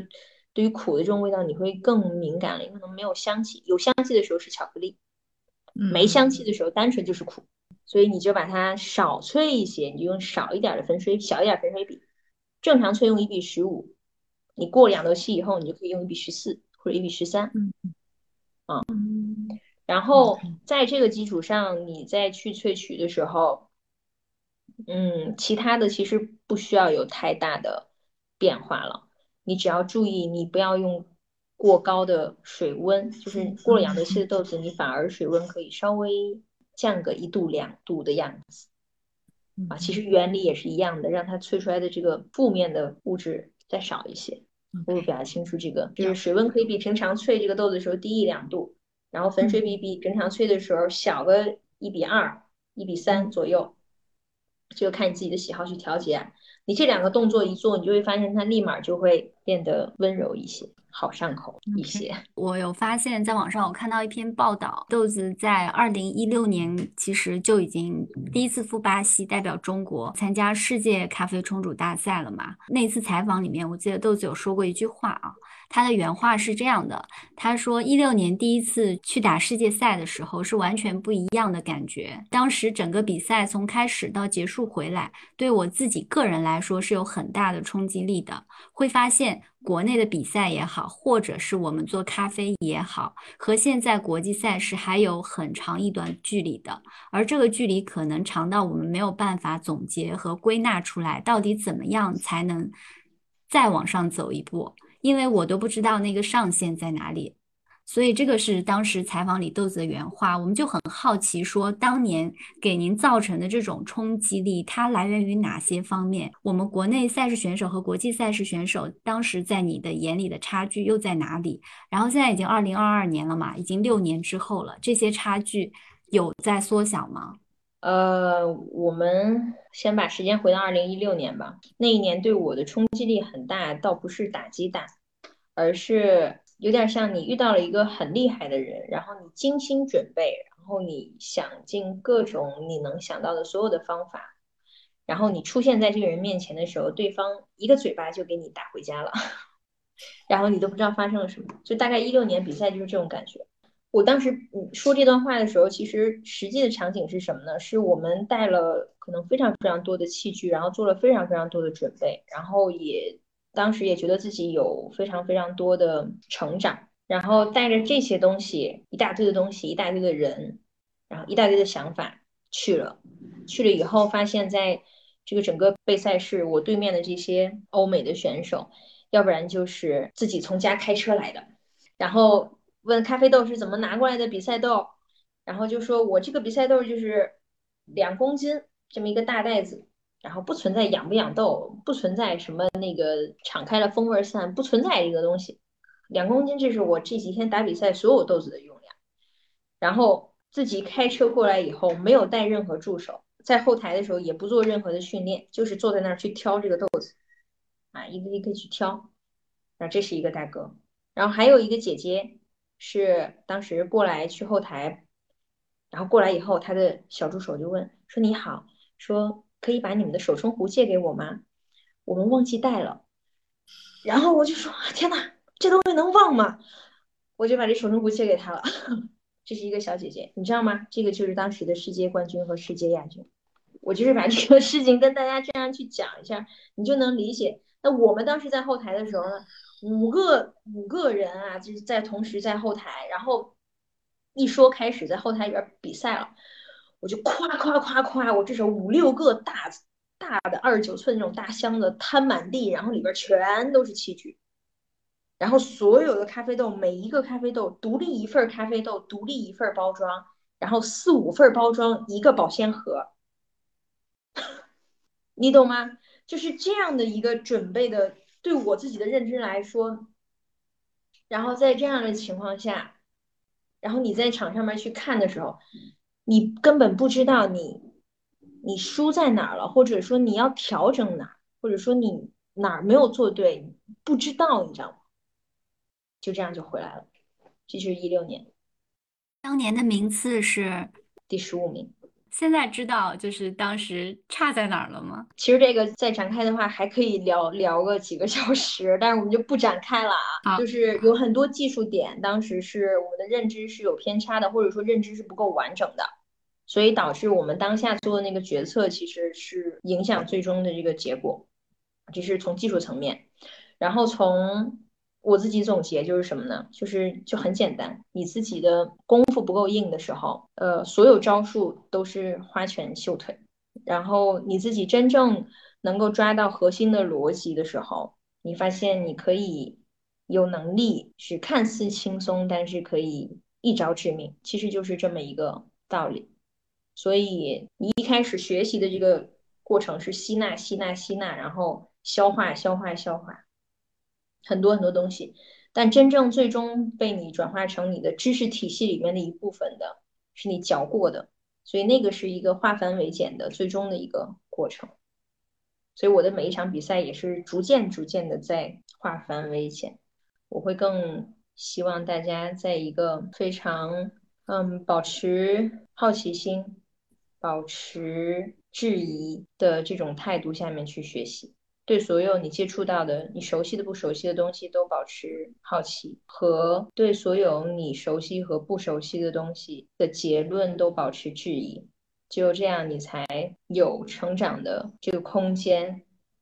对于苦的这种味道，你会更敏感了。可能没有香气，有香气的时候是巧克力，没香气的时候单纯就是苦。所以你就把它少萃一些，你就用少一点的粉水，小一点粉水比。正常萃用一比十五，你过两豆期以后，你就可以用一比十四或者一比十三。嗯，啊，然后在这个基础上，你再去萃取的时候，嗯，其他的其实不需要有太大的变化了，你只要注意你不要用过高的水温，就是过了氧得气的豆子，你反而水温可以稍微降个一度两度的样子。啊，其实原理也是一样的，让它萃出来的这个负面的物质再少一些。我会表达清楚这个，就是水温可以比平常萃这个豆子的时候低一两度，然后粉水比比平常萃的时候小个一比二、一比三左右，就看你自己的喜好去调节。你这两个动作一做，你就会发现它立马就会变得温柔一些。好上口一些。我有发现，在网上我看到一篇报道，豆子在二零一六年其实就已经第一次赴巴西代表中国参加世界咖啡冲煮大赛了嘛。那次采访里面，我记得豆子有说过一句话啊。他的原话是这样的：他说，一六年第一次去打世界赛的时候是完全不一样的感觉。当时整个比赛从开始到结束回来，对我自己个人来说是有很大的冲击力的。会发现国内的比赛也好，或者是我们做咖啡也好，和现在国际赛事还有很长一段距离的。而这个距离可能长到我们没有办法总结和归纳出来，到底怎么样才能再往上走一步。因为我都不知道那个上限在哪里，所以这个是当时采访里豆子的原话。我们就很好奇，说当年给您造成的这种冲击力，它来源于哪些方面？我们国内赛事选手和国际赛事选手当时在你的眼里的差距又在哪里？然后现在已经二零二二年了嘛，已经六年之后了，这些差距有在缩小吗？呃，我们先把时间回到二零一六年吧。那一年对我的冲击力很大，倒不是打击大，而是有点像你遇到了一个很厉害的人，然后你精心准备，然后你想尽各种你能想到的所有的方法，然后你出现在这个人面前的时候，对方一个嘴巴就给你打回家了，*laughs* 然后你都不知道发生了什么。就大概一六年比赛就是这种感觉。我当时嗯说这段话的时候，其实实际的场景是什么呢？是我们带了可能非常非常多的器具，然后做了非常非常多的准备，然后也当时也觉得自己有非常非常多的成长，然后带着这些东西，一大堆的东西，一大堆的人，然后一大堆的想法去了，去了以后发现，在这个整个备赛室，我对面的这些欧美的选手，要不然就是自己从家开车来的，然后。问咖啡豆是怎么拿过来的比赛豆，然后就说我这个比赛豆就是两公斤这么一个大袋子，然后不存在养不养豆，不存在什么那个敞开了风味散，不存在这个东西。两公斤这是我这几天打比赛所有豆子的用量。然后自己开车过来以后，没有带任何助手，在后台的时候也不做任何的训练，就是坐在那儿去挑这个豆子，啊，一个一个去挑。那这是一个大哥，然后还有一个姐姐。是当时过来去后台，然后过来以后，他的小助手就问说：“你好，说可以把你们的手冲壶借给我吗？我们忘记带了。”然后我就说：“天哪，这东西能忘吗？”我就把这手冲壶借给他了。*laughs* 这是一个小姐姐，你知道吗？这个就是当时的世界冠军和世界亚军。我就是把这个事情跟大家这样去讲一下，你就能理解。那我们当时在后台的时候呢？五个五个人啊，就是在同时在后台，然后一说开始在后台里边比赛了，我就夸夸夸夸，我这手五六个大大的二十九寸那种大箱子摊满地，然后里边全都是器具，然后所有的咖啡豆，每一个咖啡豆独立一份咖啡豆，独立一份包装，然后四五份包装一个保鲜盒，*laughs* 你懂吗？就是这样的一个准备的。对我自己的认知来说，然后在这样的情况下，然后你在场上面去看的时候，你根本不知道你你输在哪儿了，或者说你要调整哪，或者说你哪儿没有做对，不知道，你知道吗？就这样就回来了。这就是一六年，当年的名次是第十五名。现在知道就是当时差在哪儿了吗？其实这个再展开的话，还可以聊聊个几个小时，但是我们就不展开了啊。就是有很多技术点，当时是我们的认知是有偏差的，或者说认知是不够完整的，所以导致我们当下做的那个决策其实是影响最终的这个结果。这是从技术层面，然后从。我自己总结就是什么呢？就是就很简单，你自己的功夫不够硬的时候，呃，所有招数都是花拳绣腿，然后你自己真正能够抓到核心的逻辑的时候，你发现你可以有能力是看似轻松，但是可以一招致命，其实就是这么一个道理。所以你一开始学习的这个过程是吸纳、吸纳、吸纳，然后消化、消化、消化很多很多东西，但真正最终被你转化成你的知识体系里面的一部分的，是你嚼过的。所以那个是一个化繁为简的最终的一个过程，所以我的每一场比赛也是逐渐逐渐的在化繁为简。我会更希望大家在一个非常嗯保持好奇心、保持质疑的这种态度下面去学习。对所有你接触到的、你熟悉的、不熟悉的东西都保持好奇，和对所有你熟悉和不熟悉的东西的结论都保持质疑。只有这样，你才有成长的这个空间，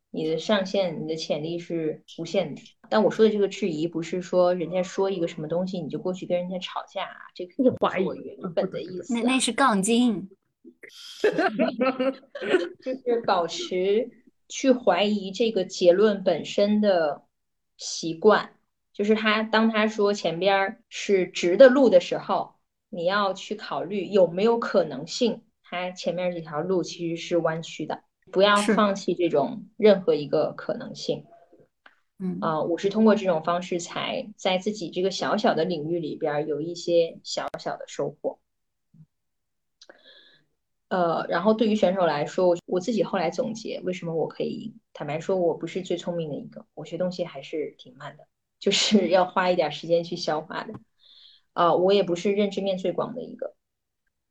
你的上限、你的潜力是无限的。但我说的这个质疑，不是说人家说一个什么东西你就过去跟人家吵架，这个是怀疑我原本的意思。那那是杠精，*laughs* 就是保持。去怀疑这个结论本身的习惯，就是他当他说前边是直的路的时候，你要去考虑有没有可能性，他前面这条路其实是弯曲的，不要放弃这种任何一个可能性。嗯啊，我是通过这种方式才在自己这个小小的领域里边有一些小小的收获。呃，然后对于选手来说，我我自己后来总结，为什么我可以？坦白说，我不是最聪明的一个，我学东西还是挺慢的，就是要花一点时间去消化的。啊，我也不是认知面最广的一个，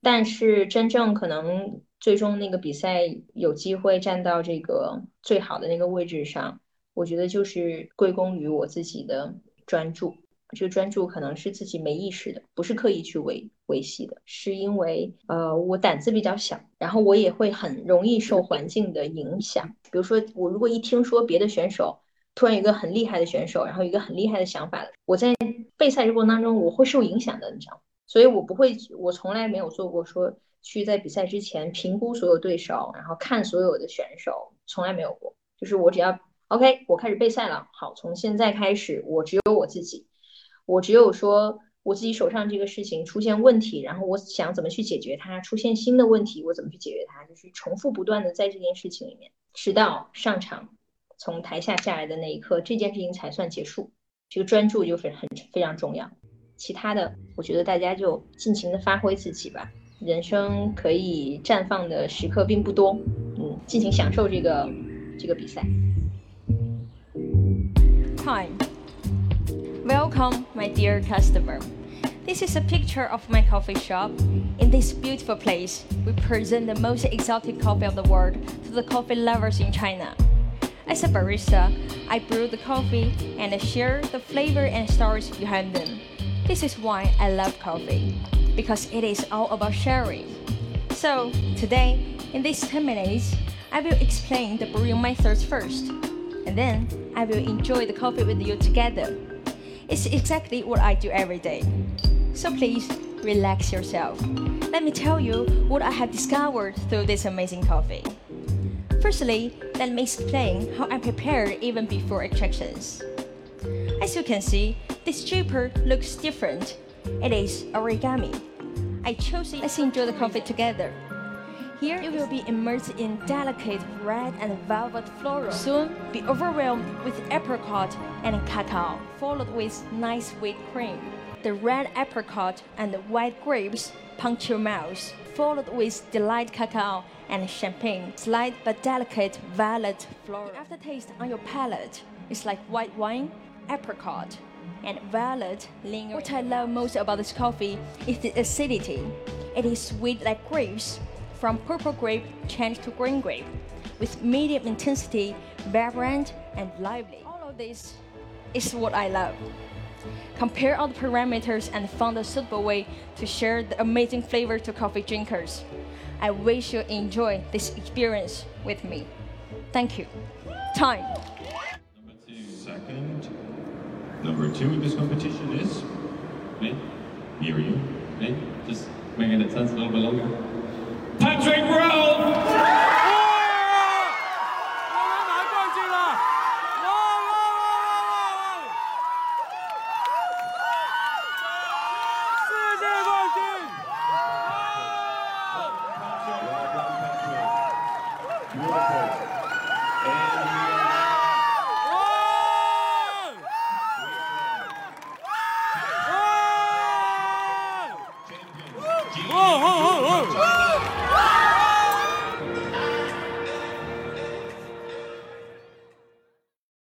但是真正可能最终那个比赛有机会站到这个最好的那个位置上，我觉得就是归功于我自己的专注。这个专注可能是自己没意识的，不是刻意去维维系的，是因为呃我胆子比较小，然后我也会很容易受环境的影响。比如说我如果一听说别的选手突然有一个很厉害的选手，然后一个很厉害的想法，我在备赛的过程当中我会受影响的，你知道吗？所以我不会，我从来没有做过说去在比赛之前评估所有对手，然后看所有的选手，从来没有过。就是我只要 OK，我开始备赛了，好，从现在开始我只有我自己。我只有说我自己手上这个事情出现问题，然后我想怎么去解决它，出现新的问题我怎么去解决它，就是重复不断的在这件事情里面，直到上场从台下下来的那一刻，这件事情才算结束。这个专注就是很非常重要。其他的，我觉得大家就尽情的发挥自己吧。人生可以绽放的时刻并不多，嗯，尽情享受这个这个比赛。Time. Welcome, my dear customer. This is a picture of my coffee shop. In this beautiful place, we present the most exotic coffee of the world to the coffee lovers in China. As a barista, I brew the coffee and I share the flavor and stories behind them. This is why I love coffee, because it is all about sharing. So, today, in these 10 minutes, I will explain the brewing methods first, and then I will enjoy the coffee with you together. It's exactly what I do every day. So please relax yourself. Let me tell you what I have discovered through this amazing coffee. Firstly, let me explain how I prepare even before extractions. As you can see, this draper looks different. It is origami. I chose it. Let's enjoy the coffee together. Here you will be immersed in delicate red and velvet floral. Soon be overwhelmed with apricot and cacao, followed with nice sweet cream. The red apricot and the white grapes punch your mouth, followed with delight cacao and champagne, slight but delicate violet floral. The aftertaste on your palate is like white wine, apricot, and violet linger. What I love most about this coffee is the acidity. It is sweet like grapes, from purple grape changed to green grape, with medium intensity, vibrant and lively. All of this is what I love. Compare all the parameters and find a suitable way to share the amazing flavor to coffee drinkers. I wish you enjoy this experience with me. Thank you. Time. Number two. Second. Number two in this competition is me. Here you. Me. Just making it sense a little bit longer. Patrick Rowe!